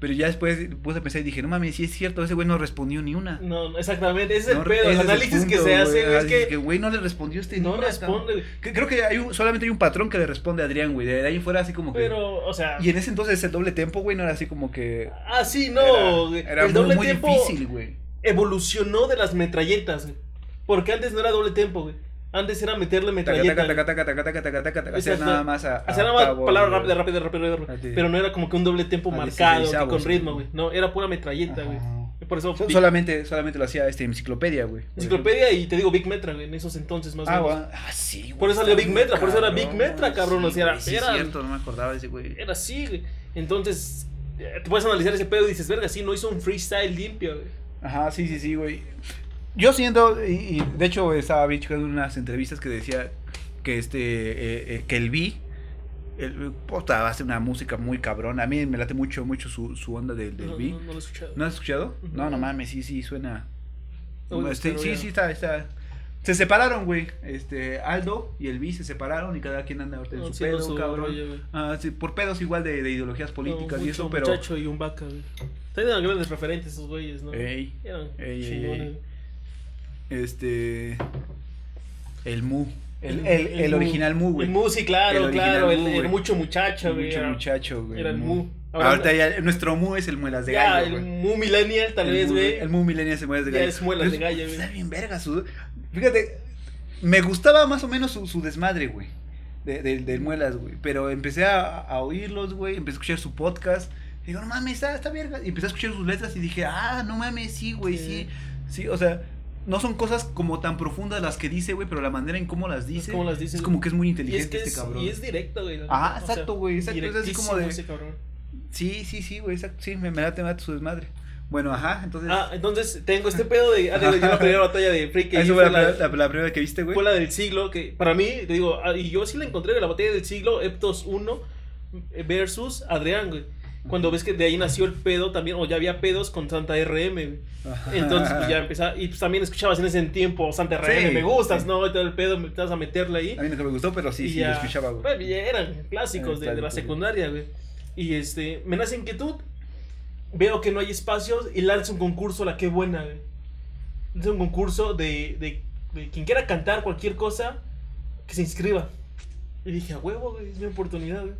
Pero ya después puse a pensar y dije, no mames, sí es cierto, ese güey no respondió ni una. No, exactamente, ese es No, el pedo, el análisis que se hace, güey, es Dices que güey no le respondió este no responde, güey. cabrón. Creo que hay un- solamente hay un patrón que le responde a Adrián, güey. De ahí fuera así como que. Pero, o sea, Y en ese entonces el doble tempo, güey, no era así como que. ah, sí, no. Era, era el muy, doble muy tiempo difícil, güey. evolucionó de las metralletas, güey. Porque antes no era doble tiempo, güey. Antes era meterle metralleta. Hacer nada más a. Hacer nada más rápidas, rápidas, rápidas. Así. Pero no era como que un doble tiempo A marcado, que 16avos, con ritmo, güey. No, era pura metralleta, güey. Por eso, solamente, solamente lo hacía este enciclopedia, güey. enciclopedia y te digo Big Metra, güey, en esos entonces más o. Ah, menos. ah, sí, güey. Por eso salió Big Metra, por eso era Big Metra, cabrón, o sea, era- sí, cierto, no me acordaba de ese güey. Era así, güey. Entonces, eh, te puedes analizar ese pedo y dices, verga, sí, no hizo un freestyle limpio, güey. Ajá, sí, sí, sí, güey. Yo siento, y, y de hecho estaba checando unas entrevistas que decía que este, eh, eh, que el B, el, puta, hace una música muy cabrón. A mí me late mucho, mucho su, su onda del, del No, B. no, no lo he escuchado. ¿No has escuchado? No, no mames, sí, sí, suena. No, Este, sí, sí, está, está. Se separaron, güey. Este, Aldo y el B se separaron y cada quien anda ahorita en su sí, pedo, su cabrón. rollo. Ah, sí, por pedos igual de, de ideologías políticas y eso, pero. muchacho y un vaca, güey. Tenían grandes referentes esos güeyes, ¿no? Ey, Eran ey, ey, chingones. ey. Este. El Mu. El, El- el, el el original Mu, güey. El Mu, sí, claro, El claro. El, Mu, el mucho muchacho, güey. Mucho muchacho, güey. Era el Mu. Ahorita Ahora- ya, nuestro Mu es el Muelas de Ya, Gallo, el güey. Mu millennial, tal El vez, güey. El Mu Millennial se muelas de Ya gallo. es muelas de gallo, güey. Está bien verga su... Fíjate, me gustaba más o menos su, su desmadre, güey. De, de- del Muelas, güey. Pero empecé a, a oírlos, güey. Empecé a escuchar su podcast. Y digo, no mames, está, está verga. Y empecé a escuchar sus letras y dije, ah, no mames, sí, güey, sí. Sí. Sí, o sea, no son cosas como tan profundas las que dice, güey, pero la manera en cómo las dice, cómo las dice, es como que es muy es inteligente que este es, cabrón. y es directa, güey. Ajá, sea, exacto, güey, exacto, es así como de- directísimo ese cabrón. Sí, sí, sí, güey, exacto, sí, me, me late, me late su desmadre. Bueno, ajá, entonces... Ah, entonces tengo este pedo de. Ah, digo, yo la primera batalla de Free que ¿Eso yo fue la, la, la- la primera que viste, güey? fue la del siglo. Que para mí, te digo, ah, y yo sí la encontré de la batalla del siglo, Eptos 1 versus Adrián, güey. Cuando ves que de ahí nació el pedo también, o ya había pedos con Santa RM, güey. Entonces, pues ya empezaba. Y pues también escuchabas en ese tiempo Santa RM, Sí, me gustas, sí. ¿no? Y todo el pedo, me estás a meterle ahí. A mí nunca me gustó, pero sí, y sí, ya, lo escuchaba, güey. pues, ya eran clásicos de, de la secundaria, güey. Y este, me nace inquietud. Veo que no hay espacios y lanzo un concurso, la que buena, güey. Lanzo un concurso de, de, de quien quiera cantar cualquier cosa, que se inscriba. Y dije, a huevo, güey, es mi oportunidad, güey.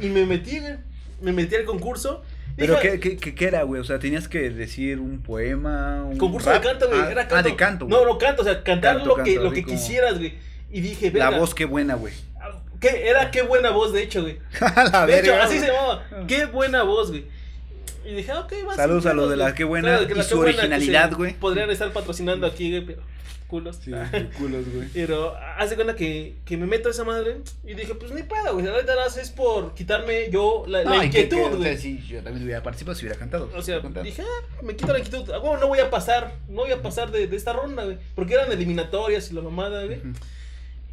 Y me metí, güey. Me metí al concurso. ¿Pero Dije, qué, qué, qué, era, güey? O sea, tenías que decir un poema, un Concurso rap? de canto, güey. Ah, era ah, de canto, güey. No, no canto, o sea, cantar Canto, lo que, lo así que como- quisieras, güey. Y dije, La verga, voz, qué buena, güey. ¿qué? Era qué buena voz, de hecho, güey. la De hecho, verga, así güey. se llamaba. Qué buena voz, güey. Y dije, ah, ok, va. Saludos a los de la. Qué Buena Claro, y la su Buena, originalidad, güey. Podrían estar patrocinando aquí, güey, pero culos. Sí, culos, güey. Pero hace cuenta que, que me meto a esa madre y dije, pues ni pedo, güey. La verdad es por quitarme yo la, la No, inquietud, o sea, güey. sí, yo también hubiera participado si hubiera cantado. O sea, Cantado. dije, ah, me quito la inquietud. Ah, bueno, no voy a pasar, no voy a pasar de, de esta ronda, güey. Porque eran eliminatorias y la mamada, güey.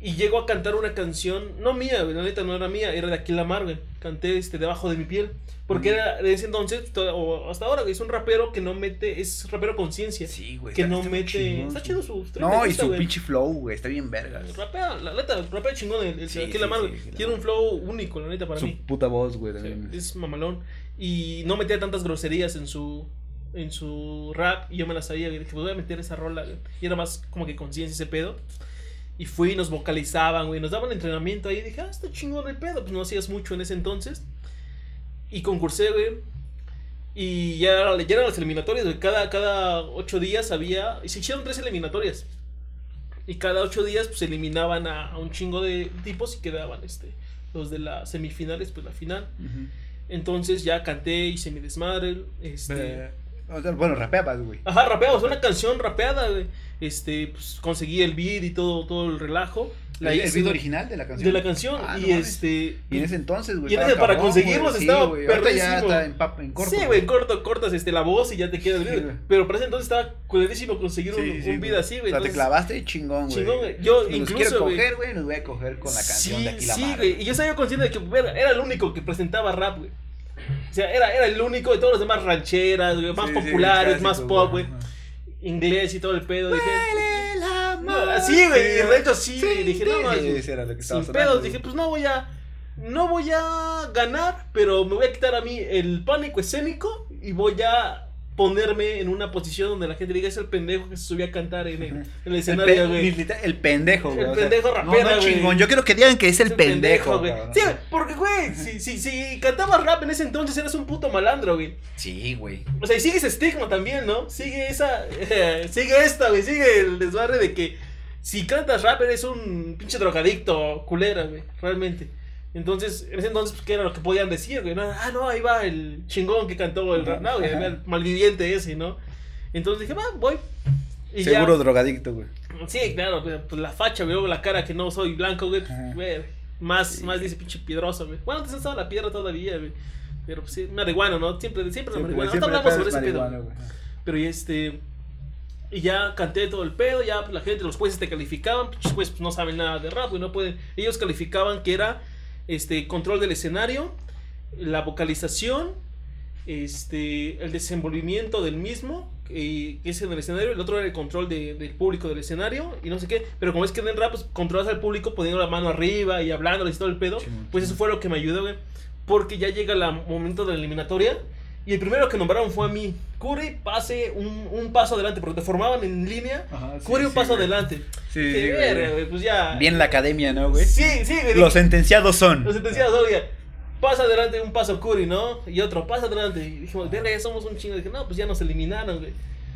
Y llego a cantar una canción, no mía, güey, la neta no era mía, era de Aquila Mar, güey. Canté este debajo de mi piel. Porque Ujú. era de ese entonces, to- o hasta ahora, güey, es un rapero que no mete, es rapero conciencia. Sí, güey. que está- no está mete. chingón, está chido su. me No, y gusta, su güey. pinche flow, güey. Está bien verga. Rapea, la neta, rapea chingón. El, el Sí, Aquila sí, Mar, sí, güey. Tiene un flow único, la neta, para Su mí. puta voz, güey. También. es mamalón. Y no metía tantas groserías en su en su rap y yo me las sabía y dije, pues voy a meter esa rola, güey. Y era más como que conciencia ese pedo. Y fui, nos vocalizaban, güey, nos daban entrenamiento ahí. Y dije, ah, está chingón el pedo. Pues no hacías mucho en ese entonces. Y concursé, güey. Y ya, ya eran las eliminatorias, güey. Cada, cada ocho días había. Y se hicieron tres eliminatorias. Y cada ocho días, pues eliminaban a, a un chingo de tipos y quedaban este, los de las semifinales, pues la final. Entonces ya canté, hice mi desmadre. Este. O sea, bueno, rapeabas, güey. Ajá, rapeamos, una canción rapeada, güey. Este, pues conseguí el beat y todo, todo el relajo. ¿El, el güey, original de la canción? De la canción. Ah, y este. Y en ese entonces, güey. Y en ese, para cabrón, conseguirlos güey. estaba. Ahorita ya está en, pap- en corto. sí, güey, corto, cortas este, la voz y ya te queda el Sí, video. güey. Pero para ese entonces estaba culerísimo conseguir un, Sí, sí, un beat así, güey. O sea, te clavaste chingón, güey. Chingón, güey. Yo Si incluso, quiero güey. coger, güey, los voy a coger con la canción sí, de aquí la Sí, güey. Y yo estaba consciente de que verga, era el único que presentaba rap, güey. O sea, era, era el único de todos los demás rancheras, güey, más Sí, sí, populares, más pop, güey. Inglés y todo el pedo. Dije, no, mar. así, güey. Y de hecho, sí, güey, dije, no, sí, más. ese era lo que estaba Sin sonando, pedos, dije, pues no voy a. No voy a ganar, pero me voy a quitar a mí el pánico escénico y voy a ponerme en una posición donde la gente diga es el pendejo que se subió a cantar en el, en el El, escenario, el pendejo, güey. El pendejo no, rapera, no, güey. chingón. Yo quiero que digan que es el pendejo, güey. cabrón. Sí, porque, güey, si, si, si cantabas rap en ese entonces eras un puto malandro, güey. Sí, güey. O sea, y sigue ese estigma también, ¿no? Sigue esa. sigue esta, güey. Sigue el desbarre de que si cantas rap eres un pinche drogadicto, culera, güey. Realmente. Entonces, en ese entonces, pues, ¿qué era lo que podían decir, güey? No, ah, no, ahí va el chingón que cantó el rap. No, güey, el malviviente ese, ¿no? Entonces dije, va, voy. Y ya- Seguro drogadicto, güey. Sí, claro, güey, pues la facha, güey, la cara que no soy blanco, güey, Ajá. güey, más, Sí. más dice pinche piedroso, güey. Bueno, antes estaba la piedra todavía, güey. Pero pues sí, marihuana, ¿no? Siempre, siempre la marihuana. Ahorita hablamos sobre ese pedo. Pero y este. Y ya canté todo el pedo, ya pues, la gente, los jueces te calificaban, pinches jueces pues, no saben nada de rap, güey, no pueden. Ellos calificaban que era este control del escenario, la vocalización, este el desenvolvimiento del mismo, que es en el escenario, el otro era el control de- del público del escenario, y no sé qué. Pero como es que en el rap, pues controlas al público poniendo la mano arriba y hablándoles y todo el pedo, pues eso fue lo que me ayudó, güey. Porque ya llega el momento de la eliminatoria. Y el primero que nombraron fue a mí. Curry, pase un, un paso adelante, porque te formaban en línea. Ajá, sí, Curry, un paso güey. adelante. Sí, sí, güey. "Verga, güey, pues ya. Bien la academia, ¿no, güey? Sí, sí, güey. Los sentenciados son. Los sentenciados, oiga, pasa adelante un paso Curry, ¿no? Y otro, pasa adelante. Y dijimos, verga, ya somos un chingo. dije, no, pues ya nos eliminaron, güey.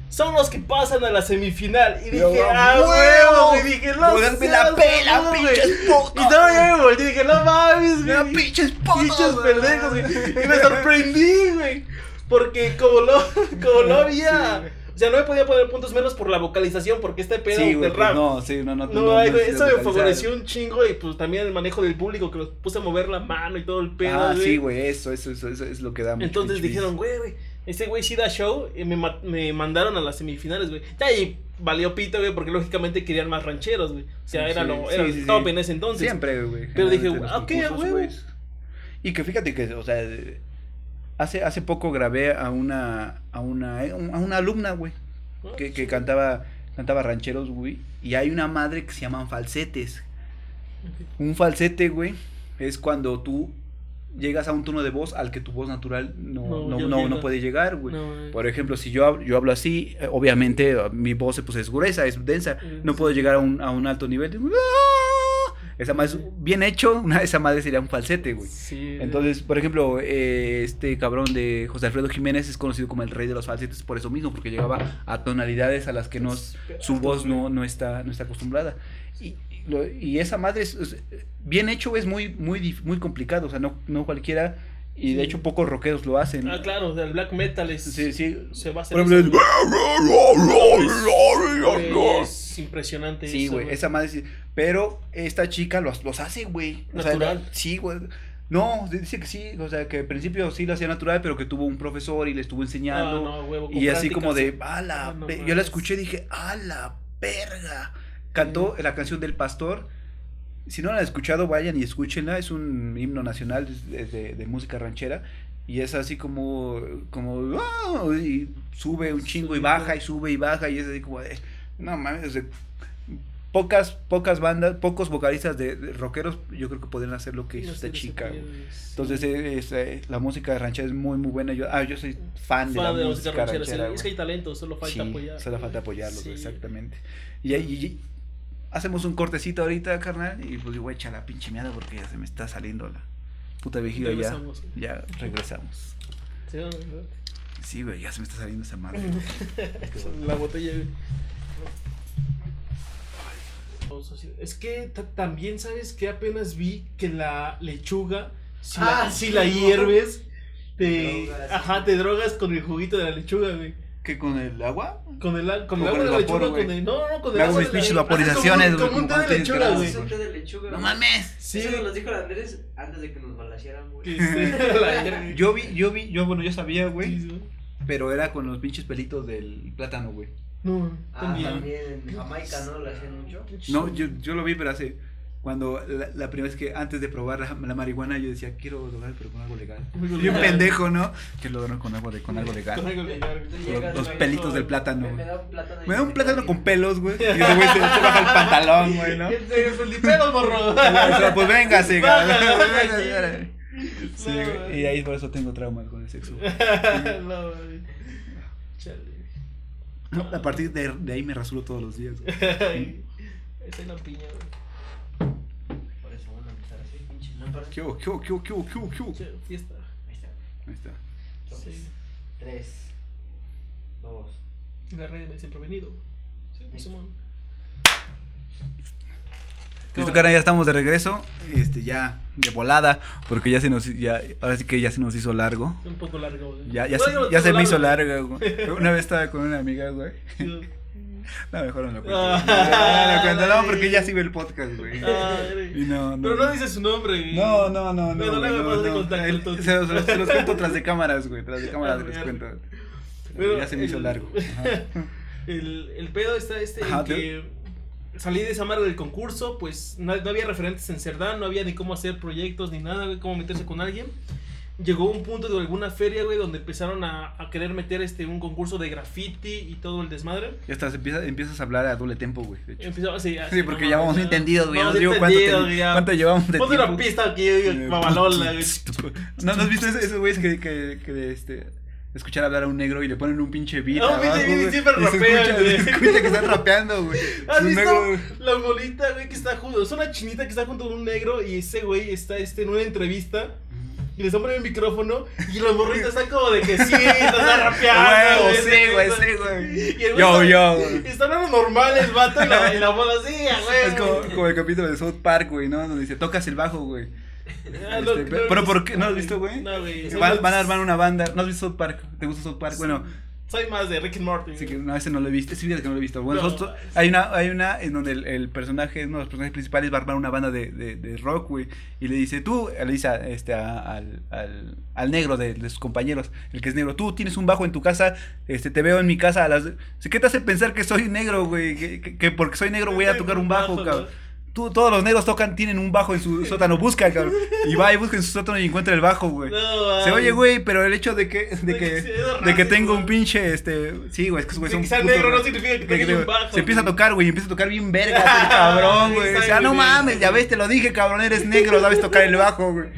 Son los que pasan a la semifinal. Y dije, ¡a ah, huevo! güey. Dije, no, Pónganme la seas pela, güey. pinches putos, Y todavía me volteé y dije, no mames, güey. pinches putos, Pinches pendejos, güey. Y me sorprendí, güey. Porque como lo, como lo había. Sí, o sea, no me podía poner puntos menos por la vocalización, porque este pedo Sí, del rap. no, sí, no, no. No, ay, eso me favoreció un chingo y pues también el manejo del público que los puse a mover la mano y todo el pedo. Ah, güey. sí, güey, eso, eso, eso, eso es lo que da mucho Entonces dijeron, güey, güey, este güey sí da show y me, ma- me mandaron a las semifinales, güey. Ya ahí valió pito, güey, porque lógicamente querían más rancheros, güey. O sea, Sí, era, lo, sí, era sí, el top en ese entonces. Siempre, güey. Pero dije, los ok, güey. Y que fíjate que, o sea, eh, hace, hace poco grabé a una, a una, eh, a una alumna, güey, ¿no? que, que cantaba, cantaba rancheros, güey. Y hay una madre que se llaman falsetes. Un falsete, güey, es cuando tú llegas a un tono de voz al que tu voz natural no, No, no, no, puede llegar, güey. No, güey. Por ejemplo, si yo, hab- yo hablo así, eh, obviamente eh, mi voz pues, es gruesa, es densa. No sí. puedo llegar a un, a un alto nivel. de, "Ah". Esa madre, es- bien hecho, una, esa madre sería un falsete, güey. Sí, Entonces, por ejemplo, eh, este cabrón de José Alfredo Jiménez es conocido como el rey de los falsetes por eso mismo, porque llegaba a tonalidades a las que no, su voz no, no, está, no está acostumbrada. Y lo- y esa madre es, es- bien hecho es muy, muy, dif- muy complicado, o sea, no, no cualquiera, y de hecho pocos rockeros lo hacen. Ah, claro, o sea, el black metal es. Sí, sí. Se va a hacer. Por ejemplo, Güey, es- es impresionante. Sí, eso, güey, esa madre sí. Pero esta chica los, los hace, güey. O sea, Natural. sí, güey. No, dice que sí, o sea, que al principio sí lo hacía natural, pero que tuvo un profesor y le estuvo enseñando. Ah, no, huevo, con y así como de, a la, Ah, no ve-". yo la escuché y dije, a la verga. Cantó la canción del pastor. Si no la han escuchado, vayan y escúchenla. Es un himno nacional es- es de, de música ranchera. Y es así como, como, "Ah", y sube un chingo y baja y sube y baja. Y es así como de, no mames, sea, pocas, pocas bandas, pocos vocalistas de, de rockeros, yo creo que podrían hacer lo que hizo No esta chica. es- Entonces, eh, es, eh, la música ranchera es muy, muy buena. Yo, ah, yo soy fan, de, Fan la, música ranchera. güey. es que hay talento, solo falta Sí, apoyar. Solo falta apoyarlos, Sí. exactamente. Y- y hacemos un cortecito ahorita, carnal, y pues yo voy a echar la pinche miada porque ya se me está saliendo la puta vejiga ya. Regresamos. Ya regresamos. Sí, no, Sí, güey, ya se me está saliendo esa madre. La botella, güey. Es que ta- también sabes que apenas vi que la lechuga, si la, Ah, si sí, la no. hierves, te, Drogas. ajá, te drogas con el juguito de la lechuga, güey. ¿Qué con el agua? Con el, con el agua con de la vapor, lechuga, güey. con el, no, no, con el Me hago agua mis vaporizaciones, güey, como un té de lechuga, que güey. Es un té de lechuga. ¡No mames! Sí, Eso nos dijo el Andrés antes de que nos balasearan, güey. Yo vi, yo vi, yo, bueno, yo sabía, Sí, güey, sí. pero era con los pinches pelitos del plátano, güey. No, Ah, también. también en Jamaica, ¿no? Lo hacían mucho. No, yo, yo lo vi, pero hace. Cuando la, la primera vez que antes de probar la, la marihuana, yo decía, quiero lograr, pero con algo legal. Y un pendejo, ¿no? Quiero lograr con algo, de, con algo Con legal. algo legal, Los pelitos del plátano, Me, da un plátano. y Me da un me plátano queda con pelos, güey. Y ese güey se, se baja el pantalón, güey, ¿no? Este, Feliperos, morro. Pues véngase. Sí, No, güey, güey. y ahí por eso tengo traumas con el sexo. No, güey. Chale. A partir de, de ahí me rasuro todos los días. güey. Esa es la piña, güey. ¿Qué hubo, qué hubo, qué hubo, qué hubo, qué hubo, qué hubo? Fiesta. Ahí está. Ahí está. Sí. Tres. Dos. La red me siempre venido. Sí. Simón. Listo, cara, ya estamos de regreso. Este, ya de volada, porque ya se nos, ya, ahora sí que ya se nos hizo largo. Un poco largo, güey. Ya, ya, Bueno, se, ya se tengo me hizo largo, largo, güey. Una vez estaba con una amiga, güey. güey. No, mejor no lo cuento. Ah. No, no lo cuento, no, porque ya sí ve el podcast, güey. Y no, no. Pero no dice su nombre. No, no, no, no. No, no. Se los, los- los cuento tras de cámaras, güey. Tras de cámaras les ya. cuento. Pero ya se me hizo el- largo. Ajá. El, el pedo está este Ajá, en que salí de esa madre del concurso, pues no, no había referentes en Cerdán, no había ni cómo hacer proyectos ni nada, cómo meterse con alguien. Llegó un punto de alguna feria, güey, donde empezaron a, a querer meter este un concurso de graffiti y todo el desmadre. Ya estás, empieza, empiezas a hablar a doble tempo, güey. Empezó así, así, Sí, porque no ya vamos entendidos, güey. No digo cuánto, te- ya. cuánto llevamos de Ponte tiempo. una pista aquí, mamalola, güey. ¿No, ¿No has visto esos güeyes que, que, que este, escuchar hablar a un negro y le ponen un pinche beat pinche abajo, beat siempre rapean, escucha, güey. escucha que están rapeando, güey. ¿Has visto negro- la bolita, güey, que está junto? Es una chinita que está junto a un negro y ese güey está este, en una entrevista y le están poniendo el micrófono y los morritos están como de que sí, nos está rapeando. Huevo, sí, güey, sí, güey. Yo, yo, güey. Está hablando normal el vato y la, y la bola así, güey. Es como, como el capítulo de South Park, güey, ¿no? Donde dice, tocas el bajo, güey. Ah, Este, no, pero no, ¿por qué? ¿No has visto, güey? No, güey. Van, van a armar una banda. ¿No has visto South Park? ¿Te gusta South Park? Bueno, Soy más de Rick and Morty. Güey. que no, ese no lo he visto, video que no lo he visto. Bueno, No. justo hay una, hay una en donde el, el personaje, uno de los personajes principales va a armar una banda de, de, de rock, güey. Y le dice, tú, le dice a, este, a- al, al, al negro de, de sus compañeros, el que es negro, tú tienes un bajo en tu casa, este, te veo en mi casa a las... ¿Qué te hace pensar que soy negro, güey? Que, que- que porque soy negro voy a tocar un bajo, cabrón. Todos los negros tocan, tienen un bajo en su sótano, busca, cabrón. Y va y busca en su sótano y encuentra el bajo, güey. No, Se oye, güey, pero el hecho de que, de que de que tengo un pinche, este, sí, güey, es que güey sea putos negro no significa que tenga un bajo, Se empieza a tocar, güey, y empieza a tocar bien verga, cabrón, güey. O sea, no mames, ya ves, te lo dije, cabrón, eres negro, sabes tocar el bajo, güey.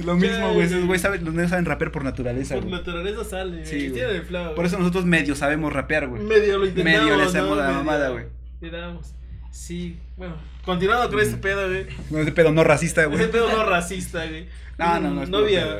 Es lo mismo, güey, esos güey saben, los negros saben rapear por naturaleza, Por naturaleza sale, Sí. Por eso nosotros medio sabemos rapear, güey. medio lo intentamos. Medio le hacemos la mamada, güey. Le damos. Sí, bueno, continuando con este pedo, güey. No, ese pedo no racista, güey. Ese pedo no racista, güey. No, no, no, no había,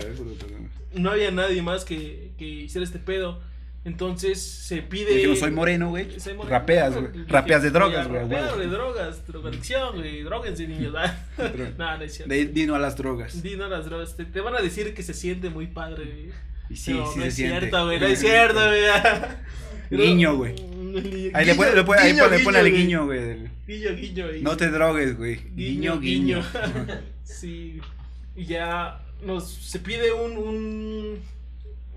no había nadie más que, que hiciera este pedo. Entonces se pide. No soy moreno, güey. Rapeas, güey. Rapeas de drogas, güey. Rapeas de drogas, drogadicción, güey. Droguense, niños. no, no es cierto. De- Dino a las drogas. Di no las drogas. Te, te van a decir que se siente muy padre, güey. Y sí, Pero sí no se es siente. cierto, güey. No es cierto, güey. Guiño, güey. Guiño, Ahí le pone, le pone, ahí guiño, pone, le pone el güey. guiño, güey. Guiño, guiño. güey. No te drogues, güey. Guiño, guiño. sí. Y ya nos se pide un, un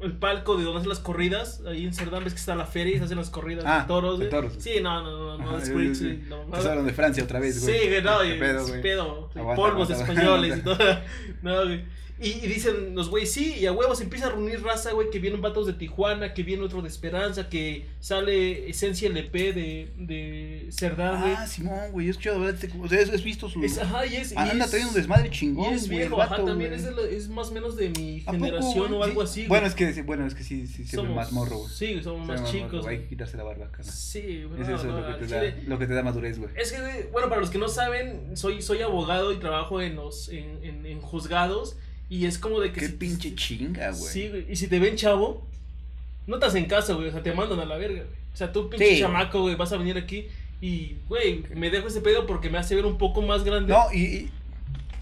el palco de donde hacen las corridas. Ahí en Cerdán ves que está la feria y se hacen las corridas Ah, de toros, de güey. toros. Sí, no, no, no, no, Ajá, es sí, no. Pasaron de Francia otra vez, Sí, güey. güey, no, Qué y pedo, güey. pedo, Aguanta, polvos aguanta, españoles y todo. No, güey. Y, y dicen los güey, sí, y a huevos empieza a reunir raza, güey, que vienen vatos de Tijuana, que viene otro de Esperanza, que sale Esencia LP de, de Cerdán, güey. Ah, Simón, güey. He escuchado hablar de este. O sea, has visto su. Es, ajá, y es. Anda es- trayendo un desmadre y chingón, es güey. el viejo, ajá, vato, también güey. es, de es más o menos de mi ¿A poco, generación o algo Sí. así. güey. Bueno, es que, bueno, es que sí, sí, se Somos- más morro, güey. Sí, somos más morro, chicos. güey, Hay que quitarse la barba, cara. Sí, güey, Es eso no, lo, que te da, lo que te da madurez, güey. Es que, bueno, para los que no saben, soy, soy abogado y trabajo en los en, en, en juzgados. Y es como de que. Qué si- pinche chinga, güey. Sí, güey. Y si te ven chavo, no te hacen caso, güey. O sea, te mandan a la verga, güey. O sea, tú, pinche Sí. chamaco, güey, vas a venir aquí. Y, güey, me dejo ese pedo porque me hace ver un poco más grande. No, y, y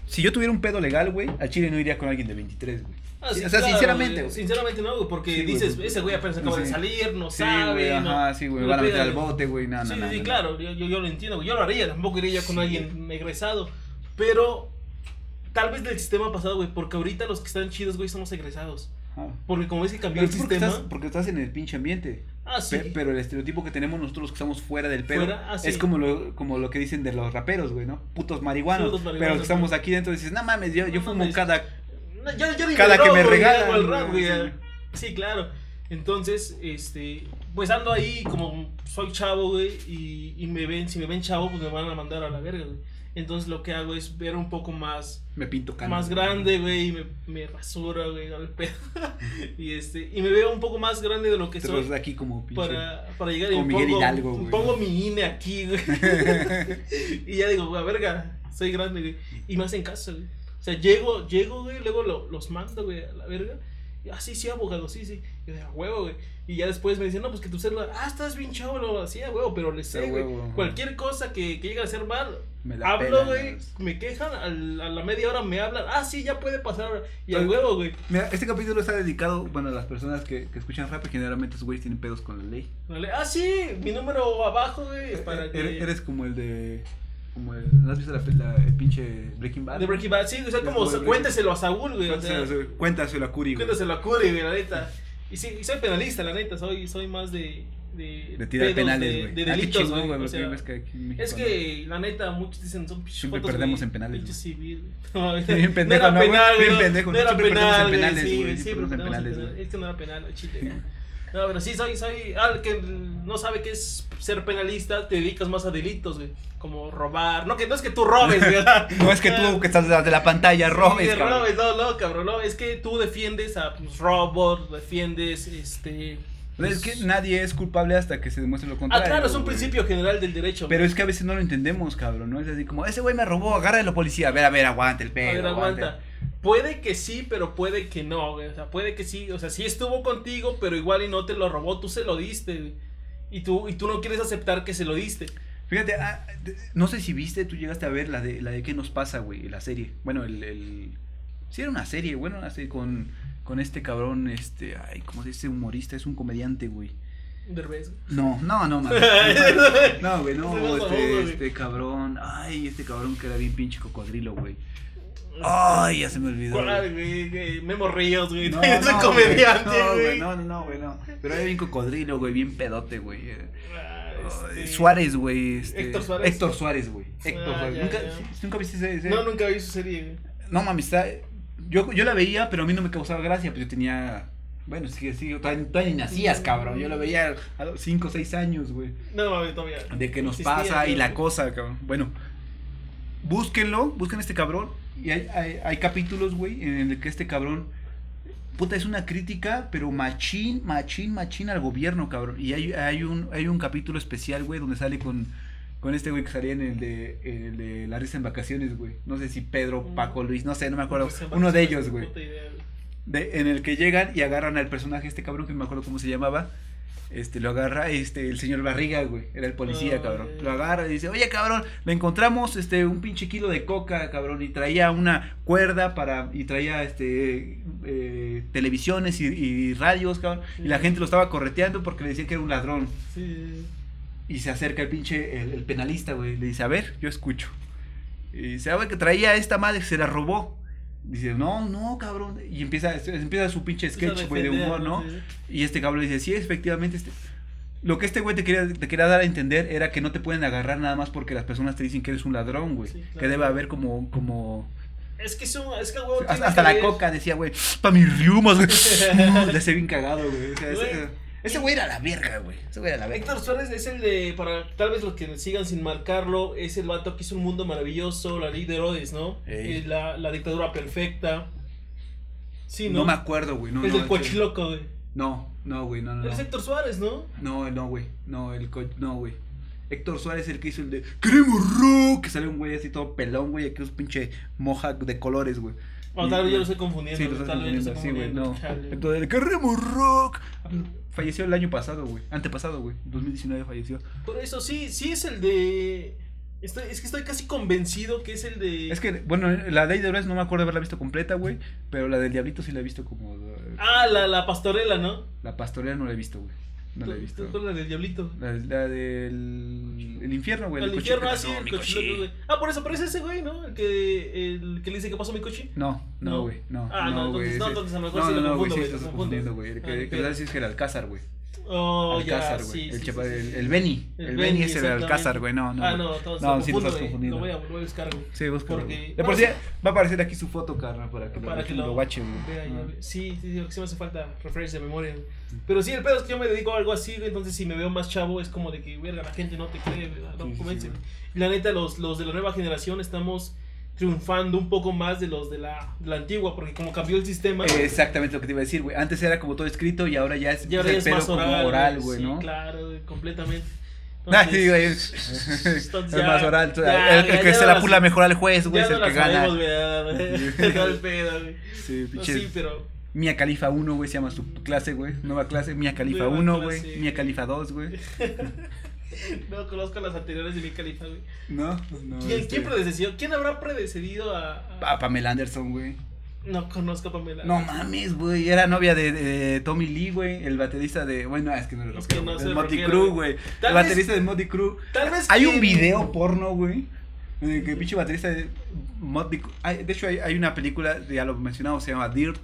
si yo tuviera un pedo legal, güey, al Chile no iría con alguien de 23, güey. Ah, sí, o sea, claro, sinceramente, güey. Sinceramente no, güey, porque Sí, dices, ese güey apenas acaba de sí. salir, no sabe. güey, no- ajá, sí, güey, van a meter al bote, güey, no, no, sí, no, sí, claro, yo, yo, yo lo entiendo, güey. Yo lo haría, tampoco iría ya con alguien egresado. Pero tal vez del sistema pasado, güey, porque ahorita los que están chidos, güey, somos egresados. Porque como ves que cambió el porque sistema. estás, porque estás en el pinche ambiente. Ah, sí. Pe- pero el estereotipo que tenemos nosotros los que estamos fuera del pedo ah, sí. es como lo, como lo que dicen de los raperos, güey, ¿no? Putos marihuanos. Putos pero los que estamos güey. aquí dentro dices, no mames, yo, yo fumo mames. cada... No, yo, yo Cada que me regalan, rap, güey. Sí, claro. Entonces, este, pues ando ahí como soy chavo, güey, y, y me ven, si me ven chavo, pues me van a mandar a la verga, güey. Entonces lo que hago es ver un poco más, Me pinto cano. más grande, güey, y me, me rasura, güey, al pedo. y este, y me veo un poco más grande de lo que Te soy. de aquí como pinche... Para, para llegar y como me Miguel pongo, Hidalgo, güey. pongo mi INE aquí, güey. y ya digo, güey, verga, soy grande, güey. Y me hacen caso, güey. O sea, llego, llego, güey, luego lo- los mando, güey, a la verga. Ah, sí, sí, abogado, sí, sí. Y a huevo, güey. Y ya después me dicen, no, pues que tu celular, ah, estás bien chavo, lo hacía, huevo, pero le sé, güey. Cualquier cosa que, que llegue a ser mal, Me la hablo, güey, me quejan, al- a la media hora me hablan, ah, sí, ya puede pasar. Y a Pero- huevo, güey. Mira, este capítulo está dedicado, bueno, a las personas que, que escuchan rap y generalmente esos güeyes tienen pedos con la ley. Ah, sí, mi número abajo, güey, para que... Eres, eres como el de... Como el, ¿No has visto la, la- el pinche Breaking Bad? De Breaking Bad, sí, o sea, Es como cuénteselo a Saúl, güey. O sea, Cuéntaselo, cuéntaselo a Curi, güey. cuénteselo a Curi, güey, la neta. Y sí, y soy penalista, la neta, soy, soy más de. De, De tirar pedos, penales, de- güey. De, delitos, güey. o sea, ves que aquí en México es que, la neta, muchos dicen son pinches Siempre fotos, perdemos en penales, civil. No, Bien pendejo, no ¿no, era güey? penal, Bien güey, pendejo, No era siempre penal, güey, penales, sí, güey, güey, siempre siempre perdemos en perdemos en penales, penales. güey. Es que no era penal, al chile. No, pero sí, soy, soy. Al que no sabe qué es ser penalista, te dedicas más a delitos, güey. Como robar. No, que no es que tú robes, güey. No es que tú que estás de la pantalla robes, Sí, cabrón. robes, no, no, cabrón, no, es que tú defiendes a pues, robots, defiendes, este... Es que pues- nadie es culpable hasta que se demuestre lo Ah, contrario. claro, es un güey. principio general del derecho. Pero es que a veces no lo entendemos, cabrón, ¿no? Es así como, ese güey me robó, agárralo policía. A ver, a ver, aguante el A pedo. ver, aguante. aguanta. Puede que sí, pero puede que no, güey. O sea, puede que sí, o sea, sí estuvo contigo, pero igual y no te lo robó, tú se lo diste, güey. Y tú, y tú no quieres aceptar que se lo diste. Fíjate, ah, no sé si viste, tú llegaste a ver la de la de qué nos pasa, güey, la serie. Bueno, el, el... Sí era una serie, bueno, una serie con, con este cabrón, este, ay, ¿cómo se dice? Humorista, es un comediante, güey. Derbez. No, no, no, mames. No, güey, no, este, este cabrón. Ay, este cabrón que era bien pinche cocodrilo, güey. Ay, ya se me olvidó. güey. ¿Cuál, güey? güey? Memo Ríos, güey. No, es un no, comediante, güey. No, no, güey, no. Pero era bien cocodrilo, güey, bien pedote, güey. eh. Ah, este- Suárez, güey. este, Héctor Suárez. Héctor Suárez, güey. Héctor Ah, Suárez. ya, ¿Nunca, ya. ¿Nunca viste ese? ese? No, nunca vi su serie, güey. No, mami, está. Yo, yo la veía, pero a mí no me causaba gracia, pues yo tenía. Bueno, sí, sí, todavía, ni nacías, cabrón. Yo la veía a los 5 o 6 años, güey. No, mami, todavía. De que nos existía, pasa y la cosa, cabrón. Bueno, búsquenlo, busquen este cabrón. Y hay, hay, hay capítulos, güey, en el que este cabrón. Puta, es una crítica, pero machín, machín, machín al gobierno, cabrón. Y hay, hay, un, hay un capítulo especial, güey, donde sale con, con este güey que salía en el de, en el de La risa en vacaciones, güey. No sé si Pedro, Paco, Luis, no sé, no me acuerdo. Uno de ellos, güey. De- en el que llegan y agarran al personaje este cabrón que no me acuerdo cómo se llamaba. Este, lo agarra este, el señor Barriga, güey. Era el policía, cabrón. Lo agarra y dice, oye, cabrón, le encontramos este, un pinche kilo de coca, cabrón. Y traía una cuerda para, y traía este, eh, televisiones y, y radios, cabrón. Y la gente lo estaba correteando porque le decían que era un ladrón. Sí. Y se acerca el pinche, el, el penalista, güey. Le dice, a ver, yo escucho. Y dice, ah, güey, que traía esta madre, se la robó. Dice, no, no, cabrón. Y empieza, empieza su pinche sketch, güey, de humor, ¿no? Sí. Y este cabrón dice, sí, efectivamente, este... Lo que este güey te quería, te quería dar a entender era que no te pueden agarrar nada más porque las personas te dicen que eres un ladrón, güey. Sí, claro. Que debe haber como, como... Es que es un, es que güey, Hasta, hasta que la ver- coca decía, güey, pa' mis riumas, güey. No, Le bien cagado, güey. O sea, ese- Güey. era la verga, güey. Ese güey era la verga. Héctor Suárez es el de, para tal vez los que sigan sin marcarlo, es el vato que hizo un mundo maravilloso, la ley de Herodes, ¿no? Ey. Eh, la, la dictadura perfecta. Sí, ¿no? No me acuerdo, güey. No, es no, del cochiloco, güey. No, no, güey, no, no. Es no. Héctor Suárez, ¿no? No, no, güey. No, el co- no, güey. Héctor Suárez es el que hizo el de Queremos rock. Que sale un güey así todo pelón, güey. Aquí es un pinche moja de colores, güey. O Y- tal vez yo lo estoy confundiendo. Sí, lo lo confundiendo, estoy sí, güey. No. chale. Entonces, el Queremos rock. Falleció el año pasado, güey. Antepasado, güey. 2019 falleció. Por eso sí, sí es el de. Estoy, es que estoy casi convencido que es el de. Es que, bueno, la Ley de Herodes no me acuerdo haberla visto completa, güey. Pero la del Diablito sí la he visto como. Ah, la, la pastorela, ¿no? La pastorela no la he visto, güey. No la he ¿Tú- visto. tú- tú la del diablito. La, la del. El infierno, güey. El del infierno, coche ah, sí, el coche. güey. Ah, por eso, pero es ese güey, ¿no? El que, el que le dice que pasó mi coche. No, no, No. güey, no. Ah, no, no, güey. entonces- no, entonces a lo mejor no, sí no, lo no, güey, confundo, sí güey, estás lo confundiendo, güey. El Ah, que, que sabes si es era Alcázar, güey. Oh, Alcázar, ya, sí, el, sí, chapa- sí, el, el Benny. El, Benny es el. Alcázar, güey. No, no. Ah, no, entonces No, lo sí lo estás confundiendo. Lo voy a, lo. Sí, búscalo. Porque-. De por sí va a aparecer aquí su foto, carnal, para que lo, Para que lo, vea, ya Ah. ve- Sí, sí, sí, sí me hace falta referencia de memoria. Pero sí, el pedo es que yo me dedico a algo así, güey, entonces si me veo más chavo es como de que, verga, la gente no te cree, ¿verdad? no Sí, sí, la neta, los, los de la nueva generación estamos triunfando un poco más de los de la, de la antigua, porque como cambió el sistema, Eh, Exactamente lo que te iba a decir, güey. Antes era como todo escrito y ahora ya es, ya ahora es pedo más como oral, oral, güey, sí, ¿no? claro, güey, completamente. Sí, güey. Entonces es más oral. ya, el, que se la pula mejor al juez, güey, es el que gana. sabemos, pedo, güey. Sí, No, sí, pero Mia Califa 1, güey, se llama su clase, güey. Nueva clase, Mia Califa Nueva 1, güey. Mia Califa 2, güey. no conozco las anteriores de mi califa, güey. No, no. ¿Quién, este, quién predecedió? ¿Quién habrá predecedido a, a- a Pamela Anderson, güey. No conozco a Pamela. No mames, güey. Era novia de, de Tommy Lee, güey. El baterista de. Bueno, es que no era Es que no Motley Crue, güey. El baterista de Motley Crue. Tal vez Hay un video porno, güey. Que el pinche baterista de Motley Crue. hay- De hecho, hay, hay una película, ya lo mencionamos, se llama Dirt.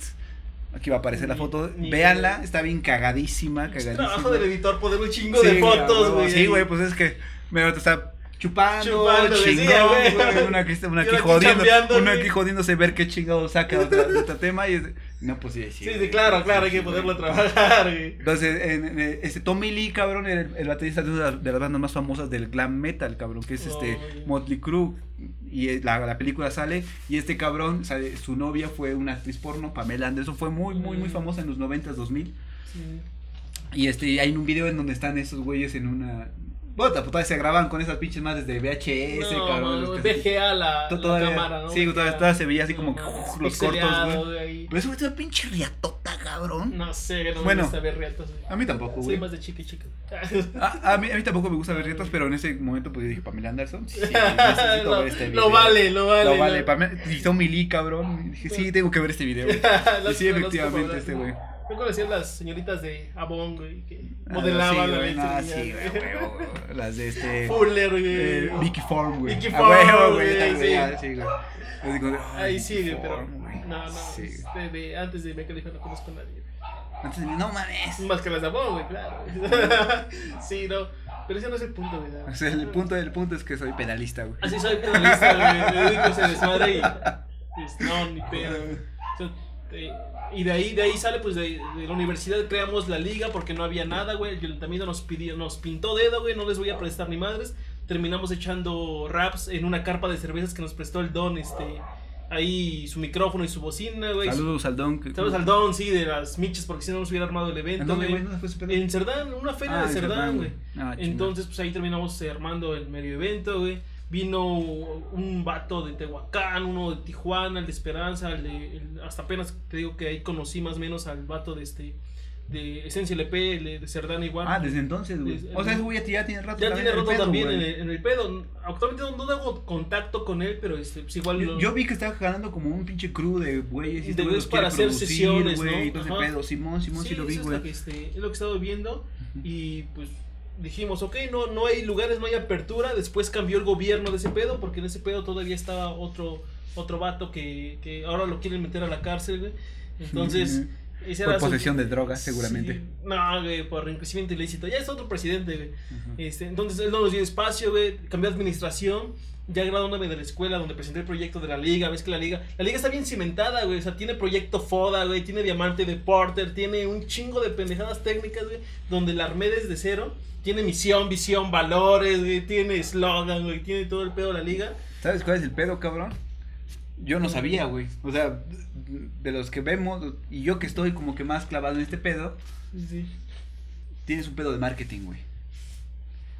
Aquí va a aparecer la foto. ni Véanla, está bien cagadísima, Es cagadísima. trabajo del editor poner un chingo Sí, de fotos, güey. Sí, güey, pues es que me está chupando, Chupando, chingón, güey. una aquí, una jodiendo, una aquí jodiéndose ver qué chingado saca de otro tema y es, no, pues sí, sí. Sí, sí, claro, claro, hay que poderlo trabajar, güey. Entonces, en, en, eh, este Tommy Lee, cabrón, era el, el baterista de una de las bandas más famosas del glam metal, cabrón, que es este. Motley Crue. Y eh, la, la película sale y este cabrón, sale- su novia fue una actriz porno, Pamela Anderson, fue muy, muy, muy Mm. famosa en los 90s, 2000. Sí. Y este, hay un video en donde están esos güeyes en una. Bueno, todavía se graban con esas pinches madres de VHS, No, cabrón. no, VGA la, cámara, ¿no? sí, todavía- se veía así como No, los cortos, güey. Pero eso es una pinche riatota, cabrón. No sé, no Bueno, me gusta ver riatas, güey. A mí tampoco, Soy güey. más de chica y chica. A, a mí, a mí tampoco me gusta ver rietas, pero en ese momento pues yo dije, Pamela Anderson, sí, necesito ver este video. lo vale, lo vale. Lo vale, Pamela, Tommy Lee, cabrón. Y dije, sí, tengo que ver este video. Y sí, efectivamente, este güey. Me conocían las señoritas de Avon, güey, que Ah, modelaban sí, la no, sí, güey, Las de este. Fuller, güey. eh, Vicky Form, güey. Vicky A Form, güey, sí. güey, ah, sí. Yo Ahí sigue, pero. No, no. Sí, este, de, antes de Mecca no conozco a nadie. Antes de mí, no mames. Más que las de Avon, güey, claro. sí, no. Pero ese no es el punto, güey. O sea, el punto, el punto es que soy penalista, güey. Así soy penalista, güey. Me dedico a ese desmadre y. pues, no, ni pedo, güey. Eh, y de ahí, de ahí sale, pues de, de la universidad creamos la liga porque no había nada, güey. El ayuntamiento nos pidió, nos pintó dedo, güey. No les voy a prestar ni madres. Terminamos echando raps en una carpa de cervezas que nos prestó el Don, este. Ahí su micrófono y su bocina, güey. Saludos al Don. que- Saludos al Don, sí, de las miches, porque si no nos hubiera armado el ¿En evento, dónde, güey. güey? ¿Dónde fue ese pedo? En Cerdán, una feria Ah, de Cerdán, güey. Ah. Entonces, pues ahí terminamos armando el medio evento, güey. Vino un vato de Tehuacán, uno de Tijuana, el de Esperanza, el de, el- hasta apenas te digo que ahí conocí más o menos al vato de este de Esencia LP, de, Cerdán igual. Ah, desde entonces, güey. O sea, ese güey ya, tiene rato. ya también tiene en el rato pedo, también en el, en el pedo. Actualmente no, tengo contacto con él, pero este, pues igual Yo, lo- yo vi que estaba ganando como un pinche crew de güeyes y De güey güeyes para hacer producir, sesiones, güey, ¿no? y todo ese Ajá. pedo. Simón, Simón, sí, lo vi, eso es güey. lo que, este, es lo que he estado viendo. Y pues dijimos, ok, no, no hay lugares, no hay apertura. Después cambió el gobierno de ese pedo, porque en ese pedo todavía estaba otro, otro vato que, que ahora lo quieren meter a la cárcel, güey. Entonces, esa Por su- posesión de drogas, seguramente. Sí, no, güey, por enriquecimiento ilícito. Ya es otro presidente, güey. Este, entonces él no nos dio espacio, güey. Cambió de administración. Ya graduándome de la escuela donde presenté el proyecto de la liga. Ves que la liga. La liga está bien cimentada, güey. O sea, tiene proyecto FODA, güey. Tiene diamante de Porter. Tiene un chingo de pendejadas técnicas, güey. Donde la armé desde cero. Tiene misión, visión, valores, güey. Tiene eslogan, güey. Tiene todo el pedo de la liga. ¿Sabes cuál es el pedo, cabrón? Yo no sabía, güey. O sea, de los que vemos, y yo que estoy como que más clavado en este pedo, Sí. tienes un pedo de marketing, güey.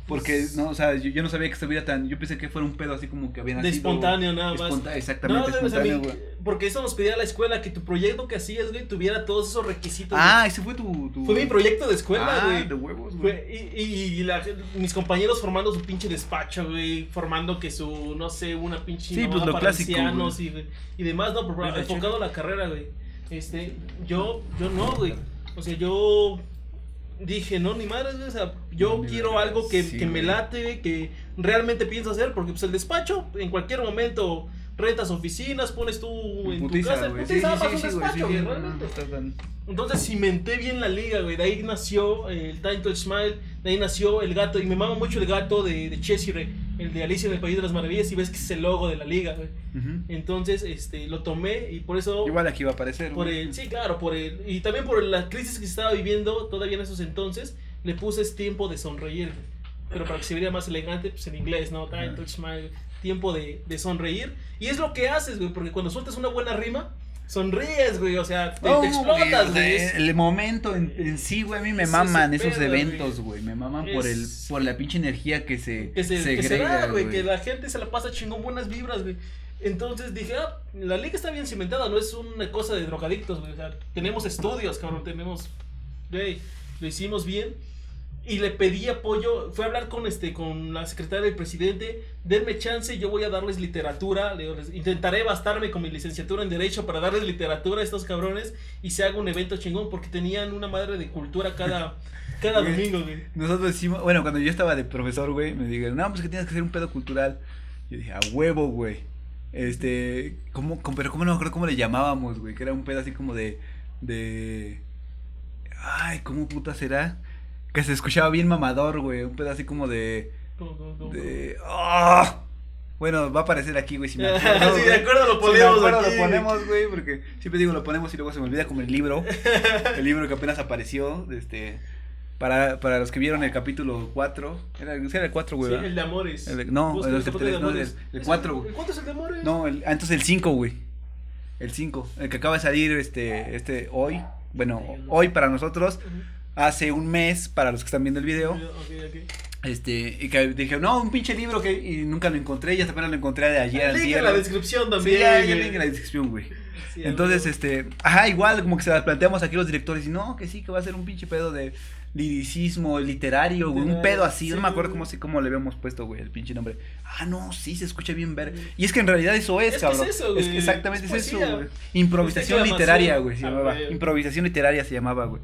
Porque, no, o sea, yo, yo no sabía que estuviera tan. Yo pensé que fuera un pedo así como que había De nacido. espontáneo, nada más. esponta- exactamente, No, espontáneo, güey. porque eso nos pedía la escuela, que tu proyecto que hacías, güey, tuviera todos esos requisitos. Ah, ese fue tu. tu-. Fue mi proyecto de escuela, ah, güey. de huevos, güey. Fue- y y la- mis compañeros formando su pinche despacho, güey. Formando que su, no sé, una pinche. Sí, pues, lo clásico, y, y demás, no, pero enfocado a la carrera, güey. Este, yo, yo no, güey. O sea, yo dije, no, ni madres. O sea, yo ni quiero algo que, sí, que me late, que realmente pienso hacer. Porque, pues, el despacho, en cualquier momento. Rentas oficinas, pones tú en tu Putiza, casa, güey. putiza, Sí, sí, armas sí, un sí, güey, despacho, güey, realmente. no Entonces cimenté bien la liga, güey. De ahí nació el Time to Smile. De ahí nació el gato. Y me mama mucho el gato de, de Cheshire, el de Alicia en el País de las Maravillas. Y ves que es el logo de la liga, güey. Entonces, este, lo tomé y por eso. Igual aquí va a aparecer. Por el, sí, claro, por el. Y también por la crisis que se estaba viviendo todavía en esos entonces. Le puse es tiempo de sonreír, güey. Pero para que se viera más elegante, pues en inglés, ¿no? Time Smile. Tiempo de, de sonreír. Y es lo que haces, güey. Porque cuando sueltas una buena rima. Sonríes, güey, o sea, te, te güey, explotas, güey. El momento en, en sí, güey, a mí me Es maman esos pedo, eventos, güey. Me maman por el por la pinche energía que se que se, que se da, güey, güey. que la gente se la pasa chingón, buenas vibras, güey. Entonces dije, ah, la liga está bien cimentada, no es una cosa de drogadictos, güey. O sea, tenemos estudios, cabrón, tenemos, güey, lo hicimos bien. Y le pedí apoyo, fue a hablar con este, con la secretaria del presidente, denme chance, yo voy a darles literatura, le digo, les- intentaré bastarme con mi licenciatura en Derecho para darles literatura a estos cabrones y se haga un evento chingón, porque tenían una madre de cultura cada, cada Güey. domingo, güey. Nosotros decimos, bueno, cuando yo estaba de profesor, güey, me dijeron, no, pues que tienes que hacer un pedo cultural. Yo dije, a huevo, güey. Este, ¿cómo, cómo- pero cómo no me acuerdo cómo le llamábamos, güey? Que era un pedo así como de, de, ay, ¿cómo puta será? Que se escuchaba bien mamador, güey, un pedo así como de, de, ¡ah! Bueno, va a aparecer aquí, güey, si me acuerdo, Sí, de acuerdo, lo Si me ponemos acuerdo, aquí. lo ponemos, güey, porque siempre digo lo ponemos y luego se me olvida como el libro. el libro que apenas apareció, este, para, para los que vieron el capítulo 4, era, era el 4, güey. Sí, el de amores. El de- no, el el de capítulo tres, no, Amores. el- el ¿Es cuatro, güey. ¿El cuánto es el de amores? No, el, ah, entonces el 5, güey. El 5, el que acaba de salir este, este hoy, bueno, hoy para nosotros, Ujú. Hace un mes para los que están viendo el video. Ok, ok. Este, y que dije, no, un pinche libro que, y nunca lo encontré, y hasta apenas lo encontré de ayer. Link en la descripción Sí, también. ya, ya link en la descripción, güey. Sí, Entonces, güey. este, ajá, igual como que se las planteamos aquí los directores y no, que sí, que va a ser un pinche pedo de, liricismo literario, güey, un pedo así, no sí, me acuerdo cómo, cómo le habíamos puesto, güey, el pinche nombre. Ah, no, sí, se escucha bien ver. Y es que en realidad eso es, Es que es eso, güey, que exactamente es es, eso, güey. Improvisación literaria, güey, se a llamaba. Improvisación literaria se llamaba, güey.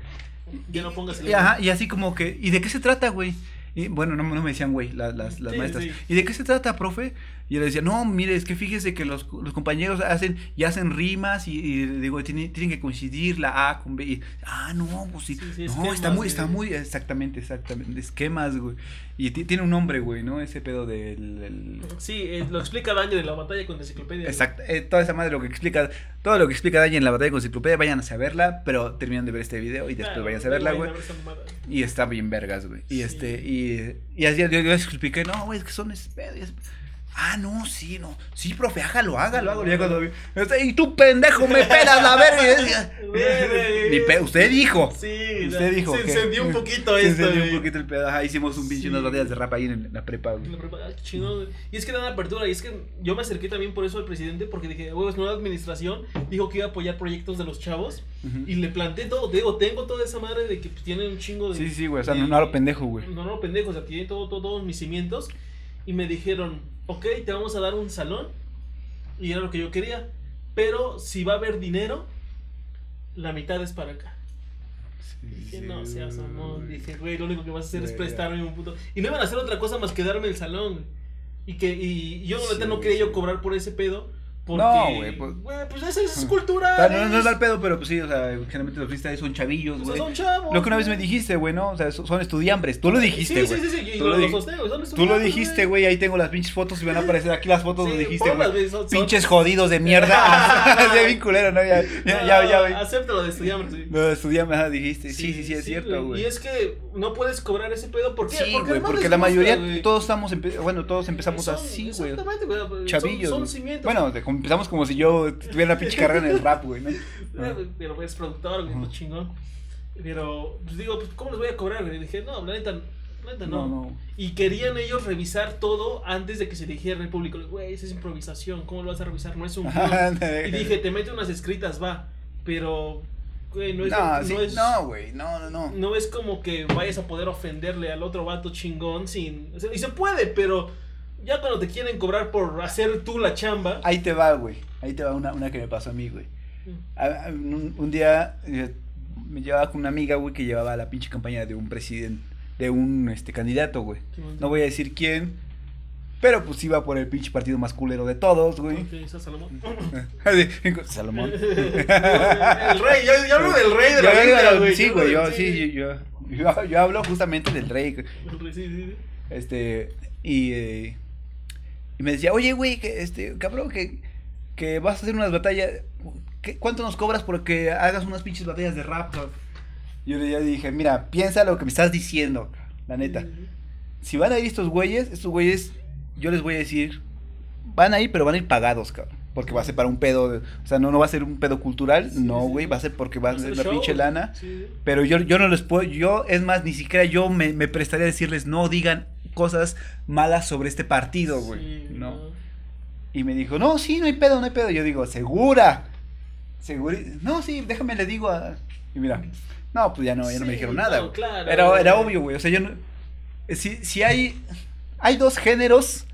Ya no pongas el Y, ajá, y así como que, ¿y de qué se trata, güey? Y, bueno, no, no me decían, güey, las, las, las Sí, maestras. sí. ¿Y de qué se trata, profe? Y le decía, no, mire, es que fíjese que los, los compañeros hacen y hacen rimas y, y digo, tienen, tienen que coincidir la A con B. Y, ah, no, pues sí. Sí, sí, no, esquemas, está muy, güey. está muy, exactamente, exactamente. Esquemas, güey. Y ti- tiene un nombre, güey, ¿no? Ese pedo del. el- Sí, eh, lo explica Daño de la batalla con la enciclopedia. Exacto, eh, toda esa madre lo que explica, todo lo que explica Dani en la batalla con enciclopedia, vayan a verla, pero terminan de ver este video y después Claro, vayan a verla, güey. Y está bien vergas, güey. Y Sí. este, y, y así yo, yo les expliqué, no, güey, es que son espedias. Ah, no, sí, no. Sí, profe, hágalo, hágalo, hágalo. Ya cuando y tú, pendejo, me pelas la verga. Güey. "Mi pe- usted dijo. Sí, Usted la- dijo Se que- encendió un poquito Se esto. encendió güey. un poquito el pedo. Ajá, hicimos un pinche Sí. unas batallas de rap ahí en, la prepa, güey. La prepa- ah, chingón, güey. Y es que dan apertura. Y es que yo me acerqué también por eso al presidente. Porque dije, huevos, nueva administración. Dijo que iba a apoyar proyectos de los chavos. Y le planteé todo. Digo, tengo toda esa madre de que pues, tienen un chingo de. Sí, sí, güey. O sea, de- no, no a lo pendejo, güey. No, no, pendejo. O sea, tiene todo, todo, todos mis cimientos. Y me dijeron, ok, te vamos a dar un salón. Y era lo que yo quería. Pero si va a haber dinero, la mitad es para acá. Dije, no seas amor. Dije, güey, lo único que vas a hacer es Güey, prestarme un puto. Y no iban a hacer otra cosa más que darme el salón. Y que, y yo, Sí, no quería yo cobrar por ese pedo. Porque, No, güey, pues- Güey, pues esa es cultura. O sea, no, no es mal pedo, pero pues sí, o sea, generalmente los freestyles son chavillos, O sea, güey. son chavos. Lo que una vez me dijiste, güey, ¿no? O sea, so- son estudiambres. Tú lo dijiste, Sí, güey. sí, sí, sí. Y Tú lo, lo lo sostengo, Tú lo dijiste, güey, ahí tengo las pinches fotos y van a aparecer aquí las fotos Sí, donde dijiste, güey. Pinches jodidos de mierda. Se bien culero, ¿no? Ya, ya, ya, ya, güey. Acéptalo de estudiantes, güey. Lo de estudiambres, dijiste. Sí, sí, sí, es cierto, güey. Y es que no puedes cobrar ese pedo. ¿Por qué? Sí, güey, porque la mayoría, todos estamos, bueno, todos empezamos así, güey. Exactamente, güey. son- Chavillos. Son, cimientos. Bueno, de- empezamos como si yo tuviera una pinche carrera en el rap, güey, ¿no? Eh, Pero es productor, güey, chingón. Pero, pues digo, pues, ¿cómo les voy a cobrar, güey? Dije, no, la neta, la neta no. No, no. Y querían ellos revisar todo antes de que se dijera en el público. Güey, esa es improvisación, ¿cómo lo vas a revisar? No es un guion. Y dije, te mete unas escritas, va. Pero, güey, no es. No, no, sí, es no, güey, no, no, no. no es como que vayas a poder ofenderle al otro vato chingón sin. o sea, y se puede, pero ya cuando te quieren cobrar por hacer tú la chamba. Ahí te va, güey. Ahí te va una, una que me pasó a mí, güey. A- a- un, un día eh, me llevaba con una amiga, güey, que llevaba la pinche campaña de un presidente, de un este candidato, güey. No voy a decir quién, pero pues iba por el pinche partido más culero de todos, güey. Ok, esa Salomón. Salomón. el rey, yo, yo hablo del rey de la Yo- güey. Sí, güey, yo, sí, yo, yo, yo, yo hablo justamente del rey. El rey, sí, sí, sí. Este, y, eh, y me decía, oye, güey, que, este, cabrón, que, que vas a hacer unas batallas. ¿qué- ¿Cuánto nos cobras porque hagas unas pinches batallas de rap? cabrón?" Yo le dije, mira, piensa lo que me estás diciendo, la neta. Si van a ir estos güeyes, estos güeyes, yo les voy a decir, van a ir, pero van a ir pagados, cabrón. Porque va a ser para un pedo, de- o sea, no, no va a ser un pedo cultural, Sí, no, sí. güey, va a ser porque va a ser una show, pinche lana. sí. Pero yo, yo no les puedo, yo, es más, ni siquiera yo me, me prestaría a decirles, no digan cosas malas sobre este partido, güey. Sí, no. Y me dijo, no, sí, no hay pedo, no hay pedo. Yo digo, segura. Segura. No, sí, déjame le digo a. Y mira, no, pues ya no, ya no me dijeron nada. no, claro, era, era obvio, güey. O sea, yo no. Si, si hay. Hay dos géneros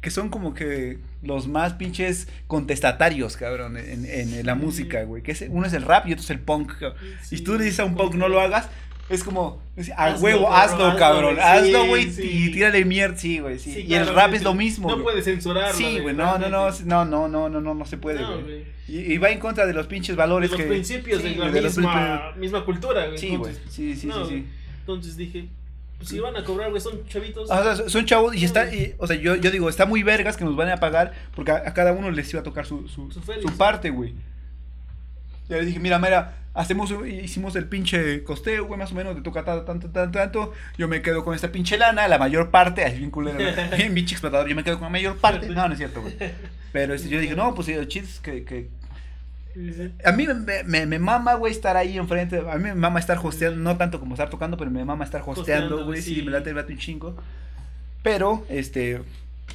que son como que los más pinches contestatarios, cabrón, en, en la Sí. música, güey. Que es, uno es el rap y otro es el punk. cabrón. Sí, y tú le dices a un punk, no lo hagas. Es como, a huevo, hazlo, cabrón. Hazlo, güey. Y tírale mierda, sí, güey. Sí. Y el rap es lo mismo. No puedes censurarlo. Sí, güey, no, no, no, no, no, no, no, no, no se puede, güey. Y, va en contra de los pinches De valores los que... principios sí, de la los misma, misma cultura, güey. principios- Sí, güey, sí, sí, sí, sí. Entonces dije, pues si van a cobrar, güey, son chavitos. O sea, son chavos y está, y, o sea, yo, yo digo, está muy vergas que nos van a pagar porque a, a cada uno les iba a tocar su, su, Su su, Félix. parte, güey. Ya le dije, mira, mira, hacemos, hicimos el pinche costeo, güey, más o menos, te toca tanto, tanto, tanto, tanto, yo me quedo con esta pinche lana, la mayor parte, es bien culero, bien pinche explotador, yo me quedo con la mayor parte, no, no es cierto, güey. Pero este, yo dije, no, pues el chiste es que, que a mí me, me, me mama, güey, estar ahí enfrente. A mí me mama estar hosteando, no tanto como estar tocando, pero me mama estar hosteando, güey. Sí, sí. me late, late un chingo. Pero, este,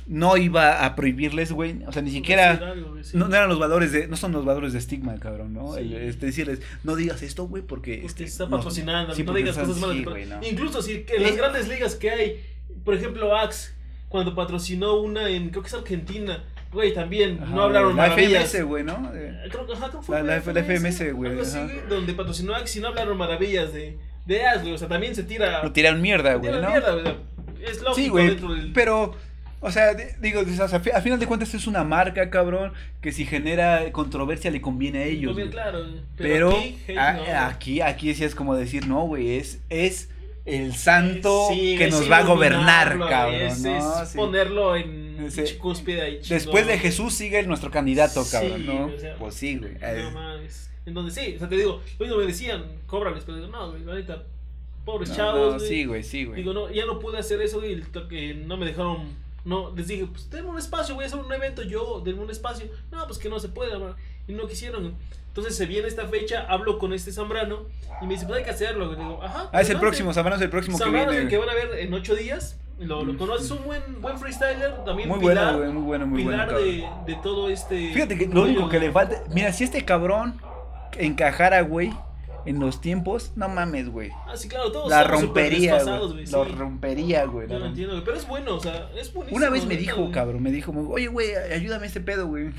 no iba a prohibirles, güey. O sea, ni siquiera. Decir algo, güey, sí. No, no eran los valores de, no son los valores de estigma, cabrón, ¿no? Sí. El, este, decirles, no digas esto, güey, porque, Porque este, está no- patrocinando, sí, no digas cosas malas. güey, no. Incluso si en las Eh. grandes ligas que hay, por ejemplo, Axe, cuando patrocinó una en, creo que es Argentina, güey, también Ajá, no hablaron La maravillas. FMS, güey, ¿no? Eh, Eh, Creo, que- ajá, creo que fue La- la- la FMS, güey, donde patrocinó Axe y no hablaron maravillas de, de Axe, güey, o sea, también se tira... Lo tiraron mierda, güey, ¿no? mierda, güey, Es lógico Sí, güey, dentro del... pero, o sea, digo, o sea, a final de cuentas es una marca, cabrón, que si genera controversia le conviene a ellos, Bien claro, güey, Pero, aquí, a- no. aquí, aquí sí es como decir, no, güey, es, es el santo Sí, que nos va a gobernar, cabrón, es, ¿no? es Sí. ponerlo en Ese- cúspide ahí. Después de. Jesús sigue nuestro candidato, Sí, cabrón, ¿no? o sea, pues sí, güey. No. En donde sí, o sea, te digo, lo mismo me decían, cóbrales, pero digo, no, güey, neta, pobres no, chavos, no, güey. sí, güey, sí, güey. Digo, no, ya no pude hacer eso, güey, no me dejaron, no, les dije, pues denme un espacio, voy a hacer un evento yo, denme un espacio. No, pues que no se puede, man, y no quisieron. Entonces se viene esta fecha, hablo con este Zambrano, y me dice, pues hay que hacerlo. Digo, ajá. Ah, es el adelante". próximo, Zambrano es el próximo que Zambrano viene. que van a ver en ocho días. Lo, lo conoces, un buen, buen freestyler, también Muy pilar, bueno, muy bueno, muy bueno. pilar de, de todo este... Fíjate que lo único que le falta. Mira, si este cabrón encajara, güey, en los tiempos, no mames, güey. Ah, sí, claro, todos La rompería, güey. Lo sí. rompería, güey. Yo lo entiendo, güey, pero es bueno, o sea, es buenísimo. Una vez me dijo, cabrón, me dijo, oye, güey, ayúdame a este pedo, güey.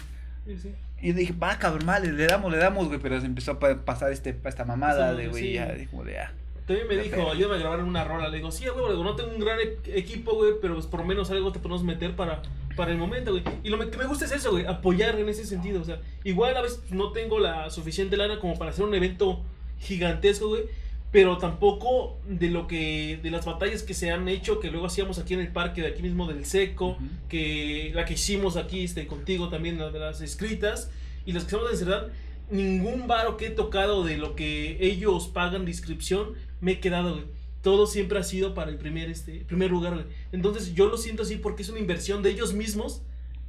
Sí, sí. Y dije, va, cabrón, mal, le damos, le damos, güey. Pero se empezó a pa- pasar este, esta mamada de, güey, ya, dijo, de, ah. También me dijo, ayúdame a grabar una rola. Le digo, sí, güey, no tengo un gran e- equipo, güey, pero pues por lo menos algo te podemos meter para, para el momento, güey. Y lo que me gusta es eso, güey, apoyar en ese sentido. O sea, igual a veces no tengo la suficiente lana como para hacer un evento gigantesco, güey. Pero tampoco de lo que, de las batallas que se han hecho, que luego hacíamos aquí en el parque de aquí mismo del Seco, que la que hicimos aquí este, contigo también, la de las escritas, y las que hacemos en Cerdán, ningún varo que he tocado de lo que ellos pagan de inscripción me he quedado, güey. Todo siempre ha sido para el primer, este, primer lugar, güey. Entonces yo lo siento así porque es una inversión de ellos mismos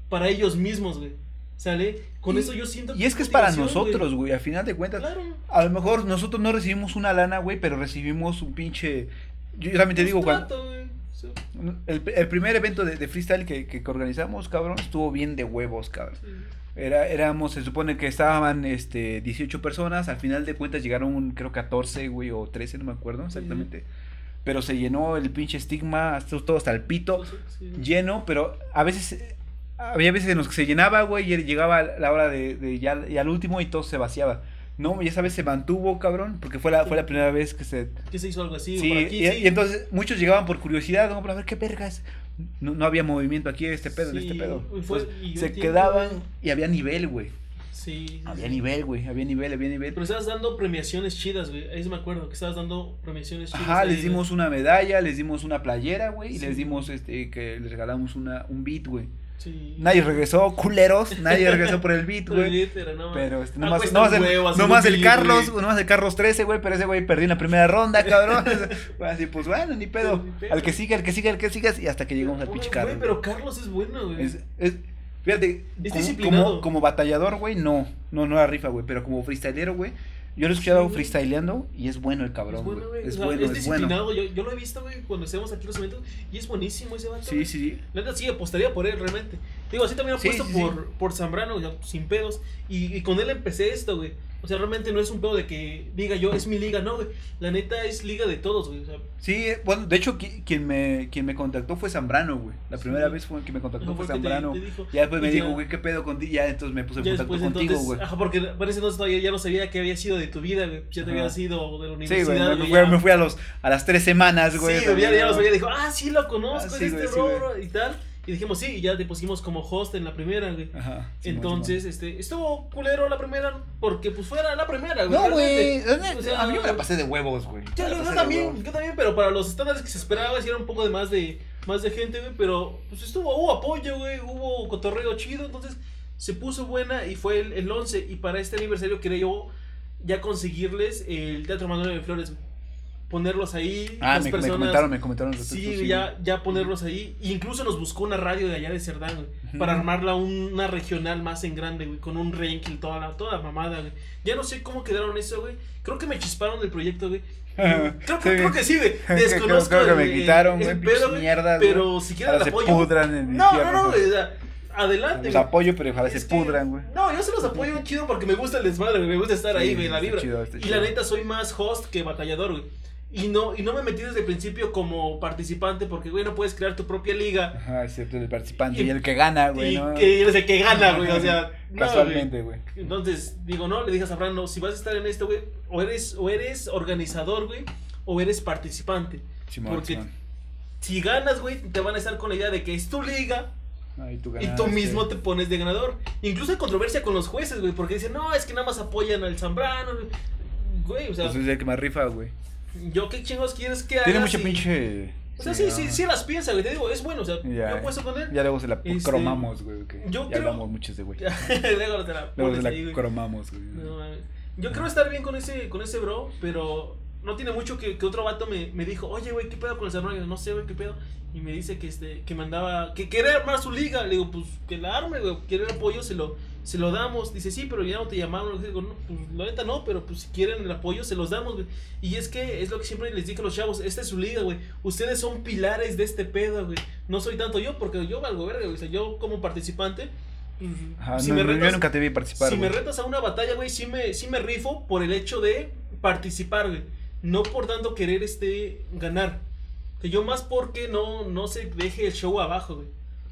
para ellos mismos, güey. ¿Sale? Con Y- eso yo siento Y es que es para nosotros, güey. A final de cuentas, Claro. a lo mejor nosotros no recibimos una lana, güey, pero recibimos un pinche. Yo también te digo, cuando. trato, güey. Sí, El, el primer evento de, de freestyle que, que organizamos, cabrón, estuvo bien de huevos, cabrón. sí. Era, éramos, se supone que estaban este, 18 personas, al final de cuentas llegaron creo 14, güey, o 13, no me acuerdo exactamente. Pero se llenó el pinche estigma, hasta- todo hasta el pito, Sí. lleno, pero a veces, había veces en los que se llenaba, güey, y llegaba la hora de, de ya, y al último y todo se vaciaba. No, y esa vez se mantuvo, cabrón, porque fue la, fue la primera vez que se... Que se hizo algo así, Sí, por aquí, y, sí. y entonces muchos llegaban por curiosidad, ¿no? Para ver qué vergas. No, no había movimiento aquí, este pedo, en este pedo. y fue- Entonces, y yo se entiendo, quedaban güey. y había nivel, güey. Sí, Había nivel, güey, había nivel, había nivel. Pero estabas dando premiaciones chidas, güey. Ahí me acuerdo que estabas dando premiaciones chidas. Ajá, ahí, les güey. dimos una medalla, les dimos una playera, güey, y les dimos este que les regalamos una un beat, güey. Sí. Nadie regresó, culeros, nadie regresó por el beat, güey. pero no, Pero este, Ah, nomás, cuesta nomás el, huevo nomás Carlos, güey. nomás el Carlos 13, güey, pero ese güey perdí en la primera ronda, cabrón. Así, pues bueno, ni pedo. Ni pedo. Al que siga, al que siga, al que sigas, y hasta que llegamos al pinche Carlos. Güey, pero Carlos es bueno, güey. Es, es, fíjate, Es como, disciplinado. como, como batallador, güey, no, no, no la rifa, güey, pero como freestylero, güey, yo lo he escuchado Sí, freestyleando y es bueno el cabrón, es bueno, güey. Es O sea, bueno, es es bueno. disciplinado. Yo, yo lo he visto, güey, cuando hacemos aquí los eventos. Y es buenísimo ese vato. Sí, güey. sí, sí. La neta sí apostaría por él, realmente. Digo, así también apuesto sí, sí. por, por Zambrano, sin pedos. Y, y con él empecé esto, güey. O sea, realmente no es un pedo de que diga yo, es mi liga, no, güey. La neta es liga de todos, güey. O sea, Sí, bueno, de hecho, qui- quien me, quien me contactó fue Zambrano, güey. La Sí. primera vez fue quien me contactó fue Zambrano. Ya después me dijo, güey, ¿qué pedo contigo? Ya entonces me puse en contacto contigo, güey. ajá, porque parece entonces todavía ya no sabía que había sido de tu vida, güey. Ya te había sido de la Sí, universidad. güey, me, güey, fui, ya. me fui a, los, a las tres semanas, güey. Sí, güey, ya, ya lo sabía. Dijo, ah, sí, lo conozco, Ah, es sí, este güey, sí, y tal. Y dijimos, sí, y ya te pusimos como host en la primera, güey. Ajá. Entonces, este, estuvo culero la primera, porque pues fuera la primera, güey. No, güey. realmente. O sea, A mí me la pasé de huevos, güey. Yo, también, huevos. yo también, pero para los estándares que se esperaba, sí era un poco de más de, más de gente, güey, pero pues estuvo, hubo apoyo, güey, hubo cotorreo chido, entonces se puso buena y fue el, el 11 y para este aniversario quería yo ya conseguirles el Teatro Manuel de Flores, güey. Ponerlos ahí. Ah, las me, me personas- comentaron, me comentaron. respecto, Sí, ya, ya ponerlos ahí. E incluso nos buscó una radio de allá de Cerdán, güey. Para armarla un- una regional más en grande, güey. Con un ranking, toda la, toda la mamada, güey. Ya no sé cómo quedaron eso, güey. Creo que me chisparon del proyecto, güey. Creo, Sí. creo que sí, güey. Desconozco. creo que me quitaron, güey. Pero si quieren el se apoyo. pudran en No, no, no, güey. güey. o sea, adelante, Los apoyo, pero ojalá se que- pudran, güey. No, yo se los apoyo chido porque me gusta el desmadre, güey. Me gusta estar Sí, ahí, güey, la vibra. chido, y chido. la neta soy más host que batallador, güey. Y no, y no me metí desde el principio como participante porque, güey, no puedes crear tu propia liga. Ajá, excepto el participante Y- y, el que gana, güey, y ¿no? que eres el que gana, güey. O sea, Casualmente, güey. Entonces, digo, no, le digas a Fran, no, si vas a estar en esto, güey, o eres, o eres organizador, güey, o eres participante. Porque-. Si ganas, güey, te van a estar con la idea de que es tu liga tú y tú mismo te pones de ganador. Incluso hay controversia con los jueces, güey, porque dicen, no, es que nada más apoyan al Zambrano. güey". Güey, o sea, Pues es el que más rifa, güey. Yo qué chingos quieres que haga. Tiene mucha si- pinche... O sea, sí, sí, ¿no? sí las piensa, güey, te digo, es bueno, o sea, Ya, yo puesto con él. Ya luego se la Este, cromamos, güey. yo ya creo- hablamos muchos de güey. Luego te la Luego se la ahí, cromamos, güey. No, yo creo estar bien con ese, con ese bro, pero no tiene mucho que, que otro vato me, me dijo, oye, güey, ¿qué pedo con el yo, no sé, güey, ¿qué pedo? Y me dice que este, que mandaba, que quiere armar su liga. Le digo, pues que la arme, güey, quiere apoyo, se lo, se lo damos. Dice, sí, pero ya no te llamaron. Le digo, no, pues la neta no, pero pues si quieren el apoyo, se los damos, güey. Y es que es lo que siempre les dije a los chavos, esta es su liga, güey. Ustedes son pilares de este pedo, güey. No soy tanto yo, porque yo valgo verga, güey. O sea, yo como participante, pues, Ajá, si no, me retas- yo nunca te vi participar, si me retas a una batalla, güey, sí me, sí me rifo por el hecho de participar, güey. No por tanto querer este ganar. Que yo más porque no, no se deje el show abajo, güey.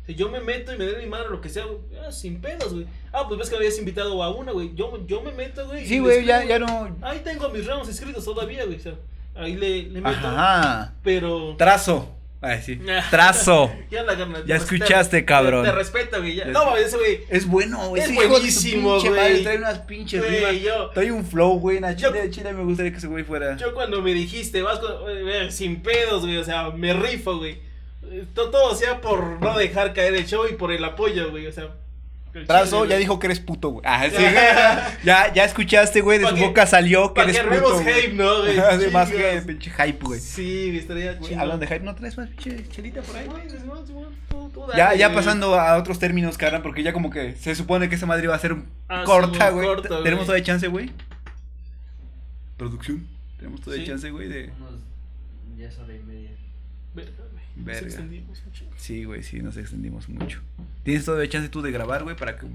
Si yo me meto y me den mi mano, lo que sea, güey, ah, sin pedos, güey. Ah, pues ves que me habías invitado a una, güey. Yo, yo me meto, güey. Sí, güey, ya, ya no... Ahí tengo mis ramos escritos todavía, güey. O sea, ahí le, le meto. Ajá. Pero. Trazo. Ay, sí. Trazo. Ya la carnal. Ya te- escuchaste, te- cabrón. Te, respeto, güey. ya. No, mames, ese güey. Es bueno, güey. Es ese buenísimo, güey. madre, Trae unas pinches Güey, rimas. yo- Trae un flow, güey. En chile, chile me gustaría que ese güey fuera. Yo cuando me dijiste, vas con, eh, sin pedos, güey, o sea, me rifo, güey. Eh, to- Todo sea por no dejar caer el show y por el apoyo, güey, o sea. Chile, ya dijo que eres puto, güey. Ah, sí. ya, ya escuchaste, güey. De su boca salió que eres que puto. güey. hype, ¿no, güey? Más que pinche hype, güey. Sí, estaría chido. Hablando de hype, ¿no traes más pinche chelita por ahí? Tú- tú dale, Ya, ya pasando a otros términos, carnal, porque ya como que se supone que esa madre iba a ser Ah, corta, güey. corta. ¿Tenemos todavía chance, güey? Producción. Tenemos todavía Sí. chance, güey, de... Unos. Ya es hora y media. Verga, nos extendimos chingo. Sí, güey, sí, nos extendimos mucho. ¿Tienes todavía chance tú de grabar, güey? Para que...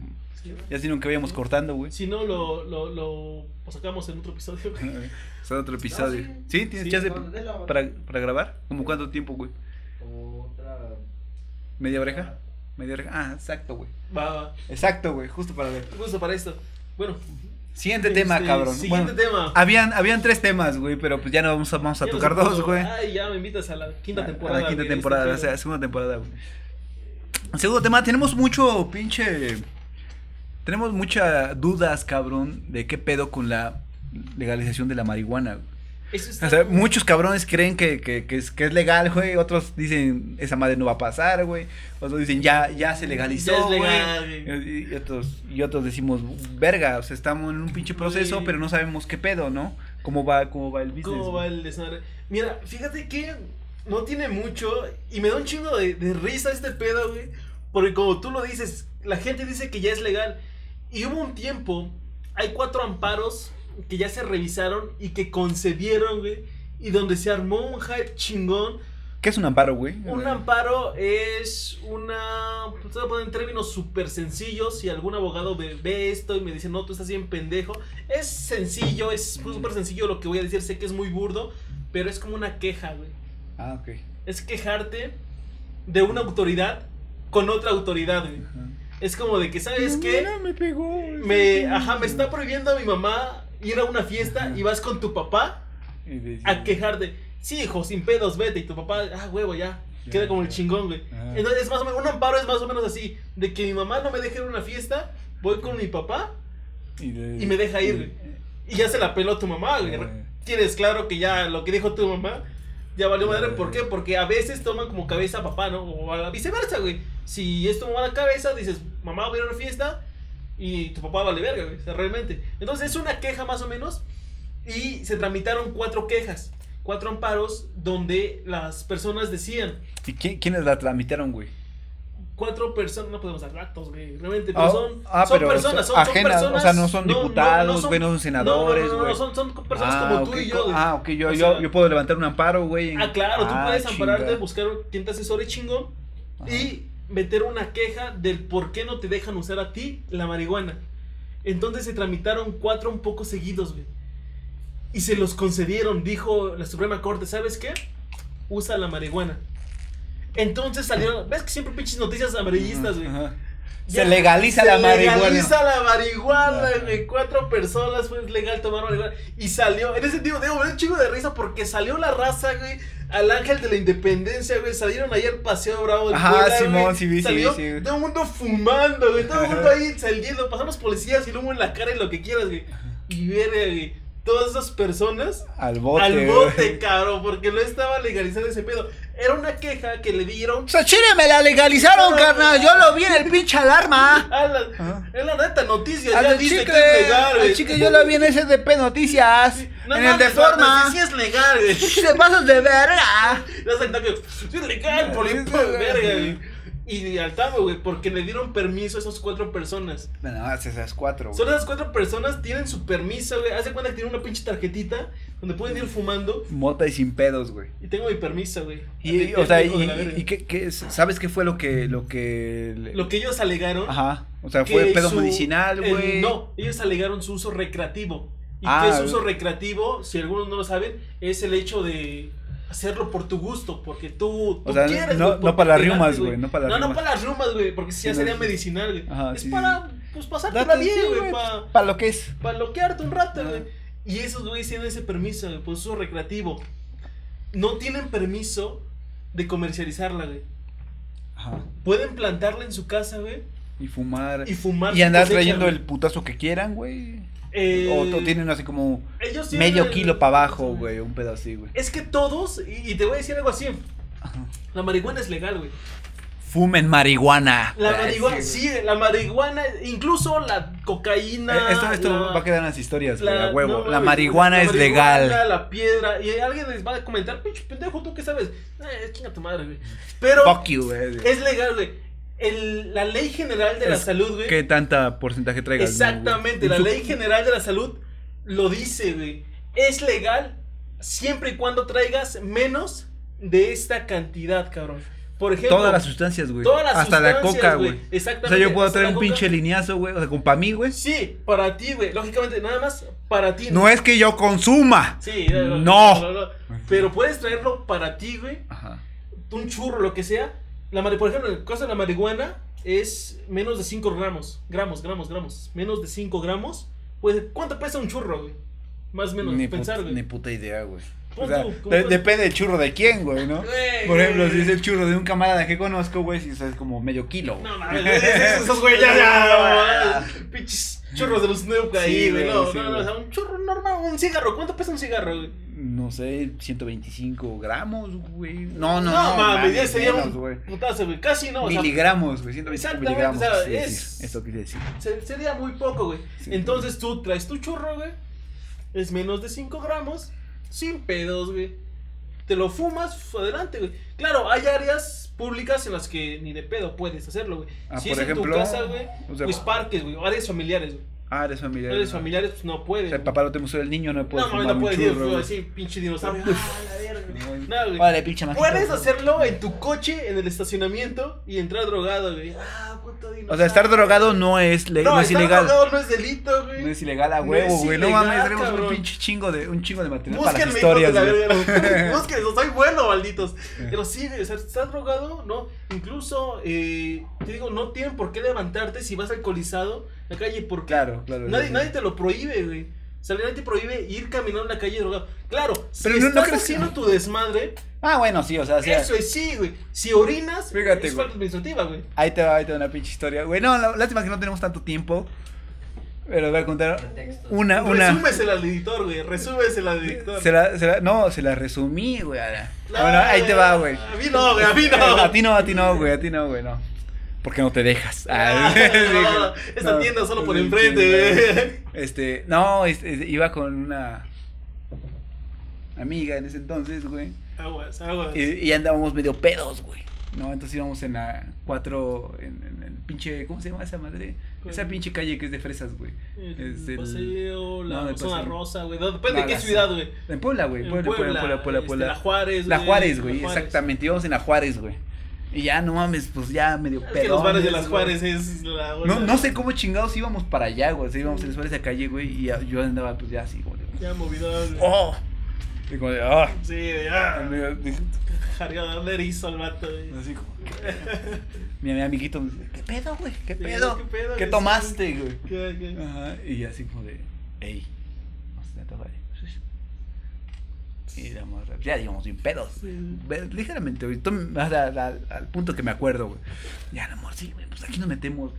Sí. Ya sino que vayamos cortando, güey. Si no, lo, lo, lo, sacamos en otro episodio, güey. Otro episodio. No, sí. sí. ¿Tienes Sí, chance no, de la- para, para grabar? ¿Como cuánto tiempo, güey? Como otra. ¿Media oreja? ¿Media oreja? Ah, exacto, güey. Va, va. Exacto, güey, justo para ver. Gusto para esto. Bueno. Siguiente tema, este, cabrón. Siguiente Bueno, tema. Habían, habían tres temas, güey, pero pues ya no vamos a, vamos a Ya tocar dos, güey. Ay, ya me invitas a la quinta temporada. A la quinta güey, temporada, este o sea, segunda temporada, güey. Segundo tema, tenemos mucho pinche. Tenemos muchas dudas, cabrón, de qué pedo con la legalización de la marihuana. güey. Eso está- O sea, muchos cabrones creen que, que, que es, que es legal, güey. Otros dicen, esa madre no va a pasar, güey. Otros dicen, ya, ya se legalizó, Ya es legal, güey. Y, y otros, y otros decimos, verga, o sea, estamos en un pinche proceso, Güey. pero no sabemos qué pedo, ¿no? ¿Cómo va, cómo va el business? ¿Cómo va güey? el desmadre? Mira, fíjate que no tiene mucho y me da un chingo de, de risa este pedo, güey. Porque como tú lo dices, la gente dice que ya es legal. Y hubo un tiempo, hay cuatro amparos que ya se revisaron y que concedieron, güey. Y donde se armó un hype chingón. ¿Qué es un amparo, güey? Un amparo es una. Pues a poner en términos súper sencillos. Si algún abogado ve, ve esto y me dice, no, tú estás bien pendejo. Es sencillo, es súper sencillo lo que voy a decir. Sé que es muy burdo, pero es como una queja, güey. Ah, ok. Es quejarte de una autoridad con otra autoridad, güey. Es como de que, ¿sabes qué? Me pegó. Me, ajá, me está prohibiendo a mi mamá ir a una fiesta y vas con tu papá de- a quejarte. Sí, hijo, sin pedos, vete. Y tu papá, ah, huevo, ya. Queda como el chingón, güey. Ah. Entonces, es más o menos, un amparo es más o menos así. De que mi mamá no me deje ir a una fiesta, voy con mi papá Y, de- y me deja ir, güey. Y ya se la peló tu mamá, güey. Ah. Tienes claro que ya lo que dijo tu mamá ya valió madre. Ah. ¿Por qué? Porque a veces toman como cabeza a papá, ¿no? O a viceversa, güey. Si es tu mamá la cabeza, dices, mamá voy a ir a una fiesta y tu papá vale verga, güey. O sea, realmente. Entonces es una queja más o menos. Y se tramitaron cuatro quejas. cuatro amparos donde las personas decían, ¿Y quién- quiénes la tramitaron, güey? cuatro personas, no podemos dar datos, güey, realmente, Ah, pero son, ah, son pero personas, son son, son ajenas, personas, o sea, no son diputados, güey, no son senadores, no, no, no, güey. no, son, son personas ah, como tú y yo, güey. Ah, ok, yo, O yo, sea, yo puedo levantar un amparo, güey. en- Ah, claro, tú Ah, puedes ampararte, chinga. buscar quien te asesore chingón Ajá. y meter una queja del por qué no te dejan usar a ti la marihuana. Entonces se tramitaron cuatro un poco seguidos, güey. Y se los concedieron, dijo la Suprema Corte, ¿sabes qué? Usa la marihuana. Entonces salieron, ¿ves que siempre pinches noticias amarillistas, güey? Se legaliza se la marihuana. legaliza la marihuana, güey. Cuatro personas fue legal tomar marihuana. Y salió, en ese sentido, digo, un chingo de risa porque salió la raza, güey. Al ángel de la independencia, güey. Salieron ahí al paseo bravo. Ajá, Puebla, Simón, güey. sí vi, sí Salió vi, sí vi. Todo el mundo fumando, güey. Todo el mundo ahí saliendo. Pasamos policías y humo en la cara y lo que quieras, güey. Y verga, güey. Todas esas personas Al bote. al bote, cabrón. Porque no estaba legalizado ese pedo. Era una queja que le dieron. O sea, Chile me la legalizaron, carnal. Yo lo vi en el pinche alarma. A la, Ajá. es la neta noticia, Al ya dice chicle, que es legal, al güey. chicle yo lo vi en SDP Noticias. No en el de forma. Sí, sí es legal, güey. Se pasas de verga. Ya que, sí es legal, por verga, güey. Y al tamo, güey, porque le dieron permiso a esas cuatro personas. Bueno, haces esas cuatro. Son güey. esas cuatro personas, tienen su permiso, güey. Hace cuenta que tienen una pinche tarjetita donde pueden ir fumando. Mota y sin pedos, güey. Y tengo mi permiso, güey. Y, o sea, y, qué, qué es? ¿sabes qué fue lo que, lo que, Lo que ellos alegaron. ajá, o sea, fue pedo su- medicinal, güey. no, ellos alegaron su uso recreativo. ¿Y Ah, qué es uso recreativo? Si algunos no lo saben, es el hecho de hacerlo por tu gusto, porque tú, tú O sea, quieres. no- no para las riumas, güey, no para las No, para las riumas, güey, porque si ya sería medicinal, güey. Es sí, para, pues, pasártela bien, güey, para Para lo que es. pa loquearte un rato, güey. Y esos güeyes tienen ese permiso, güey, por uso recreativo. No tienen permiso de comercializarla, güey. Ajá. Pueden plantarla en su casa, güey, Y fumar. y fumar. Y andar trayendo el putazo que quieran, güey. Eh, O, o tienen así como ellos medio el- kilo para abajo, güey. Un pedo así, güey. Es que todos, y, y te voy a decir algo así, la marihuana es legal, güey. Fumen marihuana. La Ah, marihuana, sí, sí, la marihuana, incluso la cocaína. Eh, Esto, esto la- va a quedar en las historias, güey. la- A huevo. no, la marihuana la es marihuana, legal. La piedra, y alguien les va a comentar, pinche pendejo, ¿tú qué sabes? Eh, chinga tu madre, güey. Pero Fuck you, güey. es legal, güey. El- la ley general de la salud, güey. ¿Qué tanta porcentaje traigas? no, güey? Exactamente, la ley general de la salud lo dice, güey. Es legal siempre y cuando traigas menos de esta cantidad, cabrón. Por ejemplo, Todas las sustancias, güey. todas las Hasta la coca, güey. O Exactamente. sea, yo puedo traer un coca. pinche lineazo, güey. O sea, con para mí, güey. Sí, para ti, güey. Lógicamente, nada más para ti. No es que yo consuma. Sí, No. Pero puedes traerlo para ti, güey. Ajá. Un churro, lo que sea. La mari- por ejemplo, en el caso de la marihuana es menos de 5 gramos. Gramos, gramos, gramos. Menos de 5 gramos. Pues, ¿cuánto pesa un churro, güey? Más o menos, Ni, pensar, güey. ni puta idea, güey. Depende del churro de quién, güey, ¿no? Güey, Por ejemplo, güey. si es el churro de un camarada que conozco, güey, si es como medio kilo. güey. No mames, esos güey ya, ya, no, pinches churros de los Snoop ahí, Sí, güey. No, sí, no, no, güey. o sea, un churro normal, un cigarro. ¿Cuánto pesa un cigarro, güey? No sé, 125 gramos, güey. No, no, No, no. mames, ya sería un güey. putazo, güey. Casi no, o miligramos, güey. 125 Exactamente, miligramos. o sea, es- Eso quise decir. se- sería muy poco, güey. Entonces tú traes tu churro, güey. Es menos de 5 gramos. Sin pedos, güey. Te lo fumas, f- adelante, güey. Claro, hay áreas públicas en las que ni de pedo puedes hacerlo, güey. Ah, si por es en tu casa, güey, o sea, pues parques, güey. Áreas familiares, güey. Ah, eres familiar. ¿no? familiares, pues no O puedes. sea, el güey. papá lo te museo del niño, no puede No, fumar no un puedes ir así, pinche dinosaurio. Ah, la verga. No. Órale, pinche majito. Puedes hacerlo en tu coche, en el estacionamiento y entrar drogado, güey. Ah, puto dinosaurio. O sea, estar drogado no es, No, no es estar ilegal. drogado no es delito, güey. No es ilegal a No huevo, es güey. No mames, tenemos un pinche chingo de, un chingo de material para las Búsquenme, hijos de historias, la güey. Búsquenme, soy bueno, malditos. Pero sí, o sea, estás drogado, ¿no? Incluso, eh, te digo, no tienen por qué levantarte si vas alcoholizado la calle, porque Claro, claro. nadie, sí. nadie te lo prohíbe, güey. O sea, nadie te prohíbe ir caminando en la calle drogado. Claro, si Pero no- no estás que- haciendo tu desmadre, Ah, bueno, sí, o sea, sí. eso es sí, güey. Si orinas, Fíjate, es falta administrativa, güey. Ahí te va, ahí te va una pinche historia. Güey, no, la, lástima que no tenemos tanto tiempo. Pero voy a contar una, una. Resúmesela al editor, güey. Resúmesela al editor. Se la, se la- no, se la resumí, güey. ahora. No, bueno, ahí te va, güey. A mí no, güey, a mí no. A ti no, a ti no, güey, a ti no, güey, no. Porque no te dejas. Ah, Ah, no, esta no, tienda solo por enfrente, güey. Este, no, este, iba con una. amiga en ese entonces, güey. Aguas, aguas. Y, y andábamos medio pedos, güey. ¿No? Entonces íbamos en la 4, en, en el pinche, ¿cómo se llama esa madre? ¿Cuál? Esa pinche calle que es de fresas, güey. El Es el- paseo, la no, zona rosa, güey. Depende de qué ciudad, güey. En Puebla, güey. En Puebla, Puebla, Puebla, Puebla, este, Puebla. La Juárez, La Juárez, güey, exactamente. Íbamos en la Juárez, güey. Y ya, no mames, pues ya medio Es que los bares de las güey. Juárez es la No, no sé cómo chingados íbamos para allá, güey. Sea, íbamos en las de calle, güey. Y ya- yo andaba, pues ya así, güey. Ya movido. güey. ¡Oh! Y como de, ¡ah! Sí, de ah. Cargado de erizo al vato, güey. Así como, mi, mi amiguito me dice, ¿qué pedo, güey? ¿Qué Sí, pedo? ¿qué pedo, ¿Qué tomaste, güey? ¿Qué, qué? Ajá, y así como de, ey, vamos a. Y morra, ya digamos, sin pedos. Sí. Ligeramente, güey. tú me vas a- a- al punto que me acuerdo, güey. Ya, amor, sí, güey, pues aquí nos metemos.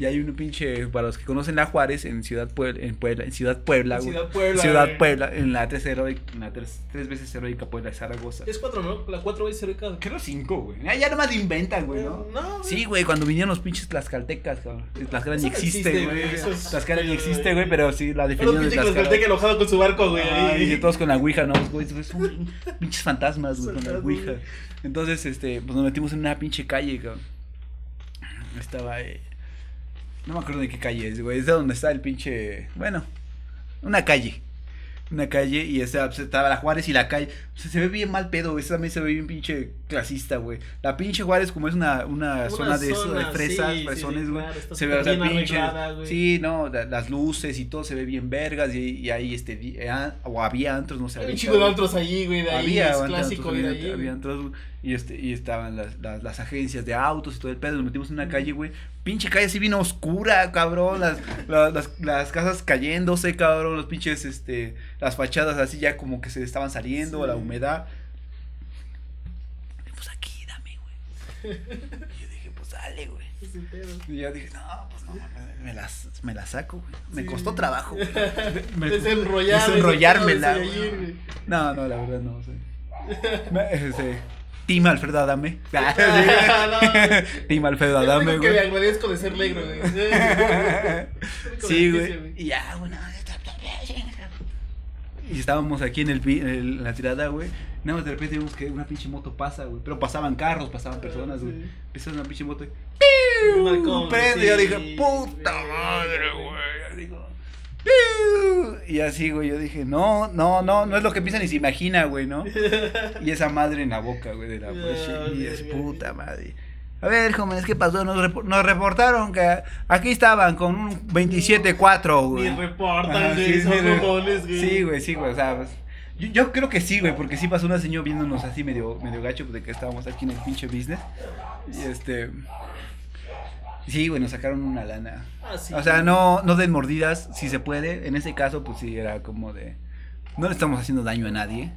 Y hay un pinche, para los que conocen la Juárez, en Ciudad Puebla, en Puebla, en Ciudad Puebla, En. Ciudad Puebla, Ciudad güey. Puebla, en la tres heroica, en la tres, tres veces heroica Puebla de Zaragoza. Es cuatro, ¿no? La cuatro veces cerca. Creo cinco, güey. Ah, Ya nomás inventan, güey, ¿no? No, güey. Sí, güey, cuando vinieron los pinches tlaxcaltecas, cabrón. Tlaxcala ni no existe, güey. Tlaxcala ni existe, güey. pero sí, la definición de Tlaxcala. Tlaxcalteca enojado con su barco, güey. Y todos con la ouija, ¿no? Güey, son pinches fantasmas, güey, con la ouija. Entonces, este, pues nos metimos en una pinche calle, cabrón. Estaba, eh, no me acuerdo de qué calle es, güey, es de donde está el pinche, bueno, una calle. Una calle y esa, pues, estaba la Juárez y la calle. O sea, se ve bien mal pedo, güey. Esa también se ve bien pinche clasista, güey. La pinche Juárez, como es una, una, Una zona de eso, de zona, fresas, sí, sí, fresones, sí, güey. claro, se ve, bien pinche. Sí, no, la- las luces y todo se ve bien vergas. Y, y ahí, este, eh, ah, o había antros, no sé. Hay un de antros allí, güey. De ahí Había es antros, clásico había, había güey. antros, güey, y este y estaban las, las, las agencias de autos y todo el pedo, nos metimos en una calle, güey. Pinche calle así bien oscura, cabrón, las, la- las, las casas cayéndose, cabrón, los pinches este las fachadas así ya como que se estaban saliendo, Sí. la humedad. Pues aquí, dame, güey. Y yo dije, pues dale, güey. Y yo dije, no, pues no, me, me las, me la saco, güey. Me Sí. costó trabajo, güey. Me- Desenrollar. desenrollármela, güey. No, no, la verdad no sé. Me- ese, Team Alfredo Adame. Team Alfredo Adame, único que le güey. agradezco de ser negro, güey. Sí, güey. Y ya, güey. no, Y estábamos aquí en, el, en la tirada, güey. Nada más de repente vimos que una pinche moto pasa, güey. Pero pasaban carros, pasaban personas, güey. Empezó una pinche moto y balcón, prende. sí, yo dije, puta madre, güey. güey. Digo, "Piu". Y así, güey, yo dije, no, no, no, no es lo que piensa ni se imagina, güey, ¿no? Y esa madre en la boca, güey, de la pues, y es puta madre. A ver, jóvenes, ¿qué pasó? Nos, repo- nos reportaron que aquí estaban con un 27-4, güey. Ni reportan, güey. sí, son güey. Sí, güey, sí, güey, o sea, pues, yo, yo creo que sí, güey, porque sí pasó una señora viéndonos así medio, medio gacho, de que estábamos aquí en el pinche business. Y este... Sí, güey, nos sacaron una lana. Ah, sí. O sea, no, no den mordidas, si se puede. En ese caso, pues sí, era como de... No le estamos haciendo daño a nadie.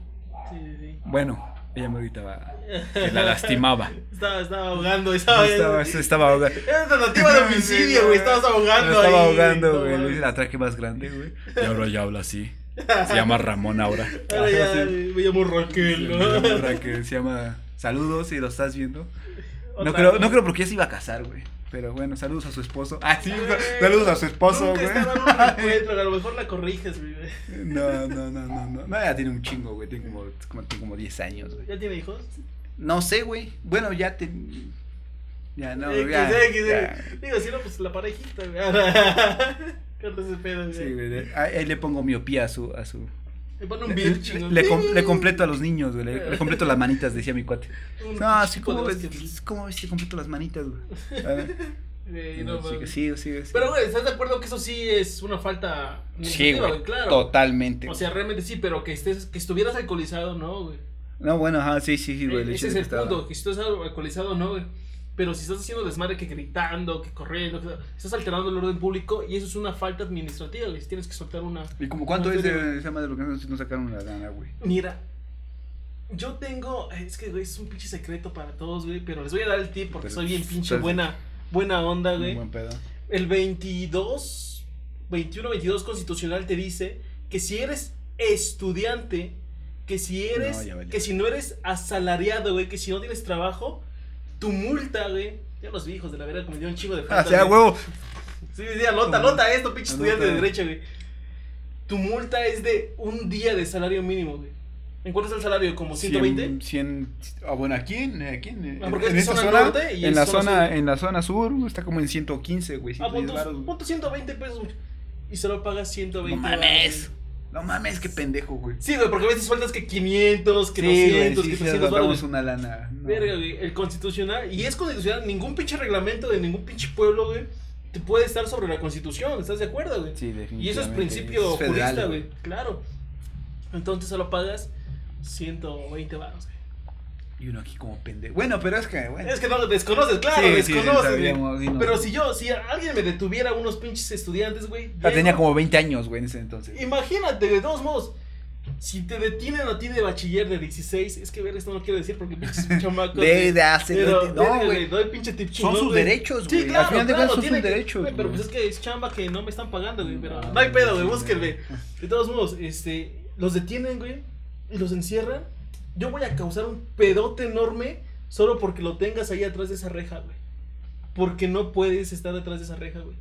Sí, sí, sí. Bueno, ella me gritaba que la lastimaba. Estaba, estaba ahogando, estaba. Estaba, estaba ahogando. Era tentativa de homicidio, güey. Estabas ahogando. Lo estaba ahí, ahogando, no güey. Le hice el atraque más grande, güey. Y ahora ya habla así. Se llama Ramón ahora. Ahora ya Sí. me llamo Raquel, Se ¿no? llama Raquel, se llama Saludos si lo estás viendo. No creo, no creo porque ya se iba a casar, güey. Pero bueno, saludos a su esposo. Ah, sí, saludos a su esposo, güey. a lo mejor la corriges, güey. No, no, no, no, no. No, ya tiene un chingo, güey. Tiene como, como, tiene como 10 años, güey. ¿Ya tiene hijos? No sé, güey. Bueno, ya te. Ya no, que ya. que. Digo, si no, pues la parejita, güey. Ese pedo, güey. Sí, güey. ahí le pongo miopía a su. A su Le pone un beat le- com- le completo a los niños, güey. Le, le completo las manitas, decía mi cuate. No, sí, chico ¿cómo de ves? ¿Cómo ves? Te completo las manitas, güey. Güey, no Sí, sí, sí, sí. Pero, güey, ¿estás de acuerdo que eso sí es una falta Sí, güey. Claro. Totalmente. O sea, realmente sí, pero que estés, que estuvieras alcoholizado, no, güey. no, bueno, ajá, sí, sí, sí, güey. Eh, Ese es el que punto, que si estás alcoholizado, no, güey. Pero si estás haciendo desmadre, que gritando, que corriendo, que estás alterando el orden público y eso es una falta administrativa, güey. Tienes que soltar una. ¿Y como cuánto una es de esa madre lo que no, sacaron la lana, güey? Mira, yo tengo. Es que, güey, es un pinche secreto para todos, güey. Pero les voy a dar el tip porque Pero- soy bien pinche pero- buena, buena onda, Un güey. buen pedo. El 22, 21, 22 constitucional te dice que si eres estudiante, que si eres, No, ya valió. que si no eres asalariado, güey, que si no tienes trabajo, tu multa, güey. Ya los viejos de la verdad, como me dio un chingo de Ah, falta, sea, güey. huevo. Sí, sí, anota, anota esto, pinche estudiante de derecho, güey. Tu multa es de un día de salario mínimo, güey. ¿En cuánto está el salario? ¿Como 120? 100, 100 ah, bueno, aquí en, aquí en, Ah, porque en es esta zona norte y en es la zona zona, en la zona sur está como en 115, güey. Ah, 110 punto, varos, güey. punto 120 pesos, güey. Y solo pagas 120 No mames. Güey. No mames, qué pendejo, güey. Sí, güey, porque a veces sueltas que 500, que Sí, güey, 200, sí, que sí, 300 ahorramos varos. una lana. no. Verga, güey, el constitucional, y es constitucional, ningún pinche reglamento de ningún pinche pueblo, güey, te puede estar sobre la constitución, ¿estás de acuerdo, güey? Sí, definitivamente. Y eso es principio Es federal, jurista, güey, claro. Entonces solo pagas 120 baros, güey. Y uno aquí como pendejo. Bueno, pero es que, bueno. Es que no lo desconoces, claro, Sí, sí, sí, desconoces, güey. sabíamos, sí, no. Pero si yo, si alguien me detuviera unos pinches estudiantes, güey. Ya tenía como 20 años, güey, en ese entonces. Imagínate, de todos modos. Si te detienen a ti de bachiller de 16, es que ver, esto no quiero decir porque pinches chamacos. De, de hace. Pero, no, güey. No hay pinche tip Son sus derechos, Sí, güey. claro, Al final de cuentas son sus que- derechos. güey, Pero pues es que es chamba que no me están pagando, güey. Pero No, hay pedo, güey, sí, búsquenle. güey. De todos modos, este, los detienen, güey, y los encierran. Yo voy a causar un pedote enorme solo porque lo tengas ahí atrás de esa reja, güey. Porque no puedes estar detrás de esa reja, güey.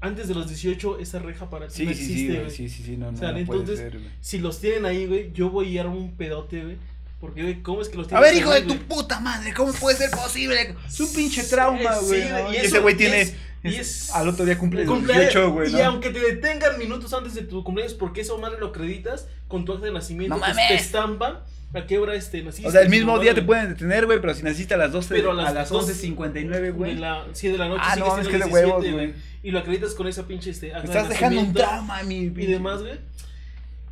Antes de los 18, esa reja para ti Sí, no sí, sí, existe, güey. güey. Sí, sí, sí, no, no, O sea, no entonces, ser, güey. Si los tienen ahí, güey, yo voy a ir a un pedote, güey. Porque, güey, ¿cómo es que los A tienen ver, hijo de ahí, tu güey? puta madre, ¿cómo puede ser posible? Es un pinche trauma, Sí, güey. sí, ¿no? y Y ese güey y tiene. es- y es- al otro día cumple Cumpleaños, 18, güey. Y ¿no? aunque te detengan minutos antes de tu cumpleaños, porque eso madre lo acreditas con tu acta de nacimiento, No te- mames. te estampan a qué hora este, naciste. O sea, el mismo día te pueden detener, güey, pero si naciste a las 12, Pero a las, dos- 11.59, güey. La, sí, de la noche. Ah, no siendo qué de 17, huevos, güey. Y lo acreditas con esa pinche este, Me estás dejando un trauma, mi Y demás, güey.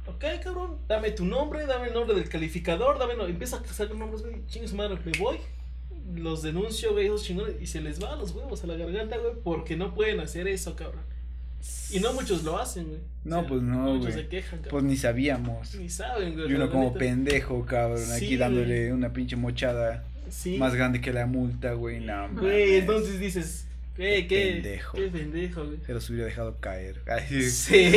Ok, cabrón, dame tu nombre, dame el nombre del calificador, dame. no- Empieza a sacar nombres, güey. Chingue su madre, me voy. Los denuncio, güey, esos chingones. Y se les va a los huevos a la garganta, güey, porque no pueden hacer eso, cabrón. Y no muchos lo hacen, güey. No, pues no, Muchos güey. se quejan, cabrón. Pues ni sabíamos. Ni saben, güey. Y uno como neta. pendejo, cabrón, Sí, aquí güey. dándole una pinche mochada Sí. más grande que la multa, güey. No, Güey, entonces dices, ¿qué, qué? Pendejo. Qué pendejo, güey. Se los hubiera dejado caer. Ay, sí.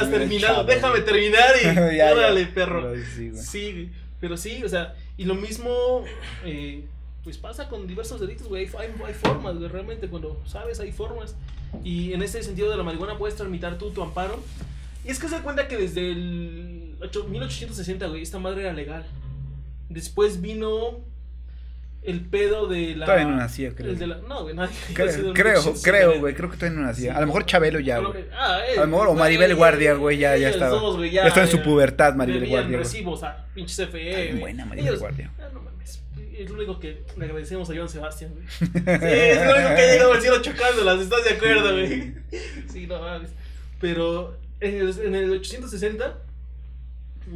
Has terminado. echado, Déjame güey. terminar y. Ya, perro. Pero sí, güey. Sí, güey. Pero sí, o sea, y lo mismo, eh, pues pasa con diversos delitos, güey. Hay, hay formas, güey, realmente, cuando sabes, hay formas. Y en ese sentido de la marihuana puedes tramitar tú tu amparo. Y es que se da cuenta que desde el ocho- 1860, güey, esta madre era legal. Después vino el pedo de la. Todavía no nacía, creo. el de la- no, güey, nadie. Creo, creo, 1860, creo, güey. Creo que todavía no nacía. Sí, a lo mejor Chabelo ya, güey. ah, eh, A lo mejor, o güey, Maribel Guardia, güey, ya- ya estaba. dos, güey, Ya está en su pubertad, Maribel Guardia, güey. recibos a pinche CFE. Buena Maribel Ellos- Guardia. Es lo único que le agradecemos a Joan Sebastián, güey. Sí, es lo único que ha llegado al cielo chocándolas, ¿estás de acuerdo, güey? Sí, no mames. Pero en el, en el 860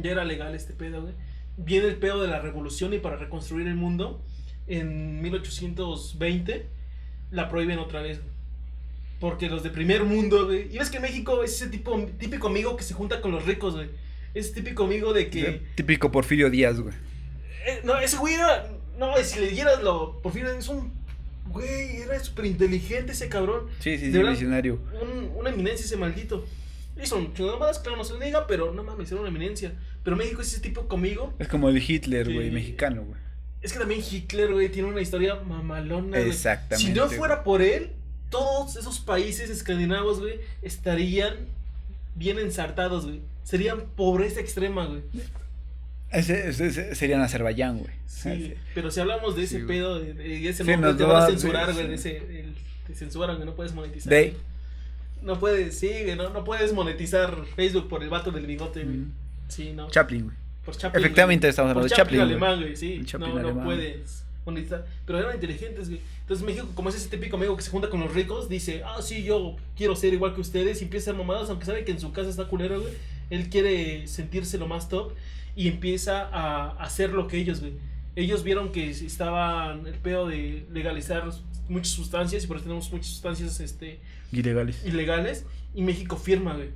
ya era legal este pedo, güey. Viene el pedo de la revolución y para reconstruir el mundo, en 1820 la prohíben otra vez, güey. Porque los de primer mundo, güey. Y ves que México es ese tipo, típico amigo que se junta con los ricos, güey. Es típico amigo de que... Típico Porfirio Díaz, güey. Eh, no, ese güey era. No, si le dieras lo. Por fin es un. Güey, era súper inteligente ese cabrón. Sí, sí, ¿De sí, verdad? visionario. Un- una eminencia ese maldito. Hizo un mamadas, claro, no se le diga, pero no mames, era una eminencia. Pero México es ese tipo conmigo. Es como el Hitler, güey, Sí. mexicano, güey. Es que también Hitler, güey, tiene una historia mamalona. Exactamente. Si no fuera por él, todos esos países escandinavos, güey, estarían bien ensartados, güey. Serían pobreza extrema, güey. Ese, ese- ese sería en Azerbaiyán, güey. Sí, pero si hablamos de ese Sí, pedo, de, de ese Sí, nos te van a censurar, güey, te censuran, güey, no puedes monetizar. De. No puedes, sí, güey, no, no puedes monetizar Facebook por el vato del bigote, güey. Mm. Sí, no. Chaplin, güey. por Chaplin. Efectivamente estamos Por hablando de Chaplin, Chaplin. güey. alemán, güey, sí. Chaplin no, no alemán. puedes monetizar. Pero eran inteligentes, güey. Entonces México, como es ese típico amigo que se junta con los ricos, dice, ah, sí, yo quiero ser igual que ustedes. Y empieza a hacer mamadas, aunque sabe que en su casa está culero, güey. Él quiere sentirse lo más top y empieza a hacer lo que ellos, güey. Ellos vieron que estaban el pedo de legalizar muchas sustancias y por eso tenemos muchas sustancias este, Ilegales. ilegales y México firma, güey.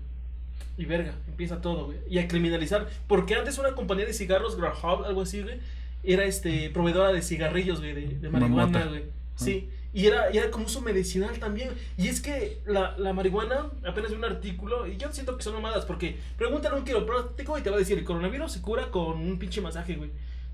Y verga, empieza todo, güey. Y a criminalizar. Porque antes una compañía de cigarros, Graham, algo así, güey, era este proveedora de cigarrillos, güey, de, de marihuana, güey. Sí. Y era, y era como uso medicinal también. Y es que la, la marihuana, apenas vi un artículo, y yo siento que son mamadas, porque pregúntale a un quiropráctico y te va a decir, el coronavirus se cura con un pinche masaje, güey.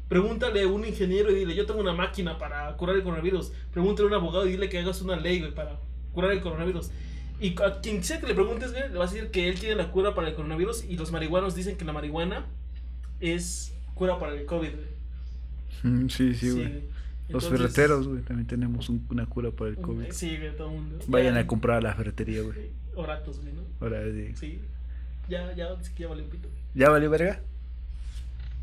Pregúntale a un ingeniero y dile, yo tengo una máquina para curar el coronavirus. Pregúntale a un abogado y dile que hagas una ley, güey, para curar el coronavirus. Y a quien sea que le preguntes, güey, le vas a decir que él tiene la cura para el coronavirus y los marihuanos dicen que la marihuana es cura para el COVID, güey. Mm, sí, sí, güey. Los ferreteros, güey, también tenemos un- una cura para el COVID. Sí, güey, todo el mundo. Vayan Ya- a comprar a la ferretería, güey. Oratos, güey, ¿no? Ahora sí. Sí. Ya, ya, ya valió pito. ¿Ya valió verga?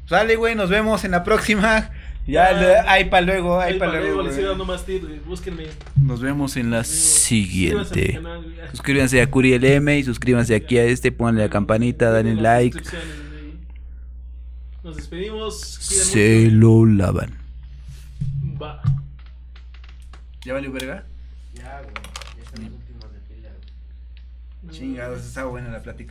Sale, güey, nos vemos en la próxima. Ya, Ya. ahí para luego, ahí para luego. luego les güey. estoy dando más tips, güey. Búsquenme. Nos vemos en la Suscríbanse a siguiente. canal. Suscríbanse a LM y suscríbanse aquí a este, pónganle la campanita, denle like. Nos despedimos. Se mucho. lo lavan. Va. ¿Ya valió verga? Ya, güey. Ya están los últimos de fila, güey. Chingados, está buena la plática.